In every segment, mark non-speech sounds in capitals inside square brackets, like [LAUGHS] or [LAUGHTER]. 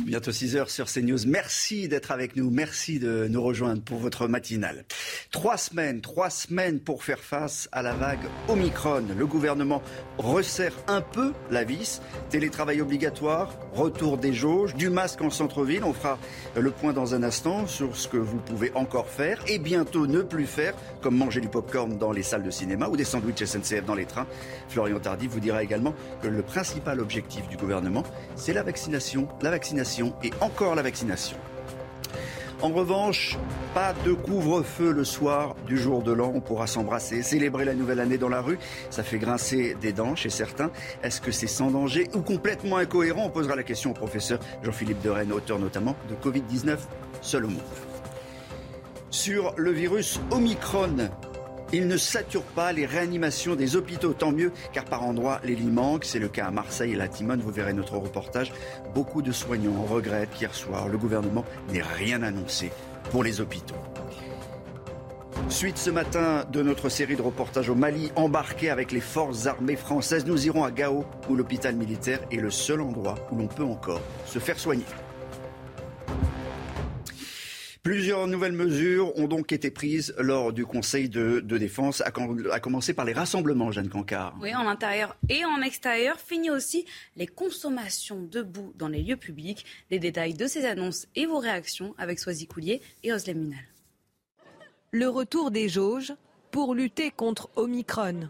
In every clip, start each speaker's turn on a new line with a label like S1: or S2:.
S1: Bientôt 6 heures sur CNews. Merci d'être avec nous. Merci de nous rejoindre pour votre matinale. Trois semaines, trois semaines pour faire face à la vague Omicron. Le gouvernement resserre un peu la vis. Télétravail obligatoire, retour des jauges, du masque en centre-ville. On fera le point dans un instant sur ce que vous pouvez encore faire et bientôt ne plus faire, comme manger du popcorn dans les salles de cinéma ou des sandwichs SNCF dans les trains. Florian Tardy vous dira également que le principal objectif du gouvernement, c'est la vaccination. La vaccination et encore la vaccination. En revanche, pas de couvre-feu le soir du jour de l'an. On pourra s'embrasser, célébrer la nouvelle année dans la rue. Ça fait grincer des dents chez certains. Est-ce que c'est sans danger ou complètement incohérent? On posera la question au professeur Jean-Philippe Derennes, auteur notamment de Covid-19, seul au monde. Sur le virus Omicron, il ne sature pas les réanimations des hôpitaux, tant mieux, car par endroits, les lits manquent. C'est le cas à Marseille et la Timone. Vous verrez notre reportage. Beaucoup de soignants regrettent qu'hier soir, le gouvernement n'ait rien annoncé pour les hôpitaux. Suite ce matin de notre série de reportages au Mali, embarqué avec les forces armées françaises, nous irons à Gao, où l'hôpital militaire est le seul endroit où l'on peut encore se faire soigner. Plusieurs nouvelles mesures ont donc été prises lors du Conseil de, défense, à, commencer par les rassemblements, Jeanne Cancard.
S2: Oui, en intérieur et en extérieur. Fini aussi les consommations debout dans les lieux publics. Les détails de ces annonces et vos réactions avec Soisy Coulier et Oslem Munal.
S3: Le retour des jauges pour lutter contre Omicron.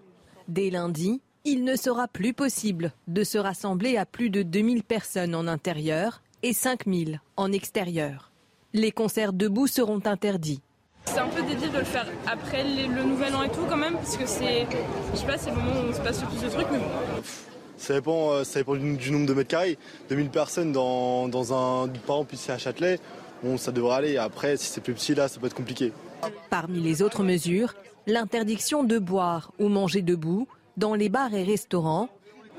S3: Dès lundi, il ne sera plus possible de se rassembler à plus de 2000 personnes en intérieur et 5000 en extérieur les concerts debout seront interdits.
S4: C'est un peu débile de le faire après le nouvel an et tout quand même, parce que c'est, je sais pas, c'est le moment où on se passe le plus de trucs, mais
S5: Ça dépend, euh, ça dépend du, nombre de mètres carrés. 2000 personnes dans, dans un, par exemple ici à Châtelet, bon, ça devrait aller. Après, si c'est plus petit là, ça peut être compliqué.
S3: Parmi les autres mesures, l'interdiction de boire ou manger debout dans les bars et restaurants.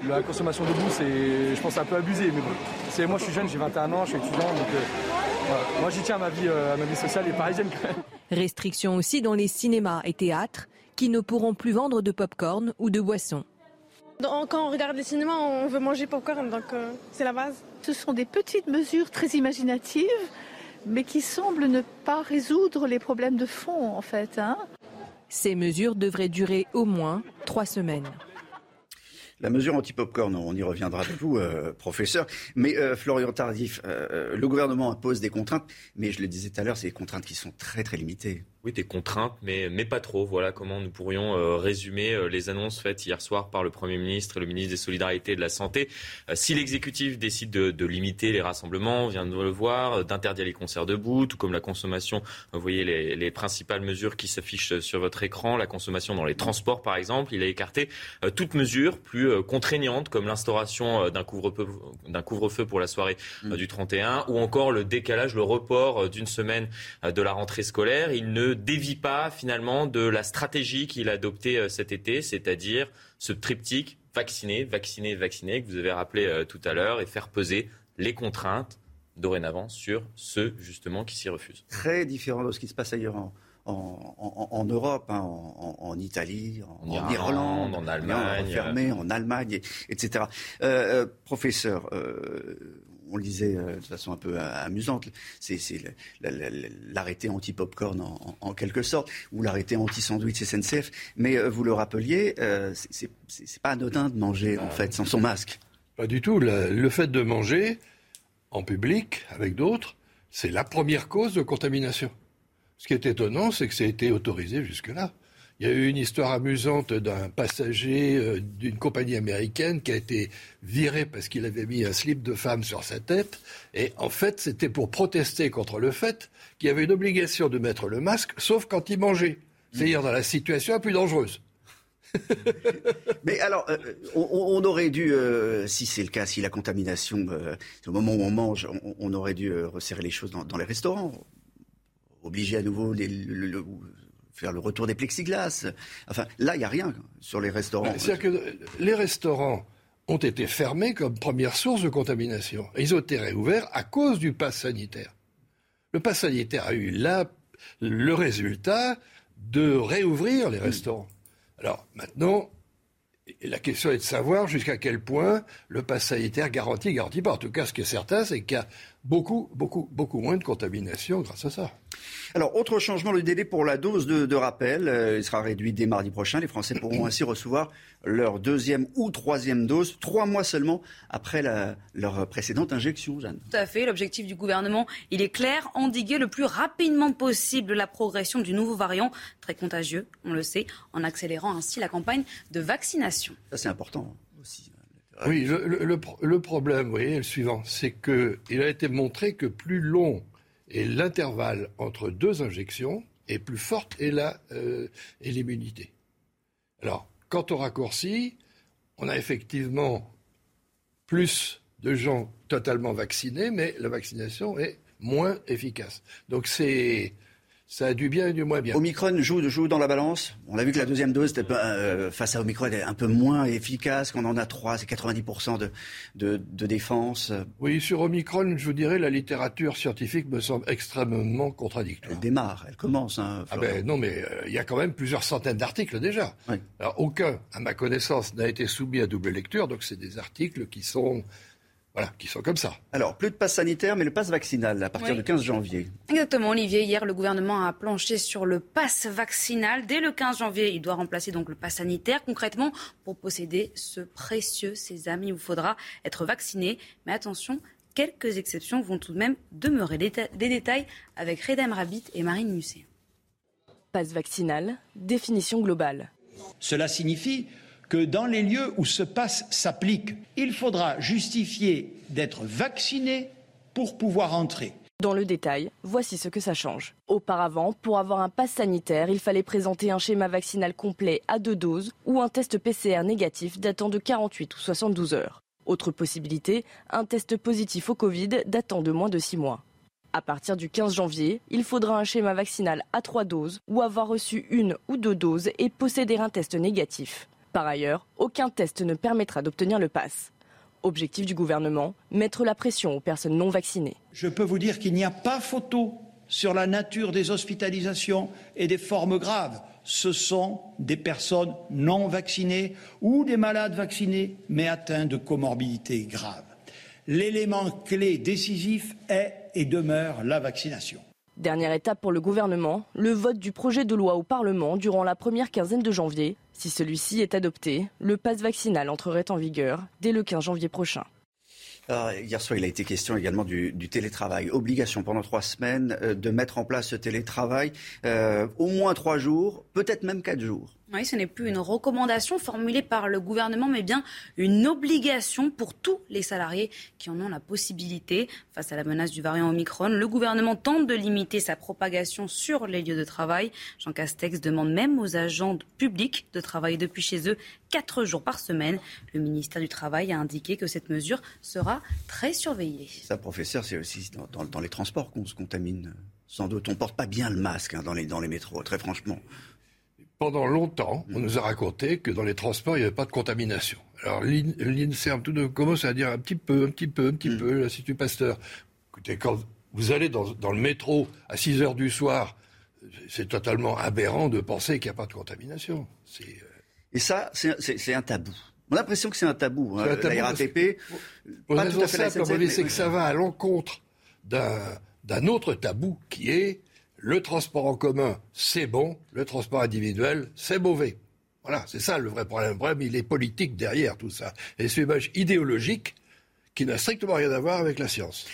S6: La consommation debout, c'est, je pense, un peu abusé. Mais bon, c'est, moi, je suis jeune, j'ai 21 ans, je suis étudiant, donc euh, moi, j'y tiens à ma vie, euh, à ma vie sociale et parisienne quand même.
S3: Restrictions aussi dans les cinémas et théâtres qui ne pourront plus vendre de pop-corn ou de boissons.
S4: Quand on regarde les cinémas, on veut manger pop-corn, donc euh, c'est la base.
S7: Ce sont des petites mesures très imaginatives, mais qui semblent ne pas résoudre les problèmes de fond, en fait. Hein.
S3: Ces mesures devraient durer au moins trois semaines.
S1: La mesure anti-popcorn, on y reviendra avec vous, euh, professeur. Mais euh, Florian Tardif, euh, le gouvernement impose des contraintes, mais je le disais tout à l'heure, c'est des contraintes qui sont très très limitées.
S8: Oui, des contraintes, mais, mais pas trop. Voilà comment nous pourrions euh, résumer euh, les annonces faites hier soir par le Premier ministre et le ministre des Solidarités et de la Santé. Euh, si l'exécutif décide de, de, limiter les rassemblements, on vient de le voir, d'interdire les concerts debout, tout comme la consommation, vous voyez les, les principales mesures qui s'affichent sur votre écran, la consommation dans les transports par exemple, il a écarté toute mesure plus contraignante comme l'instauration d'un couvre-feu couvre pour la soirée mmh. du 31 ou encore le décalage, le report d'une semaine de la rentrée scolaire. Il ne dévie pas finalement de la stratégie qu'il a adoptée euh, cet été, c'est-à-dire ce triptyque vacciner, vacciner, vacciner que vous avez rappelé euh, tout à l'heure et faire peser les contraintes dorénavant sur ceux justement qui s'y refusent.
S1: Très différent de ce qui se passe ailleurs en, Europe, hein, en, Italie, en, Irlande,
S8: en Allemagne,
S1: en Allemagne, etc. Euh, professeur, on le disait euh, de façon un peu euh, amusante, c'est l'arrêté anti-popcorn en, quelque sorte, ou l'arrêté anti-sandwich SNCF. Mais euh, vous le rappeliez, c'est pas anodin de manger en fait sans son masque.
S9: Pas du tout. le fait de manger en public avec d'autres, c'est la première cause de contamination. Ce qui est étonnant, c'est que ça a été autorisé jusque-là. Il y a eu une histoire amusante d'un passager euh, d'une compagnie américaine qui a été viré parce qu'il avait mis un slip de femme sur sa tête. Et en fait, c'était pour protester contre le fait qu'il y avait une obligation de mettre le masque, sauf quand il mangeait. C'est-à-dire dans la situation la plus dangereuse. [LAUGHS]
S1: Mais alors, euh, on, aurait dû, euh, si c'est le cas, si la contamination, euh, au moment où on mange, on, aurait dû resserrer les choses dans, les restaurants, obliger à nouveau les, faire le retour des plexiglas. Enfin, là, il n'y a rien sur les restaurants.
S9: C'est-à-dire que les restaurants ont été fermés comme première source de contamination. Ils ont été réouverts à cause du pass sanitaire. Le pass sanitaire a eu là le résultat de réouvrir les restaurants. Alors maintenant, la question est de savoir jusqu'à quel point le pass sanitaire garantit, garantit pas. En tout cas, ce qui est certain, c'est a beaucoup, beaucoup, beaucoup moins de contamination grâce à ça.
S1: Alors, autre changement, le délai pour la dose de, rappel, euh, il sera réduit dès mardi prochain. Les Français pourront ainsi recevoir leur deuxième ou troisième dose, trois mois seulement après leur précédente injection, Jeanne.
S2: Tout à fait. L'objectif du gouvernement, il est clair, endiguer le plus rapidement possible la progression du nouveau variant, très contagieux, on le sait, en accélérant ainsi la campagne de vaccination.
S1: Ça, c'est important aussi.
S9: Oui, le, problème, vous voyez, est le suivant, c'est qu'il a été montré que plus long est l'intervalle entre deux injections, et plus forte est euh, l'immunité. Alors, quand on raccourcit, on a effectivement plus de gens totalement vaccinés, mais la vaccination est moins efficace. Donc c'est ça a du bien et du moins bien.
S1: Omicron joue, joue dans la balance. On a vu que la deuxième dose, euh, face à Omicron, est un peu moins efficace. Quand on en a trois, c'est 90% de, de, de, défense.
S9: Oui, sur Omicron, je vous dirais, la littérature scientifique me semble extrêmement contradictoire.
S1: Elle démarre, elle commence. Hein,
S9: ah ben non, mais euh, il y a quand même plusieurs centaines d'articles déjà. Alors aucun, à ma connaissance, n'a été soumis à double lecture, donc c'est des articles qui sont voilà, qui sont comme ça.
S1: Alors, plus de passe sanitaire, mais le passe vaccinal à partir du 15 janvier.
S2: Exactement, Olivier. Hier, le gouvernement a planché sur le passe vaccinal. Dès le 15 janvier, il doit remplacer donc le passe sanitaire. Concrètement, pour posséder ce précieux sésame, il vous faudra être vacciné. Mais attention, quelques exceptions vont tout de même demeurer. Des détails avec Redem Rabbit et Marine Musset.
S10: Passe vaccinal, définition globale.
S11: Cela signifie que dans les lieux où ce passe s'applique, il faudra justifier d'être vacciné pour pouvoir entrer.
S10: Dans le détail, voici ce que ça change. Auparavant, pour avoir un pass sanitaire, il fallait présenter un schéma vaccinal complet à deux doses ou un test PCR négatif datant de 48 ou 72 heures. Autre possibilité, un test positif au Covid datant de moins de 6 mois. À partir du 15 janvier, il faudra un schéma vaccinal à trois doses ou avoir reçu une ou deux doses et posséder un test négatif. Par ailleurs, aucun test ne permettra d'obtenir le pass. Objectif du gouvernement, mettre la pression aux personnes non vaccinées.
S11: Je peux vous dire qu'il n'y a pas photo sur la nature des hospitalisations et des formes graves. Ce sont des personnes non vaccinées ou des malades vaccinés mais atteints de comorbidités graves. L'élément clé décisif est et demeure la vaccination.
S10: Dernière étape pour le gouvernement, le vote du projet de loi au Parlement durant la première quinzaine de janvier. Si celui-ci est adopté, le passe vaccinal entrerait en vigueur dès le 15 janvier prochain.
S1: hier soir, il a été question également du, télétravail. Obligation pendant trois semaines euh, de mettre en place ce télétravail, euh, au moins trois jours, peut-être même quatre jours.
S2: Oui, ce n'est plus une recommandation formulée par le gouvernement, mais bien une obligation pour tous les salariés qui en ont la possibilité. Face à la menace du variant Omicron, le gouvernement tente de limiter sa propagation sur les lieux de travail. Jean Castex demande même aux agents publics de travailler depuis chez eux quatre jours par semaine. Le ministère du Travail a indiqué que cette mesure sera très surveillée.
S1: Ça, professeur, c'est aussi dans, les transports qu'on se contamine. Sans doute, on ne porte pas bien le masque hein, dans, les, dans les métros, très franchement
S9: pendant longtemps, on nous a raconté que dans les transports, il n'y avait pas de contamination. Alors l'INSERM tout de commence à dire un petit peu, un petit peu, un petit mm. peu, l'Institut Pasteur. Écoutez, quand vous allez dans, le métro à 6 heures du soir, c'est totalement aberrant de penser qu'il n'y a pas de contamination.
S1: Euh, Et ça, c'est un tabou. On a l'impression que c'est un tabou. Hein, la RATP,
S9: pour pas tout à fait c'est que ça va à l'encontre d'un autre tabou qui est le transport en commun, c'est bon, le transport individuel, c'est mauvais. Voilà, c'est ça le vrai problème. Le problème, il est politique derrière tout ça. Et c'est une image idéologique qui n'a strictement rien à voir avec la science.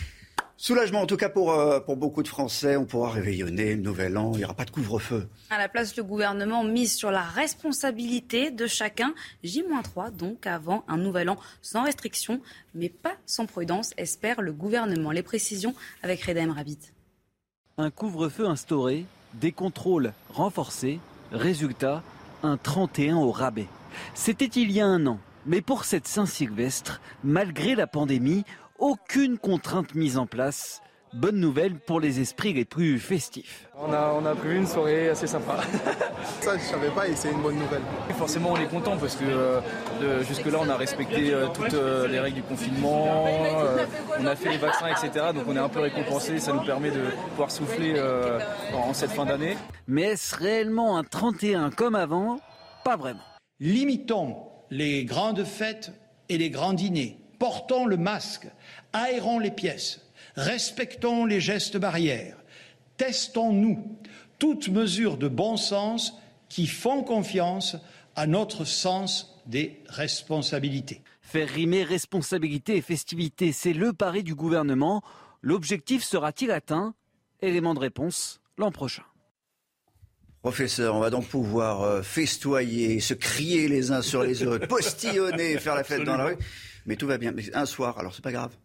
S1: Soulagement en tout cas pour, euh, pour beaucoup de Français. On pourra réveillonner le nouvel an. Il n'y aura pas de couvre-feu.
S2: À la place, le gouvernement mise sur la responsabilité de chacun. J-3 donc avant un nouvel an sans restriction, mais pas sans prudence, espère le gouvernement. Les précisions avec Redem Rabbit
S12: un couvre-feu instauré, des contrôles renforcés. Résultat,
S13: un 31 au rabais. C'était il y a un an. Mais pour cette Saint-Sylvestre, malgré la pandémie, aucune contrainte mise en place. Bonne nouvelle pour les esprits les plus festifs.
S14: On a, on a prévu une soirée assez sympa. [LAUGHS]
S15: Ça, je savais pas et c'est une bonne nouvelle.
S14: Forcément, on est content parce que euh, jusque-là, on a respecté euh, toutes euh, les règles du confinement, on a fait les vaccins, etc. Donc on est un peu récompensé, ça nous permet de pouvoir souffler en cette fin d'année.
S13: Mais est-ce réellement un 31 comme avant? Pas vraiment.
S11: Limitons les grandes fêtes et les grands dîners. Portons le masque, aérons les pièces Respectons les gestes barrières. Testons-nous toutes mesures de bon sens qui font confiance à notre sens des responsabilités.
S13: Faire rimer responsabilité et festivité, c'est le pari du gouvernement. L'objectif sera-t-il atteint? Élément de réponse l'an prochain.
S1: Professeur, on va donc pouvoir euh, festoyer, se crier les uns sur les autres, [LAUGHS] postillonner, faire la fête dans la rue. Mais tout va bien. Mais un soir, alors c'est pas grave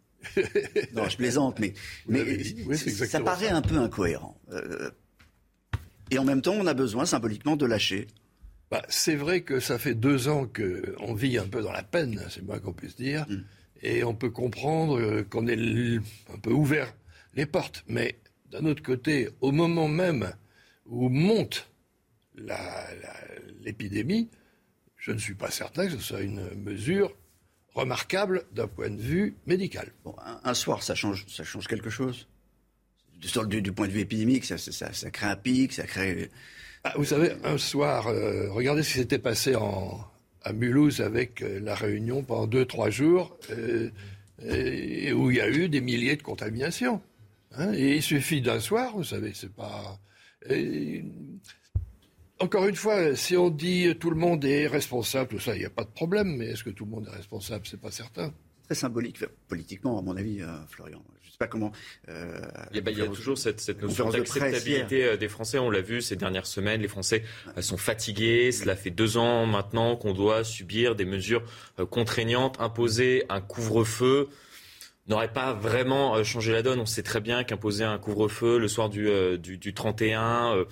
S1: non, je plaisante, mais, mais ça paraît un peu incohérent. Euh, et en même temps, on a besoin symboliquement de lâcher.
S9: Bah, c'est vrai que ça fait deux ans qu'on vit un peu dans la peine, c'est moins qu'on puisse dire, mm. et on peut comprendre euh, qu'on ait un peu ouvert les portes. Mais d'un autre côté, au moment même où monte l'épidémie, je ne suis pas certain que ce soit une mesure remarquable d'un point de vue médical.
S1: un, soir, ça change, ça change quelque chose du, du, point de vue épidémique, ça, crée un pic, ça crée...
S9: Ah, vous savez, un soir, euh, regardez ce qui s'était passé en, à Mulhouse avec euh, la Réunion pendant deux, trois jours, euh, et, où il y a eu des milliers de contaminations. Hein. et il suffit d'un soir, vous savez, c'est pas... Encore une fois, si on dit tout le monde est responsable, tout ça, il n'y a pas de problème. Mais est-ce que tout le monde est responsable C'est pas certain.
S1: Très symbolique, politiquement, à mon avis, euh, Florian. Je ne sais pas comment.
S8: Euh, il, y a, toujours cette, notion d'acceptabilité euh, des Français. On l'a vu ces dernières semaines. Les Français sont fatigués. Cela fait deux ans maintenant qu'on doit subir des mesures contraignantes, imposer un couvre-feu n'aurait pas vraiment changé la donne. On sait très bien qu'imposer un couvre-feu le soir du, du, du 31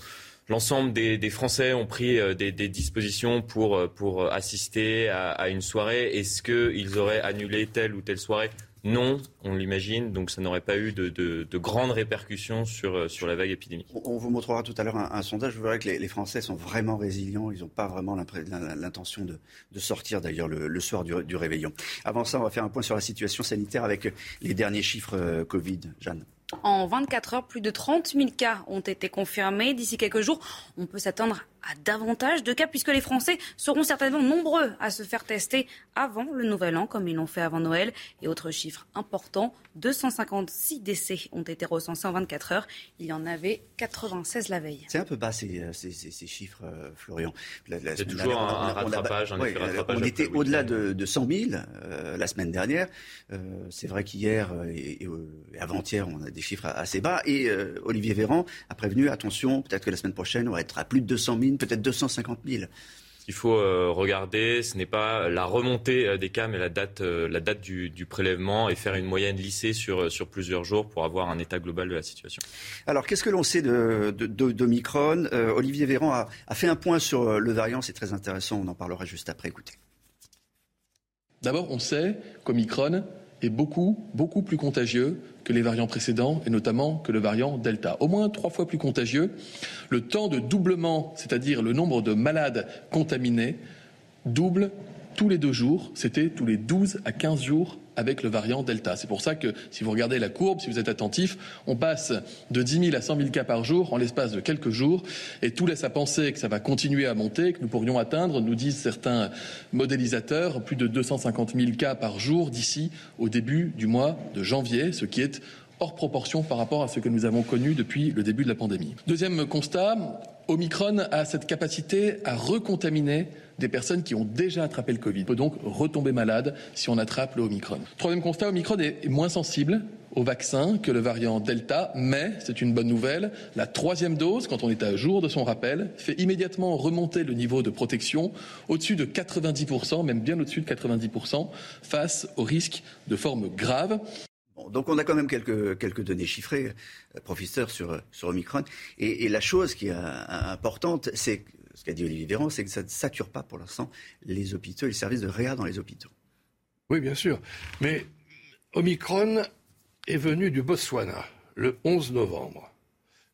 S8: l'ensemble des, Français ont pris euh, des, dispositions pour, euh, pour assister à, une soirée. Est-ce qu'ils auraient annulé telle ou telle soirée? Non, on l'imagine, donc ça n'aurait pas eu de, grandes répercussions sur, euh, la vague épidémique.
S1: On vous montrera tout à l'heure un, sondage, vous verrez que les, Français sont vraiment résilients, ils n'ont pas vraiment l'intention de, sortir d'ailleurs le, soir du, du, réveillon. Avant ça, on va faire un point sur la situation sanitaire avec les derniers chiffres Covid. Jeanne.
S2: En 24 heures, plus de 30 000 cas ont été confirmés. D'ici quelques jours, on peut s'attendre à davantage de cas puisque les Français seront certainement nombreux à se faire tester avant le Nouvel An comme ils l'ont fait avant Noël. Et autre chiffre important, 256 décès ont été recensés en 24 heures. Il y en avait 96 la veille.
S1: C'est un peu bas ces, euh, chiffres, euh, Florian.
S8: C'est toujours un, rattrapage,
S1: on, était au-delà de, 100 000 euh, la semaine dernière. C'est vrai qu'hier et, avant-hier, on a des chiffres assez bas. Et Olivier Véran a prévenu, attention, peut-être que la semaine prochaine, on va être à plus de 200 000 peut-être 250 000.
S8: Il faut euh, regarder, ce n'est pas la remontée euh, des cas, mais la date, euh, la date du, prélèvement et faire une moyenne lissée sur, sur plusieurs jours pour avoir un état global de la situation.
S1: Alors, qu'est-ce que l'on sait de, d'Omicron? Olivier Véran a, a, fait un point sur le variant, c'est très intéressant, on en parlera juste après. Écoutez.
S16: D'abord, on sait qu'Omicron est beaucoup, beaucoup plus contagieux que les variants précédents, et notamment que le variant Delta. Au moins trois fois plus contagieux. Le temps de doublement, c'est-à-dire le nombre de malades contaminés, double tous les deux jours. C'était tous les 12 à 15 jours avec le variant Delta. C'est pour ça que si vous regardez la courbe, si vous êtes attentif, on passe de 10 000 à 100 000 cas par jour en l'espace de quelques jours et tout laisse à penser que ça va continuer à monter, que nous pourrions atteindre, nous disent certains modélisateurs, plus de 250 000 cas par jour d'ici au début du mois de janvier, ce qui est hors proportion par rapport à ce que nous avons connu depuis le début de la pandémie. Deuxième constat, Omicron a cette capacité à recontaminer des personnes qui ont déjà attrapé le Covid. On peut donc retomber malade si on attrape le Omicron. Troisième constat, Omicron est moins sensible au vaccin que le variant Delta, mais c'est une bonne nouvelle, la troisième dose, quand on est à jour de son rappel, fait immédiatement remonter le niveau de protection au-dessus de 90%, même bien au-dessus de 90%, face au risque de formes graves
S1: donc on a quand même quelques, données chiffrées, euh, professeur, sur, sur Omicron. Et, la chose qui est euh, importante, c'est ce qu'a dit Olivier Véran, c'est que ça ne sature pas pour l'instant les hôpitaux et les services de réa dans les hôpitaux.
S9: Oui, bien sûr. Mais Omicron est venu du Botswana le 11 novembre.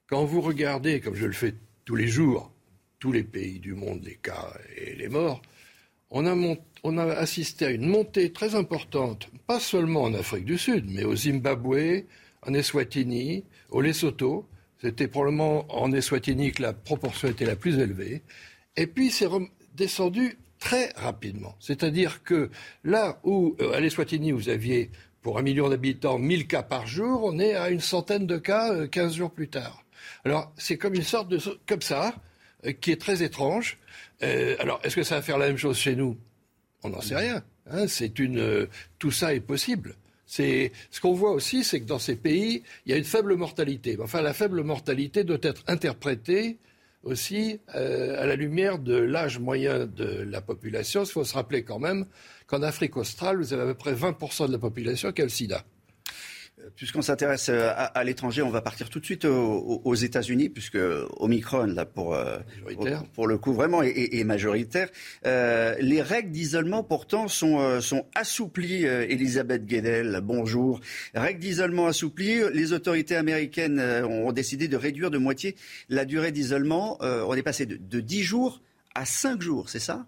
S9: Quand vous regardez, comme je le fais tous les jours, tous les pays du monde, les cas et les morts, on a, on a assisté à une montée très importante, pas seulement en Afrique du Sud, mais au Zimbabwe, en Eswatini, au Lesotho. C'était probablement en Eswatini que la proportion était la plus élevée. Et puis c'est descendu très rapidement. C'est-à-dire que là où, euh, à l'Eswatini, vous aviez pour un million d'habitants 1000 cas par jour, on est à une centaine de cas 15 euh, jours plus tard. Alors c'est comme une sorte de... comme ça, euh, qui est très étrange. alors est-ce que ça va faire la même chose chez nous? On n'en sait rien. Hein. c'est une... tout ça est possible. Ce qu'on voit aussi, c'est que dans ces pays, il y a une faible mortalité. Enfin, la faible mortalité doit être interprétée aussi euh, à la lumière de l'âge moyen de la population. Il faut se rappeler quand même qu'en Afrique australe, vous avez à peu près 20% de la population qui a le sida.
S1: Puisqu'on s'intéresse euh, à, l'étranger, on va partir tout de suite aux, États-Unis, puisque Omicron, là, pour, euh, pour, le coup, vraiment est, majoritaire. Euh, les règles d'isolement, pourtant, sont, sont assouplies. Elisabeth Guedel, bonjour. Règles d'isolement assouplies. Les autorités américaines ont décidé de réduire de moitié la durée d'isolement. on est passé de, de 10 jours à 5 jours, c'est ça?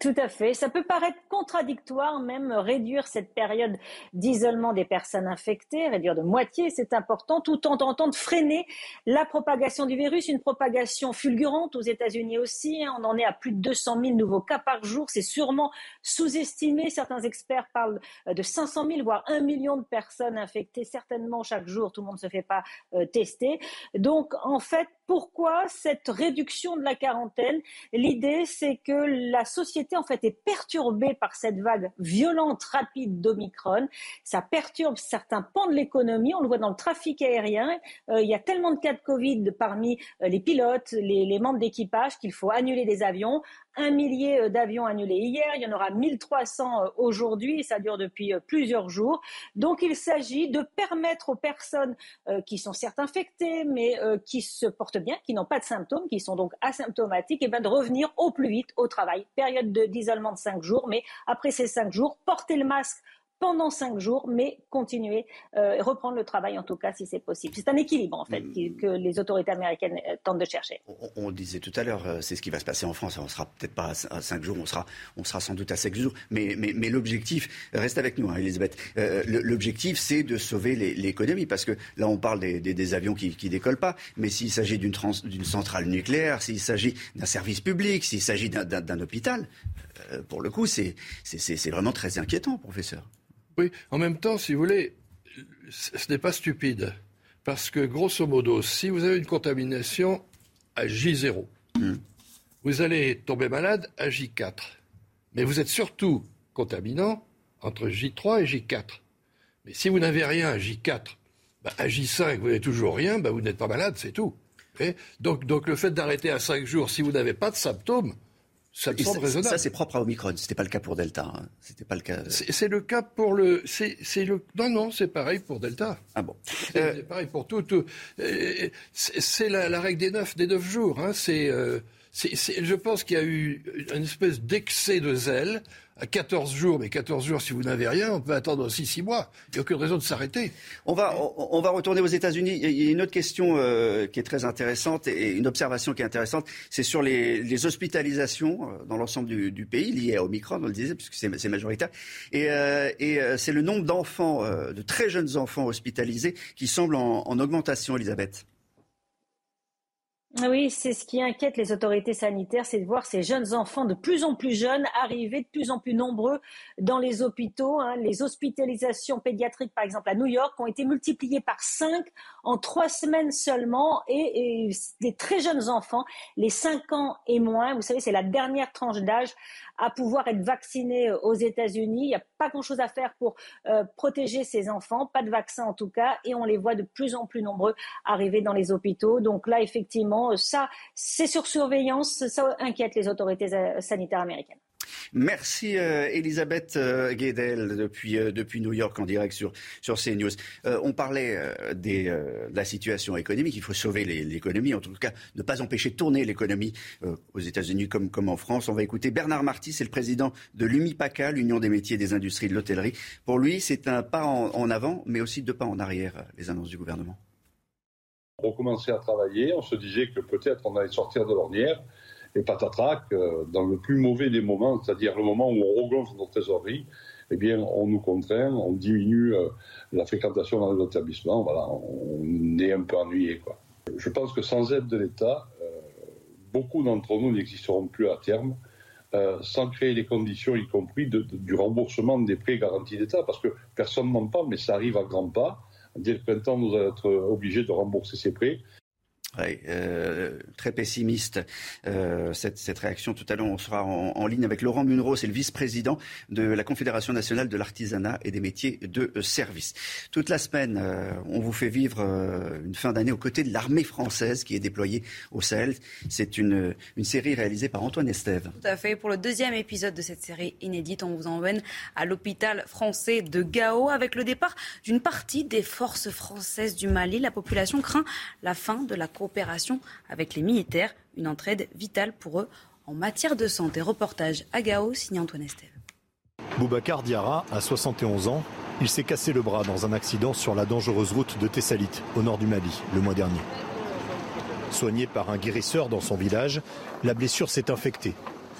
S17: Tout à fait. Ça peut paraître contradictoire, même réduire cette période d'isolement des personnes infectées, réduire de moitié, c'est important, tout en tentant de freiner la propagation du virus, une propagation fulgurante aux États-Unis aussi. Hein. On en est à plus de 200 000 nouveaux cas par jour. C'est sûrement sous-estimé. Certains experts parlent de 500 000, voire 1 million de personnes infectées, certainement chaque jour. Tout le monde ne se fait pas euh, tester. Donc, en fait, pourquoi cette réduction de la quarantaine? L'idée, c'est que la en fait est perturbée par cette vague violente, rapide d'Omicron. Ça perturbe certains pans de l'économie. On le voit dans le trafic aérien. Euh, il y a tellement de cas de Covid parmi euh, les pilotes, les, les membres d'équipage qu'il faut annuler des avions un millier euh, d'avions annulés hier, il y en aura 1300 euh, aujourd'hui, ça dure depuis euh, plusieurs jours. Donc il s'agit de permettre aux personnes qui sont certes infectées, mais qui se portent bien, qui n'ont pas de symptômes, qui sont donc asymptomatiques, eh ben, de revenir au plus vite au travail. Période d'isolement de, de 5 jours, mais après ces 5 jours, porter le masque pendant cinq jours, mais continuer, euh, reprendre le travail en tout cas si c'est possible. C'est un équilibre en fait mm. que les autorités américaines euh, tentent de chercher.
S1: On, disait tout à l'heure, euh, c'est ce qui va se passer en France. On sera peut-être pas à cinq jours, on sera, on sera sans doute à cinq jours, mais, mais, mais l'objectif reste avec nous, hein, Elisabeth. l'objectif, c'est de sauver l'économie parce que là, on parle des, des, avions qui, qui décollent pas, mais s'il s'agit d'une centrale nucléaire, s'il s'agit d'un service public, s'il s'agit d'un hôpital, pour le coup, c'est vraiment très inquiétant, professeur.
S9: Oui, en même temps, si vous voulez, ce n'est pas stupide. Parce que, grosso modo, si vous avez une contamination à J0, hmm. vous allez tomber malade à J4. Mais vous êtes surtout contaminant entre J3 et J4. Mais si vous n'avez rien à J4, bah, à J5, vous n'avez toujours rien, bah, vous n'êtes pas malade, c'est tout. donc, donc le fait d'arrêter à 5 jours, si vous n'avez pas de symptômes, ça me semble raisonnable.
S1: Ça, c'est propre à Omicron. C'était pas le cas pour Delta. Hein. C'était pas le cas.
S9: C'est le cas pour le. C'est le. Non, non, c'est pareil pour Delta.
S1: Ah bon.
S9: C'est euh, pareil pour tout. Euh, c'est la, la, règle des neuf, des neuf jours. Hein. C'est. Euh, je pense qu'il y a eu une espèce d'excès de zèle à 14 jours, mais 14 jours, si vous n'avez rien, on peut attendre aussi 6 mois. Il n'y a aucune raison de s'arrêter.
S1: On va, on, va retourner aux États-Unis. Il y a une autre question euh, qui est très intéressante et une observation qui est intéressante. C'est sur les, hospitalisations euh, dans l'ensemble du, pays liées à Omicron, on le disait, puisque c'est majoritaire. Et, euh, et c'est le nombre d'enfants, de très jeunes enfants hospitalisés qui semble en, en augmentation, Elisabeth.
S17: Oui, c'est ce qui inquiète les autorités sanitaires, c'est de voir ces jeunes enfants de plus en plus jeunes arriver de plus en plus nombreux dans les hôpitaux. Hein. Les hospitalisations pédiatriques, par exemple, à New York, ont été multipliées par cinq en trois semaines seulement. Et, et des très jeunes enfants, les cinq ans et moins, vous savez, c'est la dernière tranche d'âge à pouvoir être vaccinés euh, aux États-Unis. Il n'y a pas grand-chose à faire pour euh, protéger ces enfants, pas de vaccin en tout cas, et on les voit de plus en plus nombreux arriver dans les hôpitaux. Donc là, effectivement, ça, c'est sur surveillance, ça inquiète les autorités euh, sanitaires américaines.
S1: Merci euh, Elisabeth euh, Guedel depuis, euh, depuis New York en direct sur, sur CNews. on parlait de la situation économique. Il faut sauver l'économie, en tout cas ne pas empêcher de tourner l'économie aux États-Unis comme, comme en France. On va écouter Bernard Marty, c'est le président de l'UMIPACA, l'Union des métiers et des industries de l'hôtellerie. Pour lui, c'est un pas en, en avant, mais aussi deux pas en arrière, les annonces du gouvernement.
S18: On recommençait à travailler, on se disait que peut-être on allait sortir de l'ornière. Et patatrac, euh, dans le plus mauvais des moments, c'est-à-dire le moment où on regonfle notre trésorerie, eh bien, on nous contraint, on diminue euh, la fréquentation dans les établissements. Voilà, on est un peu ennuyé. Quoi. Je pense que sans aide de l'État, euh, beaucoup d'entre nous n'existeront plus à terme. sans créer les conditions, y compris du remboursement des prêts garantis d'État, parce que personne n'en parle, mais ça arrive à grands pas. Dès le printemps, nous allons être obligés de rembourser ces prêts.
S1: Oui, euh, très pessimiste euh, cette, cette, réaction. Tout à l'heure, on sera en, en, ligne avec Laurent Munro, c'est le vice-président de la Confédération nationale de l'artisanat et des métiers de service. Toute la semaine, euh, on vous fait vivre euh, une fin d'année aux côtés de l'armée française qui est déployée au Sahel. C'est une, une série réalisée par Antoine Estève.
S2: Tout à fait. Pour le deuxième épisode de cette série inédite, on vous emmène à l'hôpital français de Gao avec le départ d'une partie des forces françaises du Mali. La population craint la fin de la coopération avec les militaires, une entraide vitale pour eux en matière de santé. Reportage à Gao, signé Antoine Estève.
S19: Boubacar Diarra a 71 ans. Il s'est cassé le bras dans un accident sur la dangereuse route de Tessalit, au nord du Mali, le mois dernier. Soigné par un guérisseur dans son village, la blessure s'est infectée.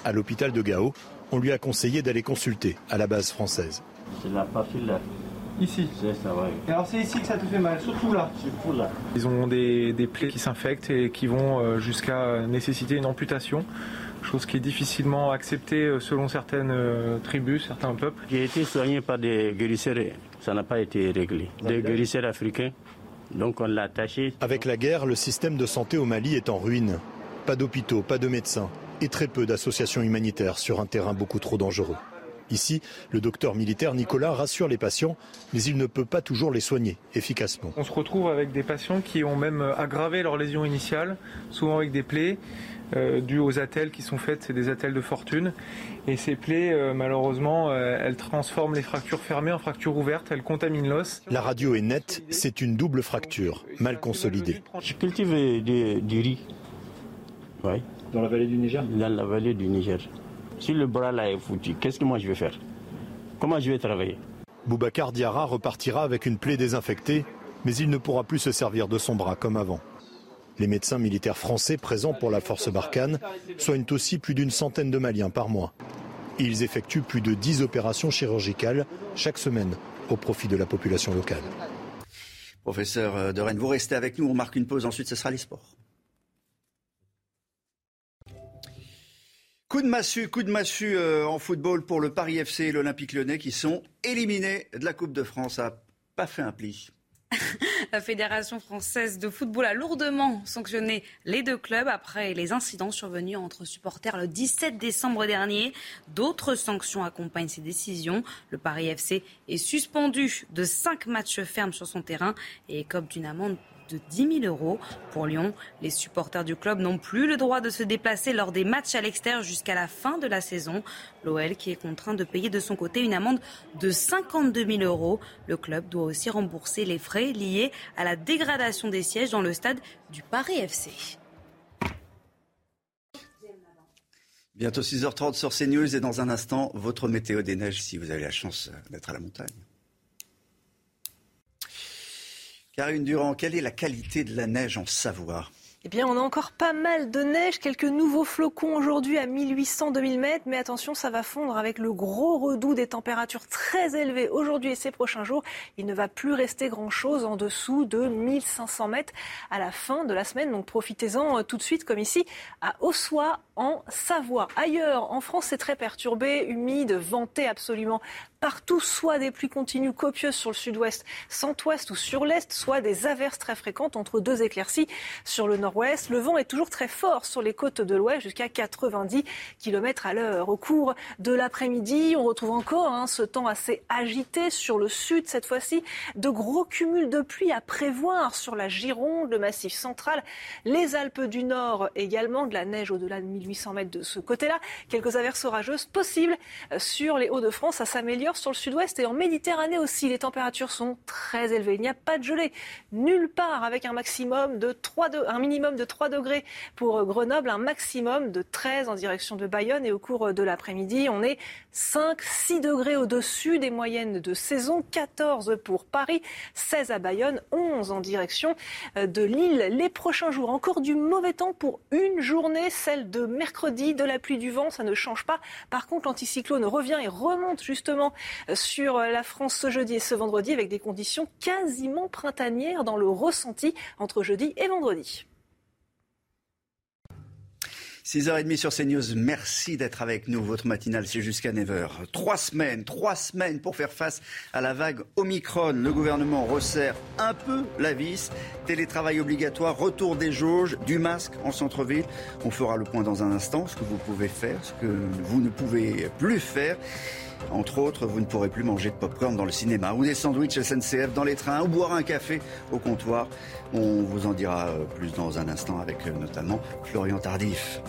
S19: À l'hôpital de Gao, on lui a conseillé d'aller consulter à la base française.
S20: C'est la
S21: Ici
S20: C'est ça, ouais.
S21: Et alors c'est ici que ça te fait mal, surtout là
S20: Surtout là.
S21: Ils ont des, des plaies qui s'infectent et qui vont euh, jusqu'à nécessiter une amputation, chose qui est difficilement acceptée euh, selon certaines euh, tribus, certains peuples.
S20: J'ai été soigné par des guérisseurs, ça n'a pas été réglé. Des guérisseurs africains, donc on l'a attaché.
S19: Avec la guerre, le système de santé au Mali est en ruine. Pas d'hôpitaux, pas de médecins et très peu d'associations humanitaires sur un terrain beaucoup trop dangereux. Ici, le docteur militaire Nicolas rassure les patients, mais il ne peut pas toujours les soigner efficacement.
S21: On se retrouve avec des patients qui ont même aggravé leur lésion initiale, souvent avec des plaies. Euh, dues aux attelles qui sont faites, c'est des attelles de fortune. Et ces plaies, euh, malheureusement, euh, elles transforment les fractures fermées en fractures ouvertes, elles contaminent l'os.
S19: La radio est nette, c'est une double fracture, mal consolidée.
S20: Je cultive du, riz. Oui.
S21: Dans la vallée du Niger?
S20: Dans la vallée du Niger. Si le bras là est foutu, qu'est-ce que moi je vais faire? Comment je vais travailler?
S19: Boubacar Diarra repartira avec une plaie désinfectée, mais il ne pourra plus se servir de son bras comme avant. Les médecins militaires français présents pour la force Barkhane soignent aussi plus d'une centaine de Maliens par mois. Ils effectuent plus de 10 opérations chirurgicales chaque semaine au profit de la population locale.
S1: Professeur de Rennes, vous restez avec nous, on marque une pause, ensuite ce sera les sports. Coup de massue, coup de massue euh, en football pour le Paris FC et l'Olympique lyonnais qui sont éliminés de la Coupe de France. Ça n'a pas fait un pli. [LAUGHS]
S2: La Fédération française de football a lourdement sanctionné les deux clubs après les incidents survenus entre supporters le 17 décembre dernier. D'autres sanctions accompagnent ces décisions. Le Paris FC est suspendu de cinq matchs fermes sur son terrain et écope d'une amende de 10 000 euros. Pour Lyon, les supporters du club n'ont plus le droit de se déplacer lors des matchs à l'extérieur jusqu'à la fin de la saison. L'OL qui est contraint de payer de son côté une amende de 52 000 euros. Le club doit aussi rembourser les frais liés à la dégradation des sièges dans le stade du Paris FC.
S1: Bientôt 6h30 sur CNews et dans un instant, votre météo des neiges si vous avez la chance d'être à la montagne. Karine Durand, quelle est la qualité de la neige en Savoie?
S22: Eh bien, on a encore pas mal de neige, quelques nouveaux flocons aujourd'hui à 1800-2000 mètres, mais attention, ça va fondre avec le gros redout des températures très élevées aujourd'hui et ces prochains jours. Il ne va plus rester grand-chose en dessous de 1500 mètres à la fin de la semaine, donc profitez-en euh, tout de suite, comme ici à Ossois, en Savoie. Ailleurs, en France, c'est très perturbé, humide, venté absolument partout, soit des pluies continues copieuses sur le sud-ouest, centre-ouest ou sur l'est, soit des averses très fréquentes entre deux éclaircies sur le nord nord-ouest. Le vent est toujours très fort sur les côtes de l'ouest, jusqu'à 90 km à l'heure. Au cours de l'après-midi, on retrouve encore hein, ce temps assez agité sur le sud cette fois-ci. De gros cumuls de pluie à prévoir sur la Gironde, le massif central, les Alpes du Nord également, de la neige au-delà de 1800 mètres de ce côté-là. Quelques averses orageuses possibles euh, sur les Hauts-de-France. Ça s'améliore sur le sud-ouest et en Méditerranée aussi. Les températures sont très élevées. Il n'y a pas de gelée nulle part avec un maximum de 3 de, un minimum de 3 degrés pour Grenoble, un maximum de 13 en direction de Bayonne et au cours de l'après-midi, on est 5 6 degrés au-dessus des moyennes de saison, 14 pour Paris, 16 à Bayonne, 11 en direction de Lille. Les prochains jours, encore du mauvais temps pour une journée, celle de mercredi, de la pluie du vent, ça ne change pas. Par contre, l'anticyclone revient et remonte justement sur la France ce jeudi et ce vendredi avec des conditions quasiment printanières dans le ressenti entre jeudi et vendredi.
S1: 6h30 sur CNews. Merci d'être avec nous. Votre matinale, c'est jusqu'à 9h. Trois semaines, trois semaines pour faire face à la vague Omicron. Le gouvernement resserre un peu la vis. Télétravail obligatoire, retour des jauges, du masque en centre-ville. On fera le point dans un instant, ce que vous pouvez faire, ce que vous ne pouvez plus faire. Entre autres, vous ne pourrez plus manger de popcorn dans le cinéma ou des sandwichs SNCF dans les trains ou boire un café au comptoir. On vous en dira plus dans un instant avec notamment Florian Tardif.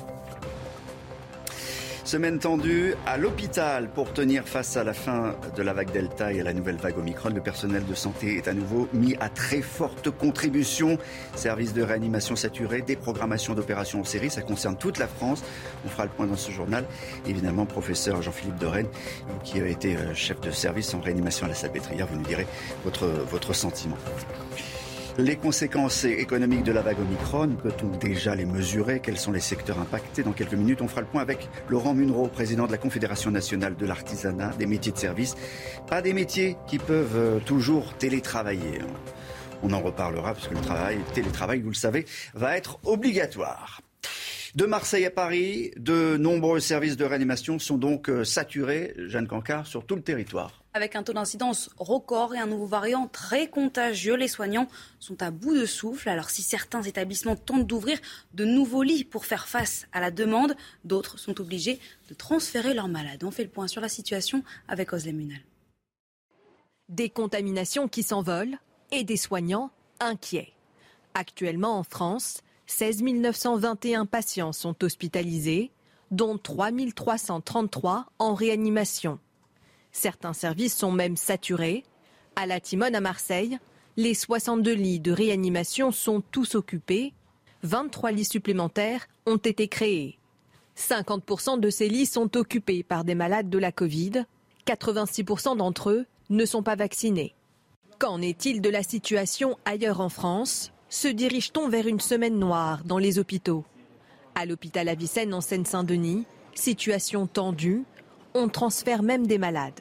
S1: Semaine tendue à l'hôpital pour tenir face à la fin de la vague Delta et à la nouvelle vague Omicron. Le personnel de santé est à nouveau mis à très forte contribution. Service de réanimation saturé, déprogrammation d'opérations en série, ça concerne toute la France. On fera le point dans ce journal. Évidemment, professeur Jean-Philippe Dorène, qui a été euh, chef de service en réanimation à la Salpêtrière, vous nous direz votre, votre sentiment. Les conséquences économiques de la vague Omicron, peut-on déjà les mesurer? Quels sont les secteurs impactés? Dans quelques minutes, on fera le point avec Laurent Munro, président de la Confédération nationale de l'artisanat, des métiers de service. Pas des métiers qui peuvent euh, toujours télétravailler. On en reparlera parce que le travail, le télétravail, vous le savez, va être obligatoire. De Marseille à Paris, de nombreux services de réanimation sont donc euh, saturés, Jeanne Cancard, sur tout le territoire.
S2: Avec un taux d'incidence record et un nouveau variant très contagieux, les soignants sont à bout de souffle. Alors si certains établissements tentent d'ouvrir de nouveaux lits pour faire face à la demande, d'autres sont obligés de transférer leurs malades. On fait le point sur la situation avec Oslem Munal.
S3: Des contaminations qui s'envolent et des soignants inquiets. Actuellement en France, 16 921 patients sont hospitalisés, dont 3 333 en réanimation. Certains services sont même saturés. À la Timone à Marseille, les 62 lits de réanimation sont tous occupés. 23 lits supplémentaires ont été créés. 50% de ces lits sont occupés par des malades de la Covid. 86% d'entre eux ne sont pas vaccinés. Qu'en est-il de la situation ailleurs en France? Se dirige-t-on vers une semaine noire dans les hôpitaux? À l'hôpital Avicenne en Seine-Saint-Denis, situation tendue, on transfère même des malades.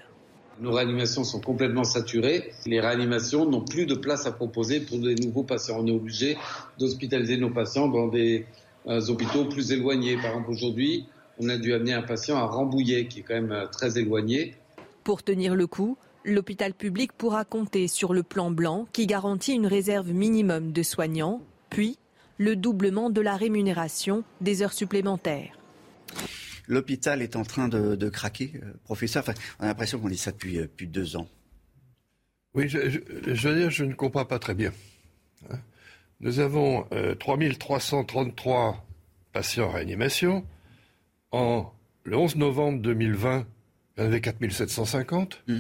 S23: Nos réanimations sont complètement saturées. Les réanimations n'ont plus de place à proposer pour des nouveaux patients. On est obligé d'hospitaliser nos patients dans des euh, hôpitaux plus éloignés. Par exemple, aujourd'hui, on a dû amener un patient à Rambouillet, qui est quand même euh, très éloigné.
S3: Pour tenir le coup, l'hôpital public pourra compter sur le plan blanc qui garantit une réserve minimum de soignants, puis le doublement de la rémunération des heures supplémentaires
S1: l'hôpital est en train de, craquer, euh, professeur. on a l'impression qu'on dit ça depuis, euh, deux ans.
S9: Oui, je, veux dire, je ne comprends pas très bien. Hein. Nous avons 3333 euh, patients en réanimation. En, le 11 novembre 2020, il y en avait 4750 mmh.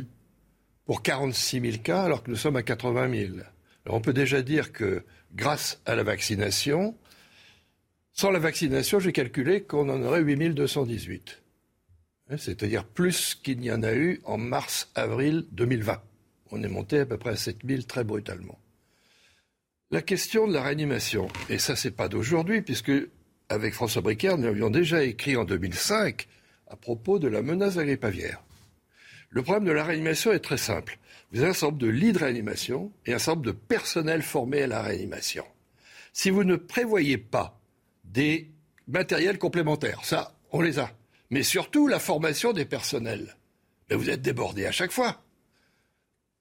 S9: pour 46 000 cas, alors que nous sommes à 80 000. Alors on peut déjà dire que grâce à la vaccination, sans la vaccination, j'ai calculé qu'on en aurait 8218. Hein, c'est-à-dire plus qu'il n'y en a eu en mars-avril 2020. On est monté à peu près à 7000 très brutalement. La question de la réanimation, et ça c'est pas d'aujourd'hui, puisque avec François Bricard, nous avions déjà écrit en 2005 à propos de la menace de grippe aviaire. Le problème de la réanimation est très simple. Vous avez un certain de lits de réanimation et un certain de personnel formé à la réanimation. Si vous ne prévoyez pas des matériels complémentaires. Ça, on les a. Mais surtout la formation des personnels. Mais vous êtes débordés à chaque fois.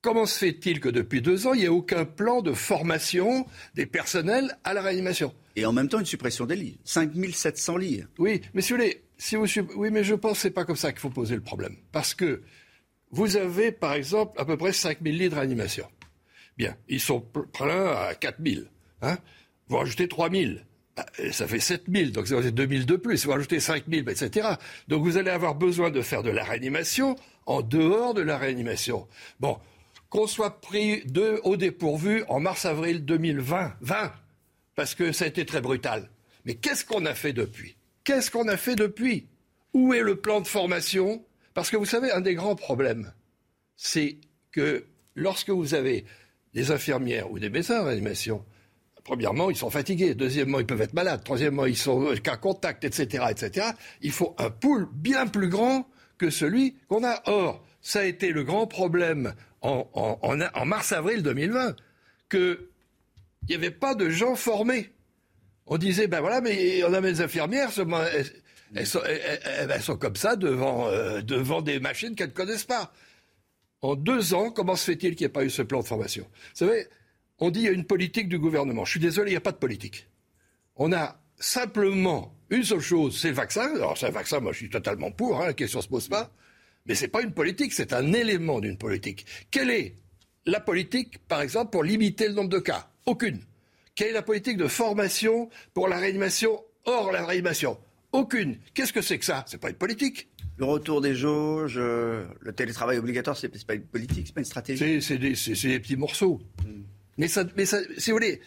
S9: Comment se fait-il que depuis deux ans, il n'y ait aucun plan de formation des personnels à la réanimation?
S1: Et en même temps, une suppression des lits. 5700 lits.
S9: Oui, mais si vous voulez, si vous, oui, mais je pense que ce n'est pas comme ça qu'il faut poser le problème. Parce que vous avez, par exemple, à peu près 5000 lits de réanimation. Bien, ils sont pleins à 4000. Hein vous rajoutez 3000. Ah, ça fait 7000, donc c'est 2000 de plus. Vous rajoutez 5000, etc. Donc vous allez avoir besoin de faire de la réanimation en dehors de la réanimation. Bon, qu'on soit pris de, au dépourvu en mars-avril 2020, 20, parce que ça a été très brutal. Mais qu'est-ce qu'on a fait depuis? Qu'est-ce qu'on a fait depuis? Où est le plan de formation? Parce que vous savez, un des grands problèmes, c'est que lorsque vous avez des infirmières ou des médecins en réanimation, premièrement, ils sont fatigués. Deuxièmement, ils peuvent être malades. Troisièmement, ils sont qu'à contact, etc., etc. Il faut un pool bien plus grand que celui qu'on a. Or, ça a été le grand problème en, mars-avril 2020 qu'il n'y avait pas de gens formés. On disait, ben voilà, mais on a mes infirmières, elles, sont, comme ça devant, euh, devant des machines qu'elles ne connaissent pas. En deux ans, comment se fait-il qu'il n'y ait pas eu ce plan de formation? Vous savez, on dit qu'il y a une politique du gouvernement. Je suis désolé, il n'y a pas de politique. On a simplement une seule chose, c'est le vaccin. Alors, c'est un vaccin, moi je suis totalement pour, hein, la question ne se pose pas. Mais ce n'est pas une politique, c'est un élément d'une politique. Quelle est la politique, par exemple, pour limiter le nombre de cas? Aucune. Quelle est la politique de formation pour la réanimation hors la réanimation? Aucune. Qu'est-ce que c'est que ça? C'est pas une politique.
S1: Le retour des jauges, euh, le télétravail obligatoire, c'est pas une politique, c'est pas une stratégie.
S9: C'est des, petits morceaux. Hmm. Mais, ça, mais ça, si vous voulez,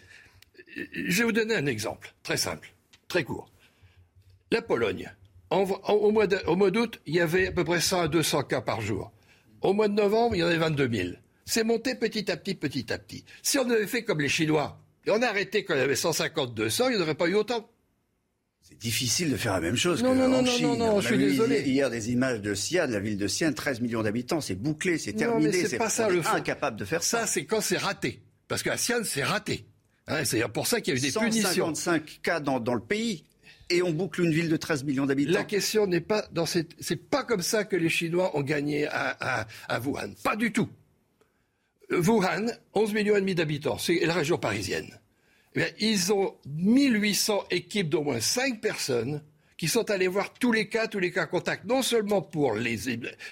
S9: je vais vous donner un exemple très simple, très court. La Pologne, au mois d'août, il y avait à peu près 100 à 200 cas par jour. Au mois de novembre, il y en avait 22 000. C'est monté petit à petit, petit à petit. Si on avait fait comme les Chinois, et on a arrêté quand il y avait 150, 200, il n'y aurait pas eu autant.
S1: C'est difficile de faire la même chose
S9: non,
S1: que
S9: non,
S1: non,
S9: non, Non, non, je suis désolé.
S1: Hier, des images de Sia, de la ville de Sia, 13 millions d'habitants, c'est bouclé, c'est terminé.
S9: c'est pas ça le fond.
S1: incapable de faire ça.
S9: Ça, c'est quand c'est raté. Parce qu'à Sienne, c'est raté. Hein, c'est pour ça qu'il y a eu des
S1: 155 punitions. cas dans, dans le pays et on boucle une ville de 13 millions d'habitants.
S9: La question n'est pas dans cette. C'est pas comme ça que les Chinois ont gagné à, Wuhan. Pas du tout. Wuhan, 11 millions et demi d'habitants, c'est la région parisienne. Eh ils ont 1800 équipes d'au moins 5 personnes qui sont allés voir tous les cas, tous les cas contacts, non seulement pour les,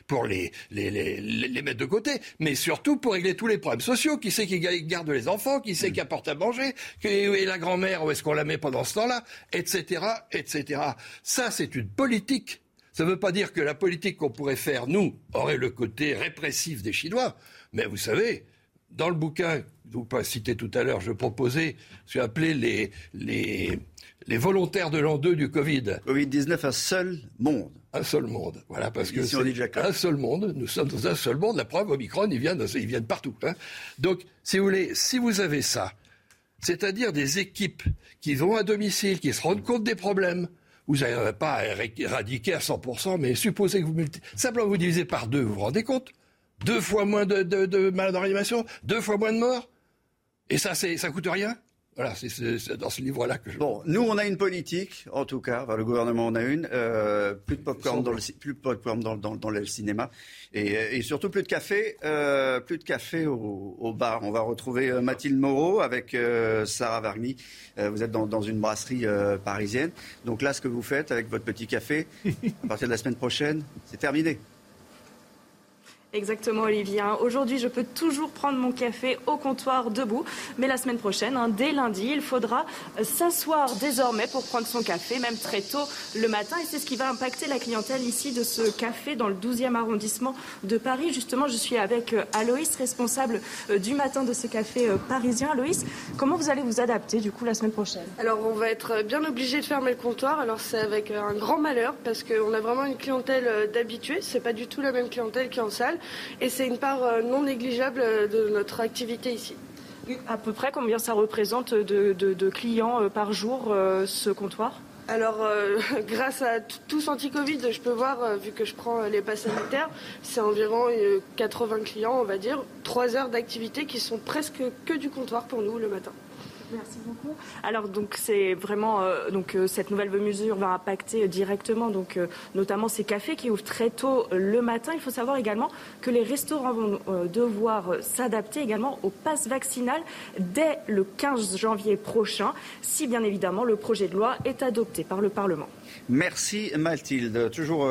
S9: pour les, les, les, mettre de côté, mais surtout pour régler tous les problèmes sociaux. Qui sait qui garde les enfants, qui sait mm. qui apporte à manger, qui est la grand-mère, où est-ce qu'on la met pendant ce temps-là, etc., etc. Ça, c'est une politique. Ça ne veut pas dire que la politique qu'on pourrait faire, nous, aurait le côté répressif des Chinois. Mais vous savez, dans le bouquin, que vous pas cité tout à l'heure, je proposais ce qu'on appelé les, les, les volontaires de l'an 2 du Covid.
S1: Covid-19, un seul monde.
S9: Un seul monde, voilà, parce que c'est un seul monde. Nous sommes dans un seul monde. La preuve, Omicron, ils viennent, ils viennent partout. Hein. Donc, si vous voulez, si vous avez ça, c'est-à-dire des équipes qui vont à domicile, qui se rendent compte des problèmes, vous n'arriverez pas à éradiquer à 100%, mais supposez que vous simplement vous divisez par deux, vous vous rendez compte? Deux fois moins de, de, de malades en réanimation, deux fois moins de morts, et ça, ça coûte rien? Voilà, c'est dans ce livre-là que je.
S1: Bon, nous, on a une politique, en tout cas, enfin, le gouvernement en a une, euh, plus de popcorn dans le plus de popcorn dans, dans, dans le cinéma, et, et, surtout plus de café, euh, plus de café au, au, bar. On va retrouver euh, Mathilde Moreau avec euh, Sarah Vargny. Euh, vous êtes dans, dans une brasserie parisienne. Donc là, ce que vous faites avec votre petit café, à partir de la semaine prochaine, c'est terminé.
S24: Exactement. Hein. Aujourd'hui, je peux toujours prendre mon café au comptoir debout, mais la semaine prochaine, hein, dès lundi, il faudra euh, s'asseoir désormais pour prendre son café, même très tôt le matin. Et c'est ce qui va impacter la clientèle ici de ce café dans le 12e arrondissement de Paris. Justement, je suis avec euh, Aloïs, responsable euh, du matin de ce café parisien. Aloïs, comment vous allez vous adapter du coup la semaine prochaine?
S25: Alors, on va être bien obligé de fermer le comptoir. Alors, c'est avec un grand malheur parce qu'on a vraiment une clientèle d'habitués. C'est pas du tout la même clientèle qui est en salle et c'est une part euh, non négligeable euh, de notre activité ici.
S24: À peu près combien ça représente de, clients euh, par jour ce comptoir?
S25: Alors, [LAUGHS] grâce à tous anti-Covid, je peux voir, vu que je prends les passes sanitaires, c'est environ 80 clients, on va dire, 3 heures d'activité qui sont presque que du comptoir pour nous le matin.
S24: Merci beaucoup. Alors donc c'est vraiment euh, donc euh, cette nouvelle mesure va impacter directement donc euh, notamment ces cafés qui ouvrent très tôt le matin. Il faut savoir également que les restaurants vont devoir s'adapter également au pass vaccinal dès le 15 janvier prochain, si bien évidemment le projet de loi est adopté par le Parlement.
S1: Merci Mathilde. Toujours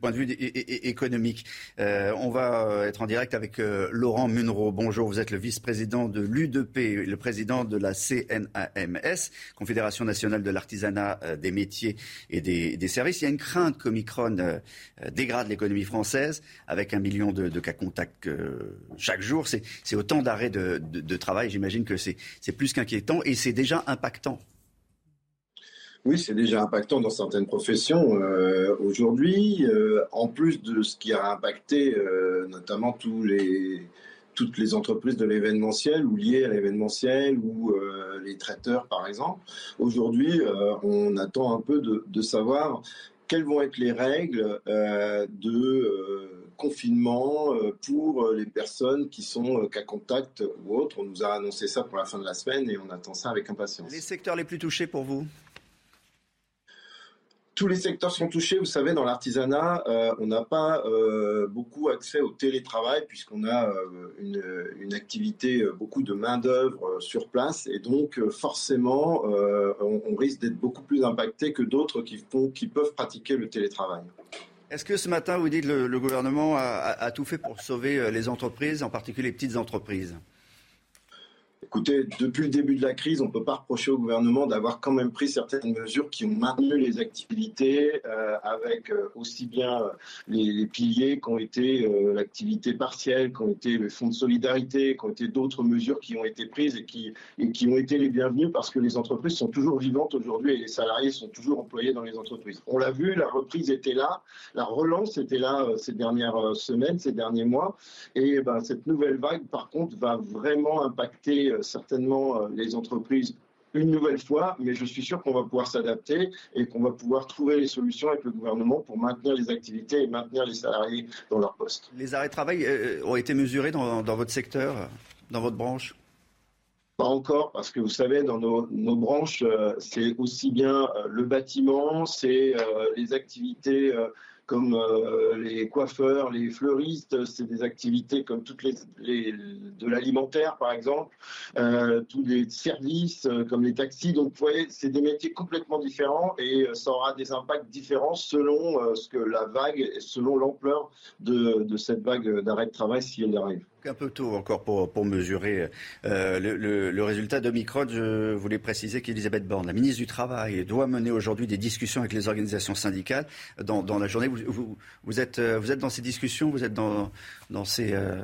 S1: point de vue économique, on va être en direct avec Laurent Munro. Bonjour, vous êtes le vice-président de l'U2P, le président de la CNAMS, Confédération nationale de l'artisanat, euh, des métiers et des, services. Il y a une crainte qu'Omicron euh, dégrade l'économie française avec un million de, cas contacts euh, chaque jour. C'est autant d'arrêts de, travail. J'imagine que c'est plus qu'inquiétant et c'est déjà impactant.
S26: Oui, c'est déjà impactant dans certaines professions aujourd'hui, en plus de ce qui a impacté notamment tous les, toutes les entreprises de l'événementiel ou liées à l'événementiel ou euh, les traiteurs par exemple. Aujourd'hui, euh, on attend un peu de, savoir quelles vont être les règles euh, de confinement pour les personnes qui sont cas contact ou autres. On nous a annoncé ça pour la fin de la semaine et on attend ça avec impatience.
S1: Les secteurs les plus touchés pour vous?
S26: Tous les secteurs sont touchés. Vous savez, dans l'artisanat, euh, on n'a pas euh, beaucoup accès au télétravail puisqu'on a euh, une, activité, beaucoup de main-d'œuvre sur place. Et donc, forcément, on, risque d'être beaucoup plus impacté que d'autres qui, peuvent pratiquer le télétravail.
S1: Est-ce que ce matin, vous dites le, le gouvernement a, tout fait pour sauver les entreprises, en particulier les petites entreprises?
S26: Écoutez, depuis le début de la crise, on ne peut pas reprocher au gouvernement d'avoir quand même pris certaines mesures qui ont maintenu les activités, euh, avec euh, aussi bien euh, les, piliers qui ont été l'activité partielle, qui ont été le fonds de solidarité, qui ont été d'autres mesures qui ont été prises et qui, ont été les bienvenues parce que les entreprises sont toujours vivantes aujourd'hui et les salariés sont toujours employés dans les entreprises. On l'a vu, la reprise était là, la relance était là ces dernières semaines, ces derniers mois, et ben, cette nouvelle vague, par contre, va vraiment impacter certainement euh, les entreprises une nouvelle fois, mais je suis sûr qu'on va pouvoir s'adapter et qu'on va pouvoir trouver les solutions avec le gouvernement pour maintenir les activités et maintenir les salariés dans leur poste.
S1: Les arrêts de travail euh, ont été mesurés dans, votre secteur, dans votre branche?
S26: Pas encore, parce que vous savez, dans nos, branches, c'est aussi bien le bâtiment, c'est les activités comme euh, les coiffeurs, les fleuristes, c'est des activités comme toutes les, de l'alimentaire par exemple, euh, tous les services euh, comme les taxis. Donc vous voyez, c'est des métiers complètement différents et ça aura des impacts différents selon ce que la vague, selon l'ampleur de, de cette vague d'arrêt de travail si elle arrive
S1: un peu tôt encore pour, pour mesurer euh, le, le, résultat d'Omicron. Je voulais préciser qu'Elisabeth Borne, la ministre du Travail, doit mener aujourd'hui des discussions avec les organisations syndicales dans, dans la journée. Vous, vous, vous, êtes, euh, vous êtes dans ces discussions, vous êtes dans, dans ces... Euh,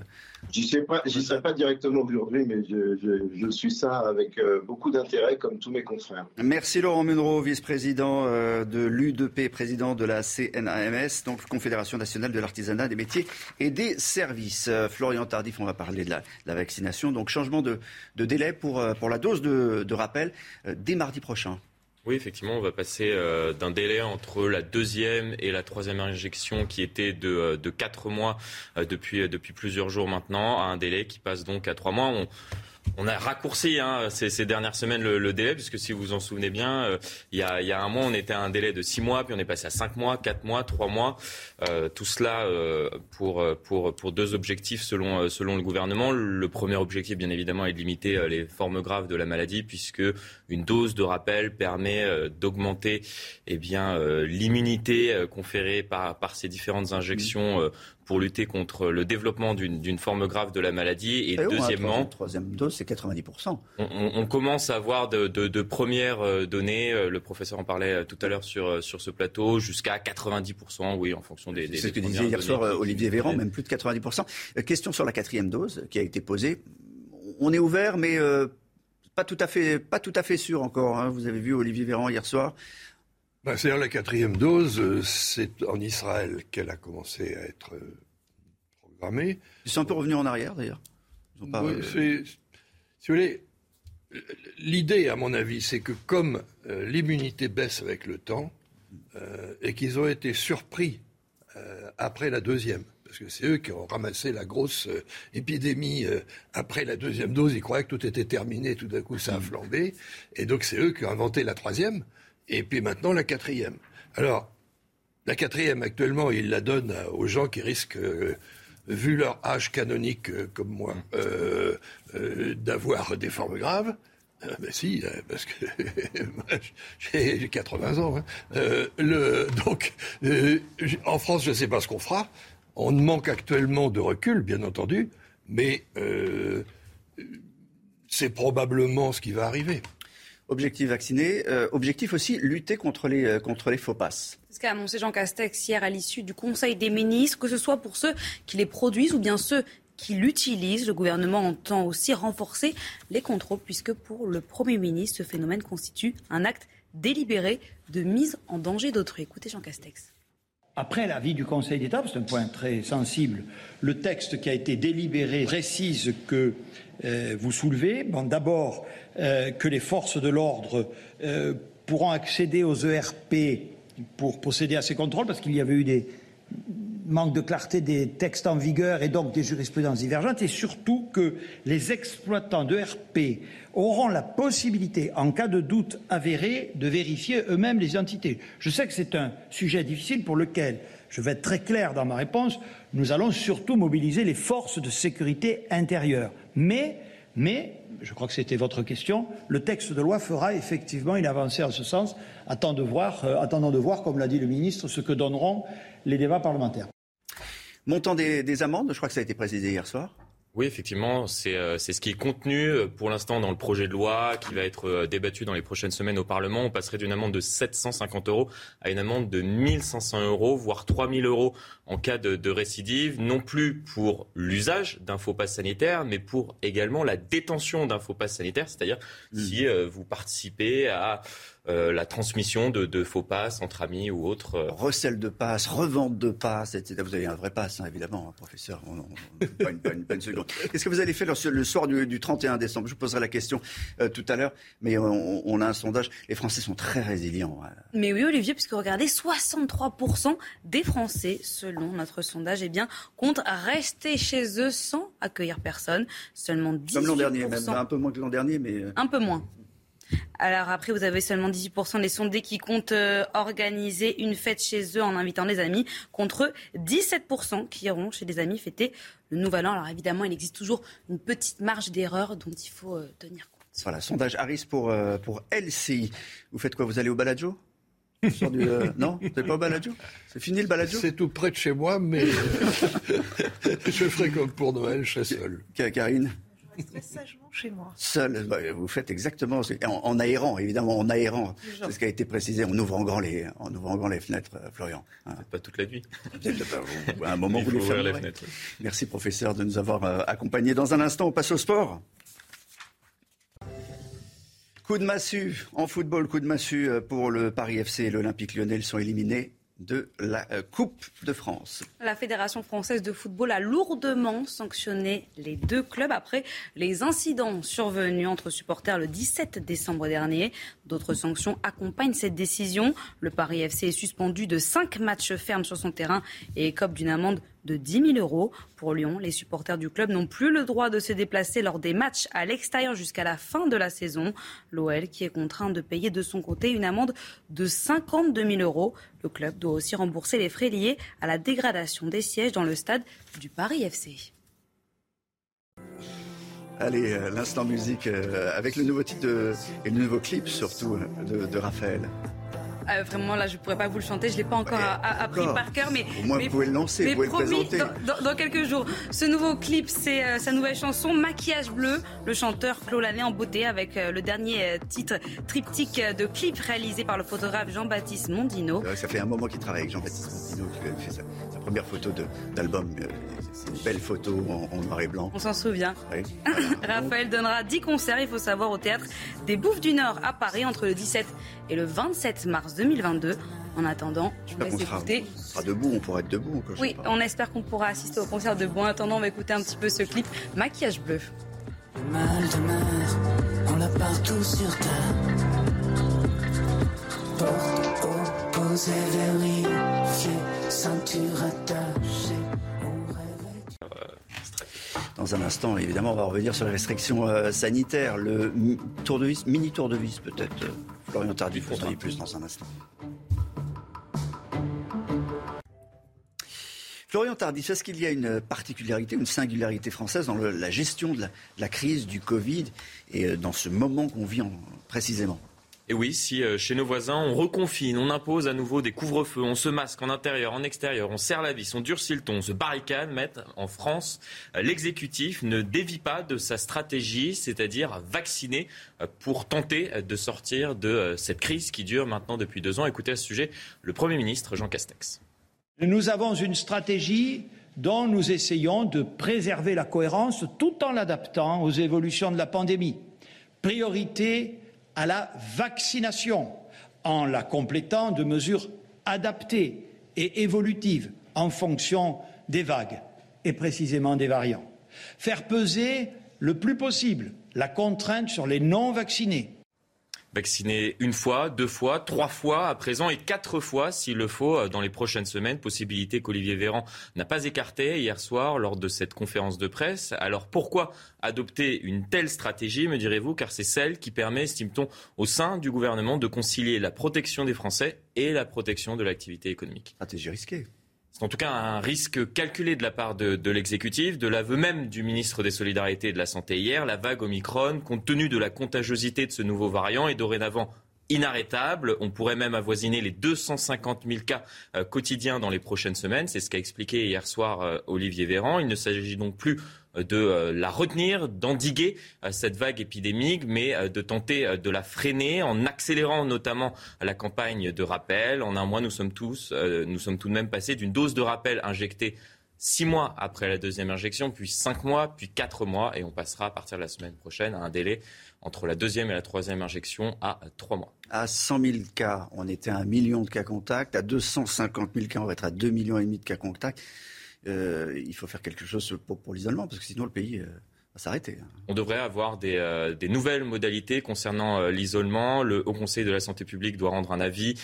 S26: J'y sais pas, directement aujourd'hui, mais je, suis ça avec euh, beaucoup d'intérêt, comme tous mes confrères.
S1: Merci Laurent Munro, vice-président euh, de l'U2P, président de la CNAMS, donc Confédération nationale de l'artisanat, des métiers et des services. Euh, Florian Tardif, on va parler de la, vaccination. Donc changement de, délai pour, la dose de rappel dès mardi prochain.
S8: Oui, effectivement, on va passer euh, d'un délai entre la deuxième et la troisième injection qui était de, euh, de 4 mois euh, depuis, plusieurs jours maintenant à un délai qui passe donc à trois mois. On a raccourci hein, ces, dernières semaines le, délai, puisque si vous vous en souvenez bien, euh, il, y a, un mois, on était à un délai de six mois, puis on est passé à cinq mois, quatre mois, trois mois. Euh, tout cela euh, pour, deux objectifs selon, le gouvernement. Le premier objectif, bien évidemment, est de limiter les formes graves de la maladie, puisque une dose de rappel permet d'augmenter eh l'immunité conférée par ces différentes injections pour lutter contre le développement d'une forme grave de la maladie. Et,
S1: eh deuxièmement, troisième, dose, c'est 90%.
S8: On, commence à avoir de, premières euh, données. Euh, le professeur en parlait euh, tout à l'heure sur, sur ce plateau, jusqu'à 90%, oui, en fonction des.
S1: C'est ce que disait hier soir Olivier Véran, même plus de 90%. Question sur la quatrième dose qui a été posée. On est ouvert, mais pas tout à fait, pas tout à fait sûr encore. Hein. Vous avez vu Olivier Véran hier soir.
S9: Ben, C'est-à-dire la quatrième dose, euh, c'est en Israël qu'elle a commencé à être euh, programmée.
S1: Ils sont un peu revenus en arrière d'ailleurs.
S9: Euh, si vous voulez, l'idée, à mon avis, c'est que comme l'immunité baisse avec le temps, et qu'ils ont été surpris après la deuxième, parce que c'est eux qui ont ramassé la grosse euh, épidémie euh, après la deuxième dose. Ils croyaient que tout était terminé, tout d'un coup ça a flambé. Et donc c'est eux qui ont inventé la troisième, et puis maintenant la quatrième. Alors, la quatrième, actuellement, ils la donnent aux gens qui risquent, euh, vu leur âge canonique comme moi, mm. d'avoir des formes graves. ben si, parce que [LAUGHS] j'ai 80 ans. Hein. le, donc, en France, je ne sais pas ce qu'on fera. On manque actuellement de recul, bien entendu, mais euh, c'est probablement ce qui va arriver.
S1: Objectif vacciné, euh, objectif aussi lutter contre les, euh, contre les faux passes.
S2: C'est ce qu'a annoncé Jean Castex hier à l'issue du Conseil des ministres, que ce soit pour ceux qui les produisent ou bien ceux qui l'utilisent. Le gouvernement entend aussi renforcer les contrôles, puisque pour le Premier ministre, ce phénomène constitue un acte délibéré de mise en danger d'autrui. Écoutez Jean Castex.
S11: Après l'avis du Conseil d'État, c'est un point très sensible, le texte qui a été délibéré précise que euh, vous soulevez, d'abord euh, que les forces de l'ordre euh, pourront accéder aux ERP pour procéder à ces contrôles, parce qu'il y avait eu des, manque de clarté des textes en vigueur et donc des jurisprudences divergentes, et surtout que les exploitants de RP auront la possibilité, en cas de doute avéré, de vérifier eux-mêmes les identités. Je sais que c'est un sujet difficile pour lequel, je vais être très clair dans ma réponse, nous allons surtout mobiliser les forces de sécurité intérieure. Mais, mais, je crois que c'était votre question, le texte de loi fera effectivement une avancée en ce sens. Attendons de voir, euh, attendons de voir comme l'a dit le ministre, ce que donneront les débats parlementaires.
S1: Montant des, amendes, je crois que ça a été précisé hier soir.
S8: Oui, effectivement, euh, c'est ce qui est contenu euh, pour l'instant dans le projet de loi qui va être euh, débattu dans les prochaines semaines au Parlement. On passerait d'une amende de 750 euros à une amende de 1500 euros, voire 3000 euros en cas de, récidive, non plus pour l'usage d'un faux pass sanitaire, mais pour également la détention d'un faux pass sanitaire, c'est-à-dire mmh. si vous participez à euh, la transmission de, faux passes entre amis ou autres.
S1: Euh. Recel de passes, revente de passes, etc. Vous avez un vrai passe, hein, évidemment, hein, professeur. pas, une, seconde. [LAUGHS] Qu'est-ce que vous allez faire le, soir du, 31 décembre? Je vous poserai la question euh, tout à l'heure, mais on, a un sondage. Les Français sont très résilients.
S2: Mais oui, Olivier, puisque regardez, 63% des Français, selon notre sondage, eh bien, comptent rester chez eux sans accueillir personne. Seulement 18%.
S1: Comme l'an dernier, même un peu moins que l'an dernier, mais...
S2: Un peu moins. Alors après, vous avez seulement 18% des sondés qui comptent euh, organiser une fête chez eux en invitant des amis, contre 17% qui iront chez des amis fêter le Nouvel An. Alors évidemment, il existe toujours une petite marge d'erreur dont il faut euh, tenir compte.
S1: Voilà, sondage Harris pour, euh, pour LCI. Vous faites quoi Vous allez au Baladio? Du, [LAUGHS] non, c'est pas au Baladio? C'est fini le Baladio?
S9: C'est tout près de chez moi, mais [LAUGHS] [LAUGHS] je ferai comme pour Noël, je serai seul.
S1: Karine?
S22: Très [LAUGHS] sagement chez moi.
S1: Seul, bah, vous faites exactement en, aérant, évidemment, en aérant. C'est ce qui a été précisé, en ouvrant grand les, en ouvrant grand les fenêtres, euh, Florian.
S8: Hein. Pas toute la nuit. [LAUGHS]
S1: à un moment, vous les fermerez. les fenêtres. Merci, professeur, de nous avoir euh, accompagnés. Dans un instant, on passe au sport. Coup de massue en football, coup de massue euh, pour le Paris FC et l'Olympique lyonnais. sont éliminés de la euh, Coupe de France.
S2: La Fédération française de football a lourdement sanctionné les deux clubs après les incidents survenus entre supporters le 17 décembre dernier. D'autres sanctions accompagnent cette décision. Le Paris FC est suspendu de cinq matchs fermes sur son terrain et écope d'une amende de 10 000 euros. Pour Lyon, les supporters du club n'ont plus le droit de se déplacer lors des matchs à l'extérieur jusqu'à la fin de la saison. L'OL qui est contraint de payer de son côté une amende de 52 000 euros. Le club doit aussi rembourser les frais liés à la dégradation des sièges dans le stade du Paris FC.
S1: Allez, euh, l'instant musique euh, avec le nouveau titre et le nouveau clip surtout euh, de Raphaël.
S2: Ah, vraiment, là, je pourrais pas vous le chanter. Je l'ai pas encore appris par cœur, mais.
S1: Au moins, vous pouvez le lancer, vous pouvez le présenter.
S2: Dans, quelques jours. Ce nouveau clip, c'est euh, sa nouvelle chanson, Maquillage bleu. Le chanteur clôt l'année en beauté avec euh, le dernier euh, titre triptyque de clip réalisé par le photographe Jean-Baptiste Mondino.
S1: ça fait un moment qu'il travaille avec Jean-Baptiste Mondino, qui fait sa, première photo d'album. C'est une belle photo en, noir et blanc.
S2: On s'en souvient. [LAUGHS] Raphaël donnera 10 concerts, il faut savoir, au théâtre des Bouffes du Nord à Paris entre le 17 et le 27 mars 2022. En attendant, je vous laisse écouter.
S1: On sera debout, on pourra être debout.
S2: oui, on espère qu'on pourra assister au concert debout. En attendant, on va écouter un petit peu ce clip Maquillage bleu.
S27: Le mal demeure, on l'a partout sur terre. Porte
S1: Dans un instant, évidemment, on va revenir sur les restrictions euh, sanitaires. Le tour de vis, mini tour de vis peut-être. Florian Tardif, vous en plus dans un instant. Florian Tardif, est-ce qu'il y a une particularité, une singularité française dans la gestion de la, crise du Covid et euh, dans ce moment qu'on vit précisément
S8: et oui, si euh, chez nos voisins, on reconfine, on impose à nouveau des couvre-feux, on se masque en intérieur, en extérieur, on serre la vis, on durcit le ton, on se barricade, mais en France, euh, l'exécutif ne dévie pas de sa stratégie, c'est-à-dire vacciner pour tenter de sortir de cette crise qui dure maintenant depuis deux ans. Écoutez à ce sujet le Premier ministre Jean Castex.
S11: Nous avons une stratégie dont nous essayons de préserver la cohérence tout en l'adaptant aux évolutions de la pandémie. Priorité à la vaccination en la complétant de mesures adaptées et évolutives en fonction des vagues et précisément des variants. Faire peser le plus possible la contrainte sur les non vaccinés
S8: Vacciner une fois, deux fois, trois fois à présent et quatre fois s'il le faut euh, dans les prochaines semaines. Possibilité qu'Olivier Véran n'a pas écartée hier soir lors de cette conférence de presse. Alors pourquoi adopter une telle stratégie, me direz-vous, car c'est celle qui permet, estime-t-on, au sein du gouvernement de concilier la protection des Français et la protection de l'activité économique.
S1: Stratégie risquée.
S8: C'est en tout cas un risque calculé de la part de, l'exécutif, de l'aveu même du ministre des Solidarités et de la Santé hier. La vague Omicron, compte tenu de la contagiosité de ce nouveau variant, est dorénavant inarrêtable. On pourrait même avoisiner les 250 000 cas euh, quotidiens dans les prochaines semaines. C'est ce qu'a expliqué hier soir euh, Olivier Véran. Il ne s'agit donc plus de euh, la retenir, d'endiguer euh, cette vague épidémique, mais euh, de tenter de la freiner en accélérant notamment la campagne de rappel. En un mois, nous sommes tous, nous sommes tout de même passés d'une dose de rappel injectée six mois après la deuxième injection, puis cinq mois, puis quatre mois, et on passera à partir de la semaine prochaine à un délai entre la deuxième et la troisième injection à trois mois.
S1: À 100 000 cas, on était à un million de cas contacts. À 250 000 cas, on va être à 2 millions et demi de cas contacts. Euh, il faut faire quelque chose pour, l'isolement, parce que sinon le pays euh, va s'arrêter. Hein.
S8: On devrait avoir des, euh, nouvelles modalités concernant l'isolement. Le Haut Conseil de la santé publique doit rendre un avis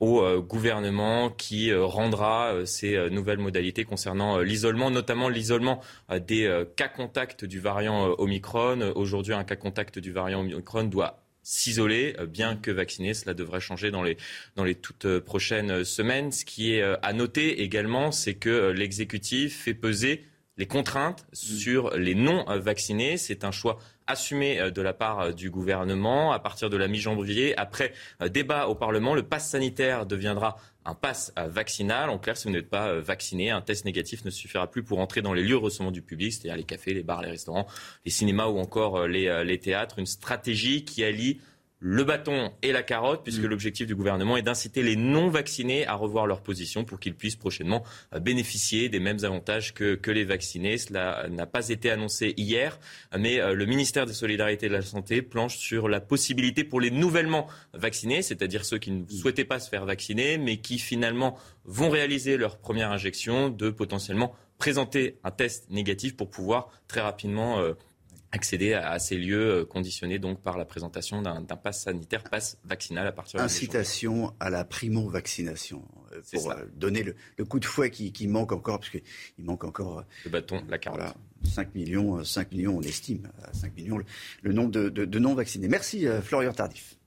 S8: au gouvernement qui rendra ces nouvelles modalités concernant l'isolement, notamment l'isolement des cas contacts du variant Omicron. Aujourd'hui, un cas contact du variant Omicron doit s'isoler, euh, bien que vacciné. Cela devrait changer dans les, dans les toutes euh, prochaines semaines. Ce qui est euh, à noter également, c'est que l'exécutif fait peser les contraintes mmh. sur les non vaccinés. C'est un choix assumé de la part du gouvernement. À partir de la mi-janvier, après débat au Parlement, le pass sanitaire deviendra un pass vaccinal. En clair, si vous n'êtes pas vacciné, un test négatif ne suffira plus pour entrer dans les lieux recevant du public, c'est-à-dire les cafés, les bars, les restaurants, les cinémas ou encore les, les théâtres. Une stratégie qui allie le bâton et la carotte, puisque mm. l'objectif du gouvernement est d'inciter les non-vaccinés à revoir leur position pour qu'ils puissent prochainement euh, bénéficier des mêmes avantages que, les vaccinés. Cela n'a pas été annoncé hier, mais euh, le ministère des Solidarités et de la Santé planche sur la possibilité pour les nouvellement vaccinés, c'est-à-dire ceux qui ne mm. souhaitaient pas se faire vacciner, mais qui finalement vont réaliser leur première injection, de potentiellement présenter un test négatif pour pouvoir très rapidement euh, accéder à, ces lieux euh, conditionnés donc par la présentation d'un pass sanitaire, pass vaccinal à partir
S1: de Incitation à la primo-vaccination euh, pour euh, donner le, coup de fouet qui, manque encore, parce qu'il manque encore...
S8: Le bâton, la carotte.
S1: 5 millions, 5 millions, on estime, 5 millions le, nombre de, de non-vaccinés. Merci Florian Tardif.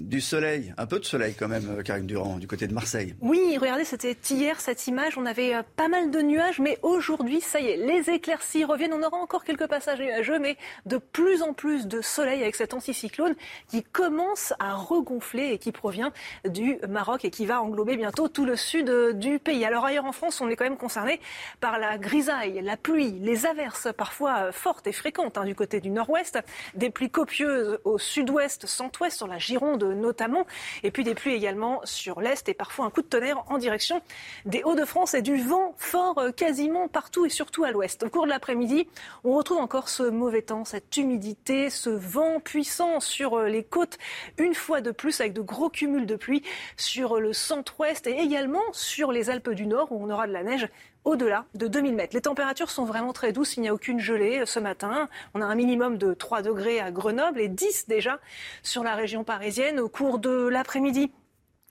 S1: Du soleil, un peu de soleil quand même, euh, Karine Durand, du côté de Marseille.
S22: Oui, regardez, c'était hier cette image. On avait euh, pas mal de nuages, mais aujourd'hui, ça y est, les éclaircies reviennent. On aura encore quelques passages nuageux, mais de plus en plus de soleil avec cet anticyclone qui commence à regonfler et qui provient du Maroc et qui va englober bientôt tout le sud euh, du pays. Alors ailleurs en France, on est quand même concerné par la grisaille, la pluie, les averses parfois fortes et fréquentes hein, du côté du nord-ouest, des pluies copieuses au sud-ouest, centre-ouest, sur la Gironde notamment. Et puis des pluies également sur l'Est et parfois un coup de tonnerre en direction des Hauts-de-France et du vent fort euh, quasiment partout et surtout à l'Ouest. Au cours de l'après-midi, on retrouve encore ce mauvais temps, cette humidité, ce vent puissant sur euh, les côtes, une fois de plus avec de gros cumuls de pluie sur le centre-ouest et également sur les Alpes du Nord où on aura de la neige au-delà de 2000 mètres. Les températures sont vraiment très douces, il n'y a aucune gelée euh, ce matin. On a un minimum de 3 degrés à Grenoble et 10 déjà sur la région parisienne. Au cours de l'après-midi,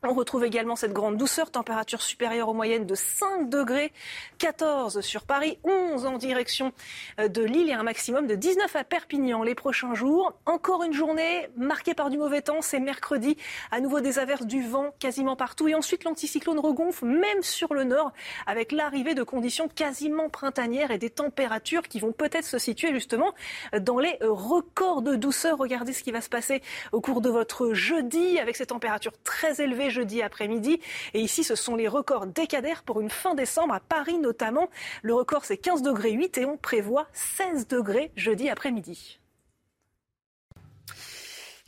S22: On retrouve également cette grande douceur, température supérieure aux moyennes de 5 degrés, 14 sur Paris, 11 en direction euh, de Lille et un maximum de 19 à Perpignan les prochains jours. Encore une journée marquée par du mauvais temps, c'est mercredi, à nouveau des averses du vent quasiment partout et ensuite l'anticyclone regonfle même sur le nord avec l'arrivée de conditions quasiment printanières et des températures qui vont peut-être se situer justement dans les records de douceur. Regardez ce qui va se passer au cours de votre jeudi avec ces températures très élevées jeudi après-midi. Et ici, ce sont les records décadaires pour une fin décembre à Paris notamment. Le record, c'est 15 degrés 8 et on prévoit 16 degrés jeudi après-midi.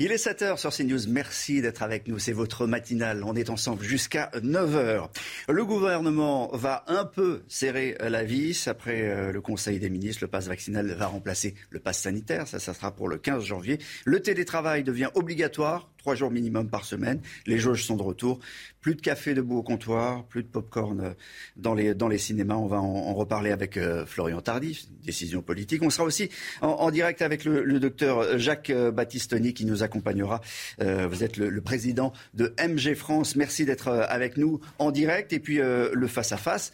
S1: Il est 7h sur CNews. Merci d'être avec nous. C'est votre matinale. On est ensemble jusqu'à 9h. Le gouvernement va un peu serrer la vis. Après euh, le Conseil des ministres, le pass vaccinal va remplacer le pass sanitaire. Ça, ça sera pour le 15 janvier. Le télétravail devient obligatoire trois jours minimum par semaine. Les jauges sont de retour. Plus de café debout au comptoir, plus de pop-corn euh, dans les, dans les cinémas. On va en, reparler avec euh, Florian Tardif, décision politique. On sera aussi en, direct avec le, docteur Jacques euh, Battistoni qui nous accompagnera. vous êtes le, président de MG France. Merci d'être avec nous en direct. Et puis le face à face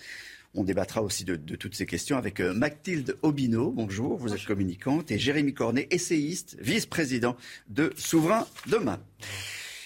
S1: on débattra aussi de, toutes ces questions avec euh, Mathilde Obino. Bonjour, vous êtes communicante. Et Jérémy Cornet, essayiste, vice-président de Souverain Demain.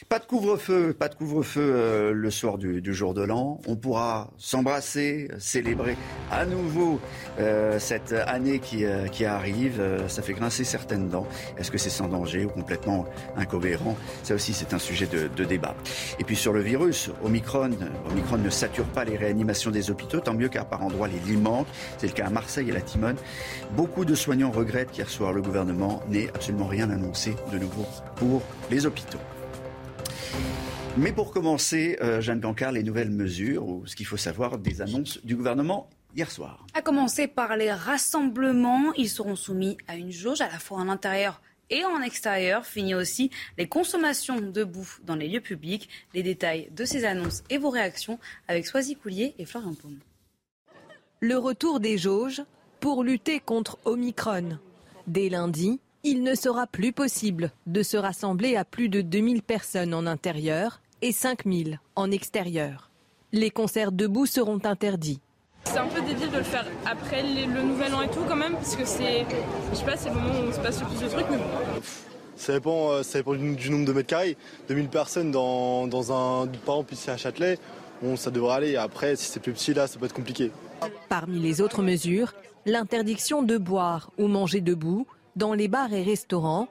S1: Pas de couvre-feu, pas de couvre-feu euh, le soir du, jour de l'an. On pourra s'embrasser, célébrer à nouveau euh, cette année qui, euh, qui arrive. ça fait grincer certaines dents. Est-ce que c'est sans danger ou complètement incohérent? Ça aussi, c'est un sujet de, de, débat. Et puis sur le virus, Omicron, Omicron ne sature pas les réanimations des hôpitaux, tant mieux car par endroits les lits manquent. C'est le cas à Marseille et la Timone. Beaucoup de soignants regrettent qu'hier soir le gouvernement n'ait absolument rien annoncé de nouveau pour les hôpitaux. Mais pour commencer, euh, Jeanne les nouvelles mesures ou ce qu'il faut savoir des annonces du gouvernement hier soir.
S2: À commencer par les rassemblements, ils seront soumis à une jauge à la fois en intérieur et en extérieur. Fini aussi les consommations debout dans les lieux publics. Les détails de ces annonces et vos réactions avec Soisy Coulier et Florian Paume.
S3: Le retour des jauges pour lutter contre Omicron. Dès lundi, il ne sera plus possible de se rassembler à plus de 2000 personnes en intérieur et 5000 en extérieur. Les concerts debout seront interdits.
S28: C'est un peu débile de le faire après le nouvel an et tout quand même, parce que c'est, je sais pas, c'est le moment où on se passe le plus de trucs, mais
S29: Ça dépend, euh, ça dépend du, nombre de mètres carrés. 2000 personnes dans, un, par exemple ici à Châtelet, bon, ça devrait aller. Après, si c'est plus petit là, ça peut être compliqué.
S3: Parmi les autres mesures, l'interdiction de boire ou manger debout, dans les bars et restaurants.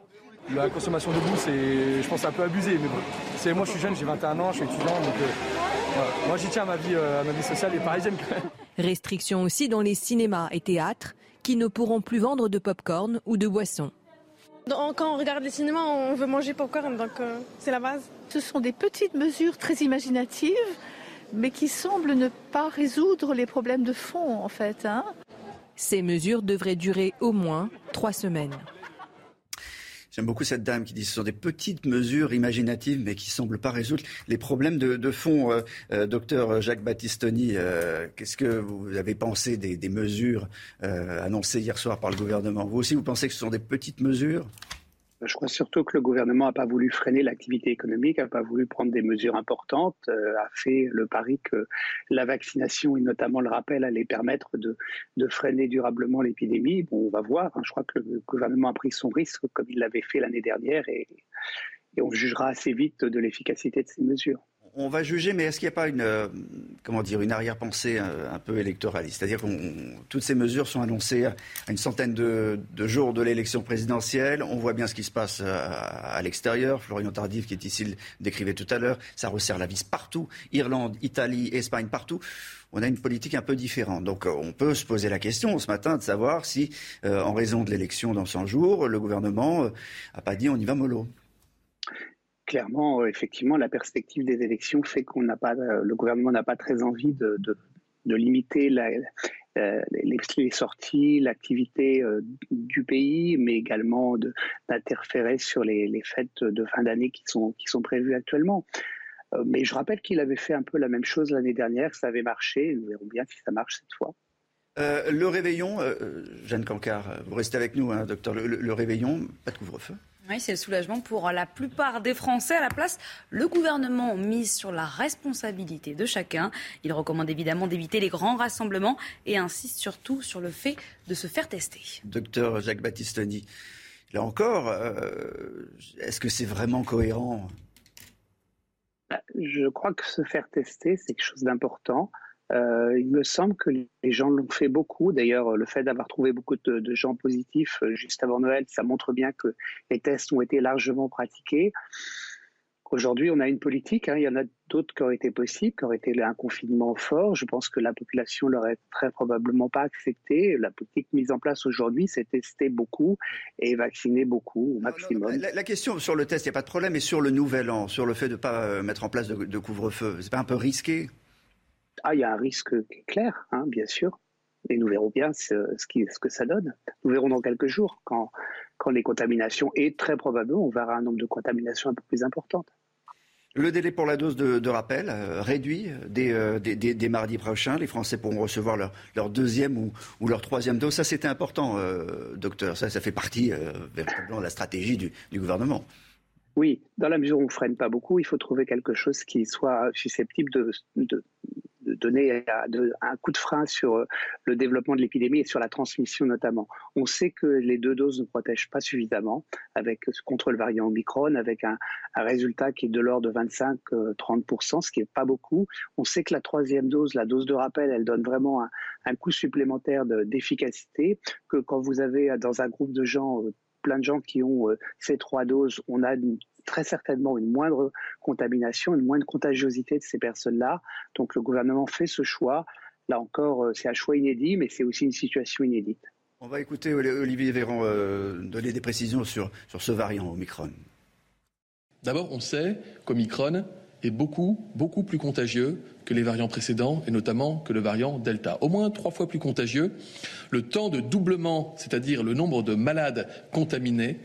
S6: La consommation de boue, c'est, je pense, un peu abusé. Mais bon, c'est, moi, je suis jeune, j'ai 21 ans, je suis étudiant, donc euh, moi, j'y tiens à ma vie, euh, à ma vie sociale et parisienne.
S3: Restrictions aussi dans les cinémas et théâtres qui ne pourront plus vendre de pop-corn ou de boissons.
S28: Quand on regarde les cinémas, on veut manger pop-corn, donc euh, c'est la base.
S30: Ce sont des petites mesures très imaginatives, mais qui semblent ne pas résoudre les problèmes de fond, en fait. Hein.
S3: Ces mesures devraient durer au moins trois semaines.
S1: J'aime beaucoup cette dame qui dit que ce sont des petites mesures imaginatives mais qui ne semblent pas résoudre les problèmes de, fond. Euh, euh, docteur Jacques Battistoni, euh, qu'est-ce que vous avez pensé des, mesures annoncées hier soir par le gouvernement? Vous aussi, vous pensez que ce sont des petites mesures?
S31: Je crois surtout que le gouvernement n'a pas voulu freiner l'activité économique, n'a pas voulu prendre des mesures importantes, euh, a fait le pari que la vaccination et notamment le rappel allait permettre de, freiner durablement l'épidémie. Bon, on va voir. Hein. je crois que le gouvernement a pris son risque comme il l'avait fait l'année dernière et on jugera assez vite de l'efficacité de ces mesures
S1: on va juger, mais est-ce qu'il n'y a pas une, euh, comment dire, une arrière-pensée euh, un, peu électoraliste? C'est-à-dire que toutes ces mesures sont annoncées à une centaine de, jours de l'élection présidentielle. On voit bien ce qui se passe euh, à, l'extérieur. Florian Tardif, qui est ici, le décrivait tout à l'heure. Ça resserre la vis partout. Irlande, Italie, Espagne, partout. On a une politique un peu différente. Donc on peut se poser la question ce matin de savoir si, en raison de l'élection dans 100 jours, le gouvernement n'a pas dit on y va mollo
S31: clairement, euh, effectivement, la perspective des élections fait qu'on n'a pas, euh, le gouvernement n'a pas très envie de, limiter euh, les, sorties, l'activité du pays, mais également d'interférer sur les, fêtes de fin d'année qui sont, prévues actuellement. mais je rappelle qu'il avait fait un peu la même chose l'année dernière, ça avait marché, nous verrons bien si ça marche cette fois.
S1: le réveillon, Jeanne Cancard, vous restez avec nous, hein, docteur, le réveillon, pas de couvre-feu
S2: Oui, c'est le soulagement pour la plupart des Français. À la place, le gouvernement mise sur la responsabilité de chacun. Il recommande évidemment d'éviter les grands rassemblements et insiste surtout sur le fait de se faire tester.
S1: Docteur Jacques Battistoni, là encore, euh, est-ce que c'est vraiment cohérent?
S31: Bah, Je crois que se faire tester, c'est quelque chose d'important. Euh, il me semble que les gens l'ont fait beaucoup. D'ailleurs, le fait d'avoir trouvé beaucoup de, gens positifs euh, juste avant Noël, ça montre bien que les tests ont été largement pratiqués. Aujourd'hui, on a une politique. Hein. il y en a d'autres qui auraient été possibles, qui auraient été un confinement fort. Je pense que la population l'aurait très probablement pas accepté. La politique mise en place aujourd'hui, c'est tester beaucoup et vacciner beaucoup au maximum.
S1: la, question sur le test, il n'y a pas de problème, mais sur le nouvel an, sur le fait de ne pas euh, mettre en place de, de couvre-feu, c'est pas un peu risqué?
S31: Ah, il y a un risque clair, hein, bien sûr. Et nous verrons bien ce, que ça donne. Nous verrons dans quelques jours, quand, les contaminations, et très probablement, on verra un nombre de contaminations un peu plus importantes.
S1: Le délai pour la dose de, rappel euh, réduit euh, dès, mardi prochain. Les Français pourront recevoir leur, deuxième ou, leur troisième dose. Ça, c'était important, euh, docteur. Ça, ça fait partie véritablement de la stratégie du, gouvernement.
S31: Oui, dans la mesure où on ne freine pas beaucoup, il faut trouver quelque chose qui soit susceptible de, donner un coup de frein sur euh, le développement de l'épidémie et sur la transmission notamment. On sait que les deux doses ne protègent pas suffisamment avec, contre le variant Omicron, avec un, résultat qui est de l'ordre de 25-30%, ce qui n'est pas beaucoup. On sait que la troisième dose, la dose de rappel, elle donne vraiment un, un coup supplémentaire d'efficacité, que quand vous avez dans un groupe de gens euh, plein de gens qui ont euh, ces trois doses, on a très certainement une moindre contamination, une moindre contagiosité de ces personnes-là. Donc le gouvernement fait ce choix. Là encore, euh, c'est un choix inédit, mais c'est aussi une situation inédite.
S1: On va écouter Olivier Véran euh, donner des précisions sur, sur ce variant Omicron.
S16: D'abord, on sait qu'Omicron est beaucoup, beaucoup plus contagieux que les variants précédents, et notamment que le variant Delta. Au moins trois fois plus contagieux. Le temps de doublement, c'est-à-dire le nombre de malades contaminés,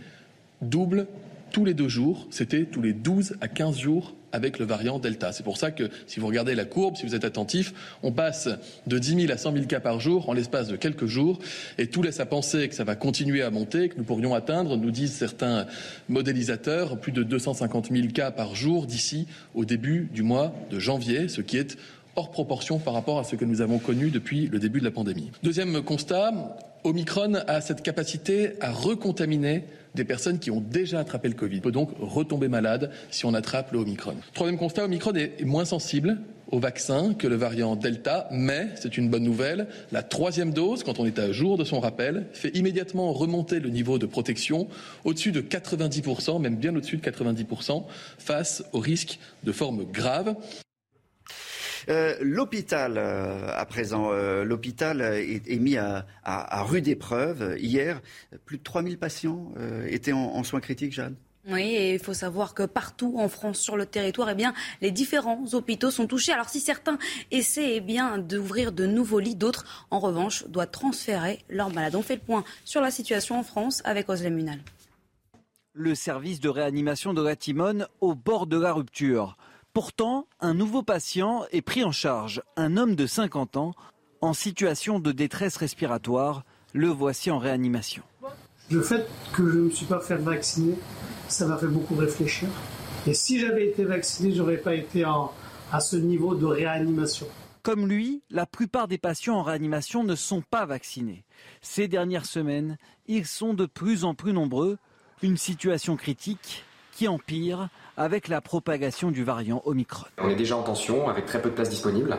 S16: double tous les deux jours, c'était tous les 12 à 15 jours avec le variant Delta. C'est pour ça que si vous regardez la courbe, si vous êtes attentif, on passe de 10 000 à 100 000 cas par jour en l'espace de quelques jours et tout laisse à penser que ça va continuer à monter, que nous pourrions atteindre, nous disent certains modélisateurs, plus de 250 000 cas par jour d'ici au début du mois de janvier, ce qui est hors proportion par rapport à ce que nous avons connu depuis le début de la pandémie. Deuxième constat, Omicron a cette capacité à recontaminer des personnes qui ont déjà attrapé le Covid. On peut donc retomber malade si on attrape le Omicron. Troisième constat, Omicron est moins sensible au vaccin que le variant Delta, mais c'est une bonne nouvelle, la troisième dose, quand on est à jour de son rappel, fait immédiatement remonter le niveau de protection au-dessus de 90%, même bien au-dessus de 90%, face au risque de formes graves.
S1: Euh, l'hôpital, euh, à présent, euh, l'hôpital est, mis à, rude épreuve. Hier, plus de 3000 patients étaient en, soins critiques, Jeanne.
S2: Oui, et il faut savoir que partout en France, sur le territoire, eh bien, les différents hôpitaux sont touchés. Alors si certains essaient eh bien, d'ouvrir de nouveaux lits, d'autres, en revanche, doivent transférer leurs malades. On fait le point sur la situation en France avec Oslem Munal.
S13: Le service de réanimation de Ratimone au bord de la rupture. Pourtant, un nouveau patient est pris en charge, un homme de 50 ans, en situation de détresse respiratoire. Le voici en réanimation.
S32: Le fait que je ne me suis pas fait vacciner, ça m'a fait beaucoup réfléchir. Et si j'avais été vacciné, j'aurais pas été à ce niveau de réanimation.
S13: Comme lui, la plupart des patients en réanimation ne sont pas vaccinés. Ces dernières semaines, ils sont de plus en plus nombreux. Une situation critique qui empire avec la propagation du variant Omicron.
S33: On est déjà en tension avec très peu de places disponibles.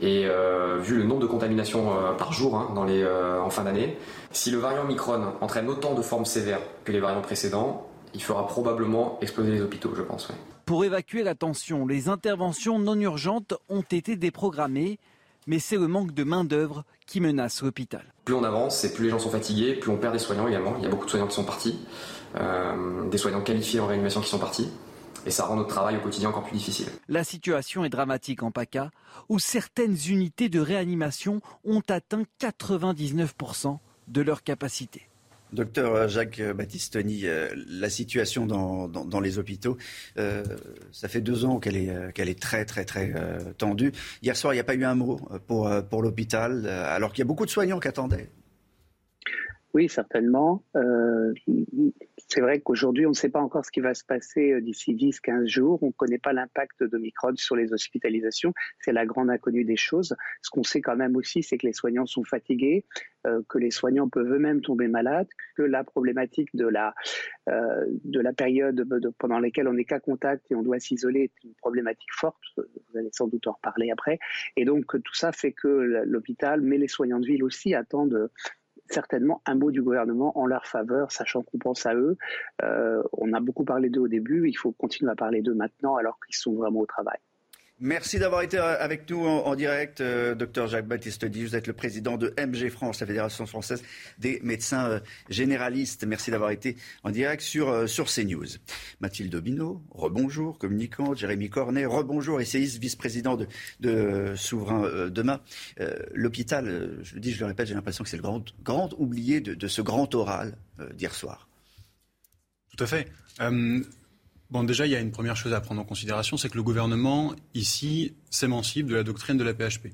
S33: Et euh, vu le nombre de contaminations euh, par jour hein, dans les, euh, en fin d'année, si le variant Omicron entraîne autant de formes sévères que les variants précédents, il fera probablement exploser les hôpitaux, je pense.
S13: Pour évacuer la tension, les interventions non urgentes ont été déprogrammées, mais c'est le manque de main-d'œuvre qui menace l'hôpital.
S33: Plus on avance et plus les gens sont fatigués, plus on perd des soignants également. Il y a beaucoup de soignants qui sont partis, des soignants qualifiés en réanimation qui sont partis et ça rend notre travail au quotidien encore plus difficile.
S13: La situation est dramatique en PACA, où certaines unités de réanimation ont atteint 99% de leur capacité.
S1: Docteur Jacques Battistoni, euh, la situation dans, les hôpitaux, euh, ça fait deux ans qu'elle est, euh, qu'elle est très très très tendue. Hier soir, il n'y a pas eu un mot pour, pour l'hôpital, alors qu'il y a beaucoup de soignants qui attendaient.
S31: Oui, certainement. Euh, c'est vrai qu'aujourd'hui, on ne sait pas encore ce qui va se passer euh, d'ici 10-15 jours. On ne connaît pas l'impact d'Omicron sur les hospitalisations. C'est la grande inconnue des choses. Ce qu'on sait quand même aussi, c'est que les soignants sont fatigués, euh, que les soignants peuvent eux-mêmes tomber malades, que la problématique de la, euh, de la période pendant laquelle on n'est qu'à contact et on doit s'isoler est une problématique forte. Vous allez sans doute en reparler après. Et donc, tout ça fait que l'hôpital, mais les soignants de ville aussi, attendent certainement un mot du gouvernement en leur faveur, sachant qu'on pense à eux. Euh, on a beaucoup parlé d'eux au début, il faut continuer à parler d'eux maintenant alors qu'ils sont vraiment au travail.
S1: Merci d'avoir été euh, avec nous en, direct, euh, docteur Jacques-Baptiste. Vous êtes le président de MG France, la Fédération française des médecins euh, généralistes. Merci d'avoir été en direct sur, sur CNews. Mathilde Bino, rebonjour, communicante. Jérémy Cornet, rebonjour, essayiste, vice-président de, de, Souverain Demain. L'hôpital, je le dis, je le répète, j'ai l'impression que c'est le grand, grand oublié de, de ce grand oral d'hier soir.
S34: Tout à fait. Bon, déjà, il y a une première chose à prendre en considération, c'est que le gouvernement, ici, s'émancipe de la doctrine de la PHP.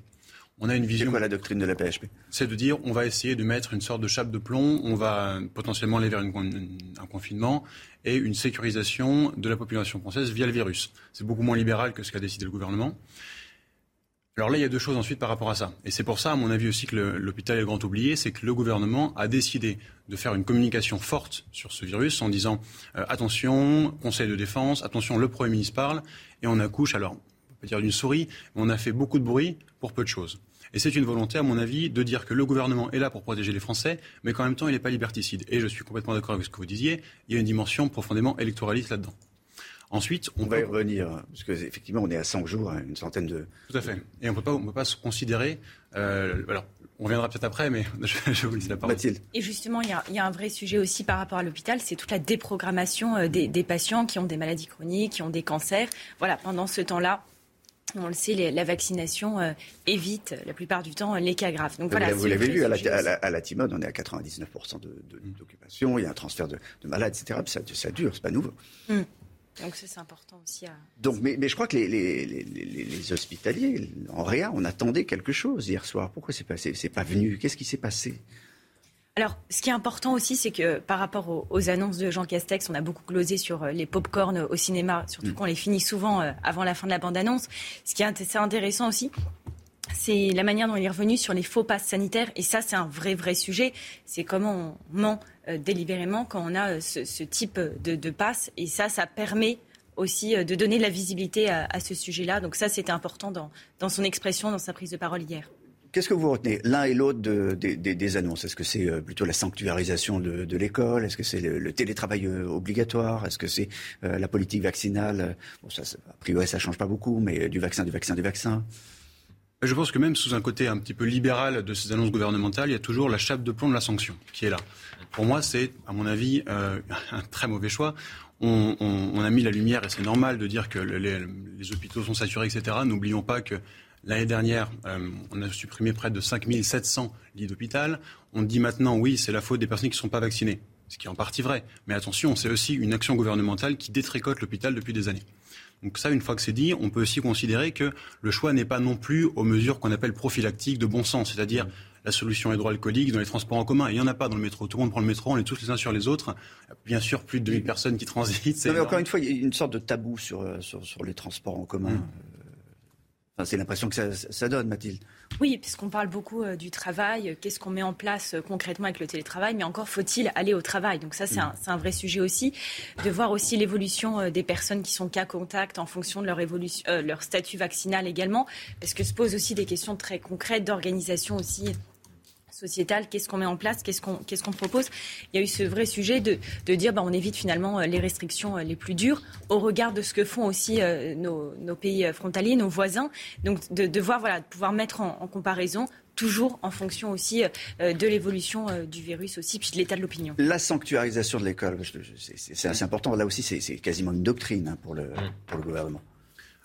S1: On a une vision. C'est quoi la doctrine de la PHP
S34: C'est de dire on va essayer de mettre une sorte de chape de plomb, on va potentiellement aller vers un confinement et une sécurisation de la population française via le virus. C'est beaucoup moins libéral que ce qu'a décidé le gouvernement. Alors là, il y a deux choses ensuite par rapport à ça. Et c'est pour ça, à mon avis aussi, que l'hôpital est le grand oublié, c'est que le gouvernement a décidé de faire une communication forte sur ce virus en disant euh, attention, Conseil de défense, attention, le Premier ministre parle, et on accouche, alors, on peut dire d'une souris, mais on a fait beaucoup de bruit pour peu de choses. Et c'est une volonté, à mon avis, de dire que le gouvernement est là pour protéger les Français, mais qu'en même temps, il n'est pas liberticide. Et je suis complètement d'accord avec ce que vous disiez, il y a une dimension profondément électoraliste là-dedans.
S1: Ensuite, on, va y revenir, parce qu'effectivement, on est à 100 jours, une centaine de...
S34: Tout à fait. Et on ne peut pas se considérer... Euh, alors, on reviendra peut-être après, mais [LAUGHS] je, vous laisse la parole.
S1: Mathilde.
S35: Et justement, il y, a, un vrai sujet aussi par rapport à l'hôpital, c'est toute la déprogrammation euh, des, patients qui ont des maladies chroniques, qui ont des cancers. Voilà, pendant ce temps-là, on le sait, la vaccination euh, évite la plupart du temps les cas graves.
S1: Donc, voilà, vous l'avez vu, à la, à, la, Timone, on est à 99% d'occupation, il y a un transfert de, malades, etc. Ça, ça dure, c'est pas nouveau.
S35: Hum. Donc c'est important aussi à...
S1: Donc, mais, mais je crois que les, les, les, hospitaliers, en rien, on attendait quelque chose hier soir. Pourquoi c'est pas, c'est, pas venu? Qu'est-ce qui s'est passé?
S35: Alors, ce qui est important aussi, c'est que par rapport aux, annonces de Jean Castex, on a beaucoup glosé sur euh, les pop-corn au cinéma, surtout mm. qu'on les finit souvent euh, avant la fin de la bande-annonce. Ce qui est intéressant aussi, c'est la manière dont il est revenu sur les faux passes sanitaires. Et ça, c'est un vrai, vrai sujet. C'est comment on ment délibérément quand on a euh, ce, type de, passe. Et ça, ça permet aussi euh, de donner de la visibilité à, ce sujet-là. Donc ça, c'était important dans, dans son expression, dans sa prise de parole hier.
S1: Qu'est-ce que vous retenez l'un et l'autre des annonces? Est-ce que c'est plutôt la sanctuarisation de, l'école? Est-ce que c'est le, télétravail obligatoire? Est-ce que c'est la politique vaccinale? Bon, ça, A priori, ça change pas beaucoup, mais du vaccin, du vaccin, du vaccin
S34: je pense que même sous un côté un petit peu libéral de ces annonces gouvernementales, il y a toujours la chape de plomb de la sanction qui est là. Pour moi, c'est, à mon avis, euh, [LAUGHS] un très mauvais choix. On, a mis la lumière, et c'est normal de dire que les, hôpitaux sont saturés, etc. N'oublions pas que l'année dernière, euh, on a supprimé près de 5700 lits d'hôpital. On dit maintenant, oui, c'est la faute des personnes qui ne sont pas vaccinées, ce qui est en partie vrai. Mais attention, c'est aussi une action gouvernementale qui détricote l'hôpital depuis des années. Donc ça, une fois que c'est dit, on peut aussi considérer que le choix n'est pas non plus aux mesures qu'on appelle prophylactiques de bon sens, c'est-à-dire la solution hydroalcoolique dans les transports en commun. il n'y en a pas dans le métro. Tout le monde prend le métro, on est tous les uns sur les autres. Bien sûr, plus de 2000 personnes qui transitent.
S1: Non, mais encore une fois, il y a une sorte de tabou sur, euh, sur, sur les transports en commun. Mmh. Enfin, c'est l'impression que ça, ça donne, Mathilde.
S35: Oui, puisqu'on parle beaucoup euh, du travail, euh, qu'est-ce qu'on met en place euh, concrètement avec le télétravail, mais encore faut-il aller au travail. Donc ça, c'est un, un, vrai sujet aussi, de voir aussi l'évolution des personnes qui sont cas contact en fonction de leur, évolution, leur statut vaccinal également, parce que se posent aussi des questions très concrètes d'organisation aussi sociétale, qu'est-ce qu'on met en place, qu'est-ce qu'on qu'est-ce qu'on propose. Il y a eu ce vrai sujet de, de dire bah, on évite finalement les restrictions les plus dures au regard de ce que font aussi nos, nos, pays frontaliers, nos voisins. Donc de, de voir, voilà, de pouvoir mettre en, en comparaison toujours en fonction aussi de l'évolution du virus aussi, puis de l'état de l'opinion.
S1: La sanctuarisation de l'école, c'est assez important. Là aussi, c'est quasiment une doctrine hein, pour, le, pour le gouvernement.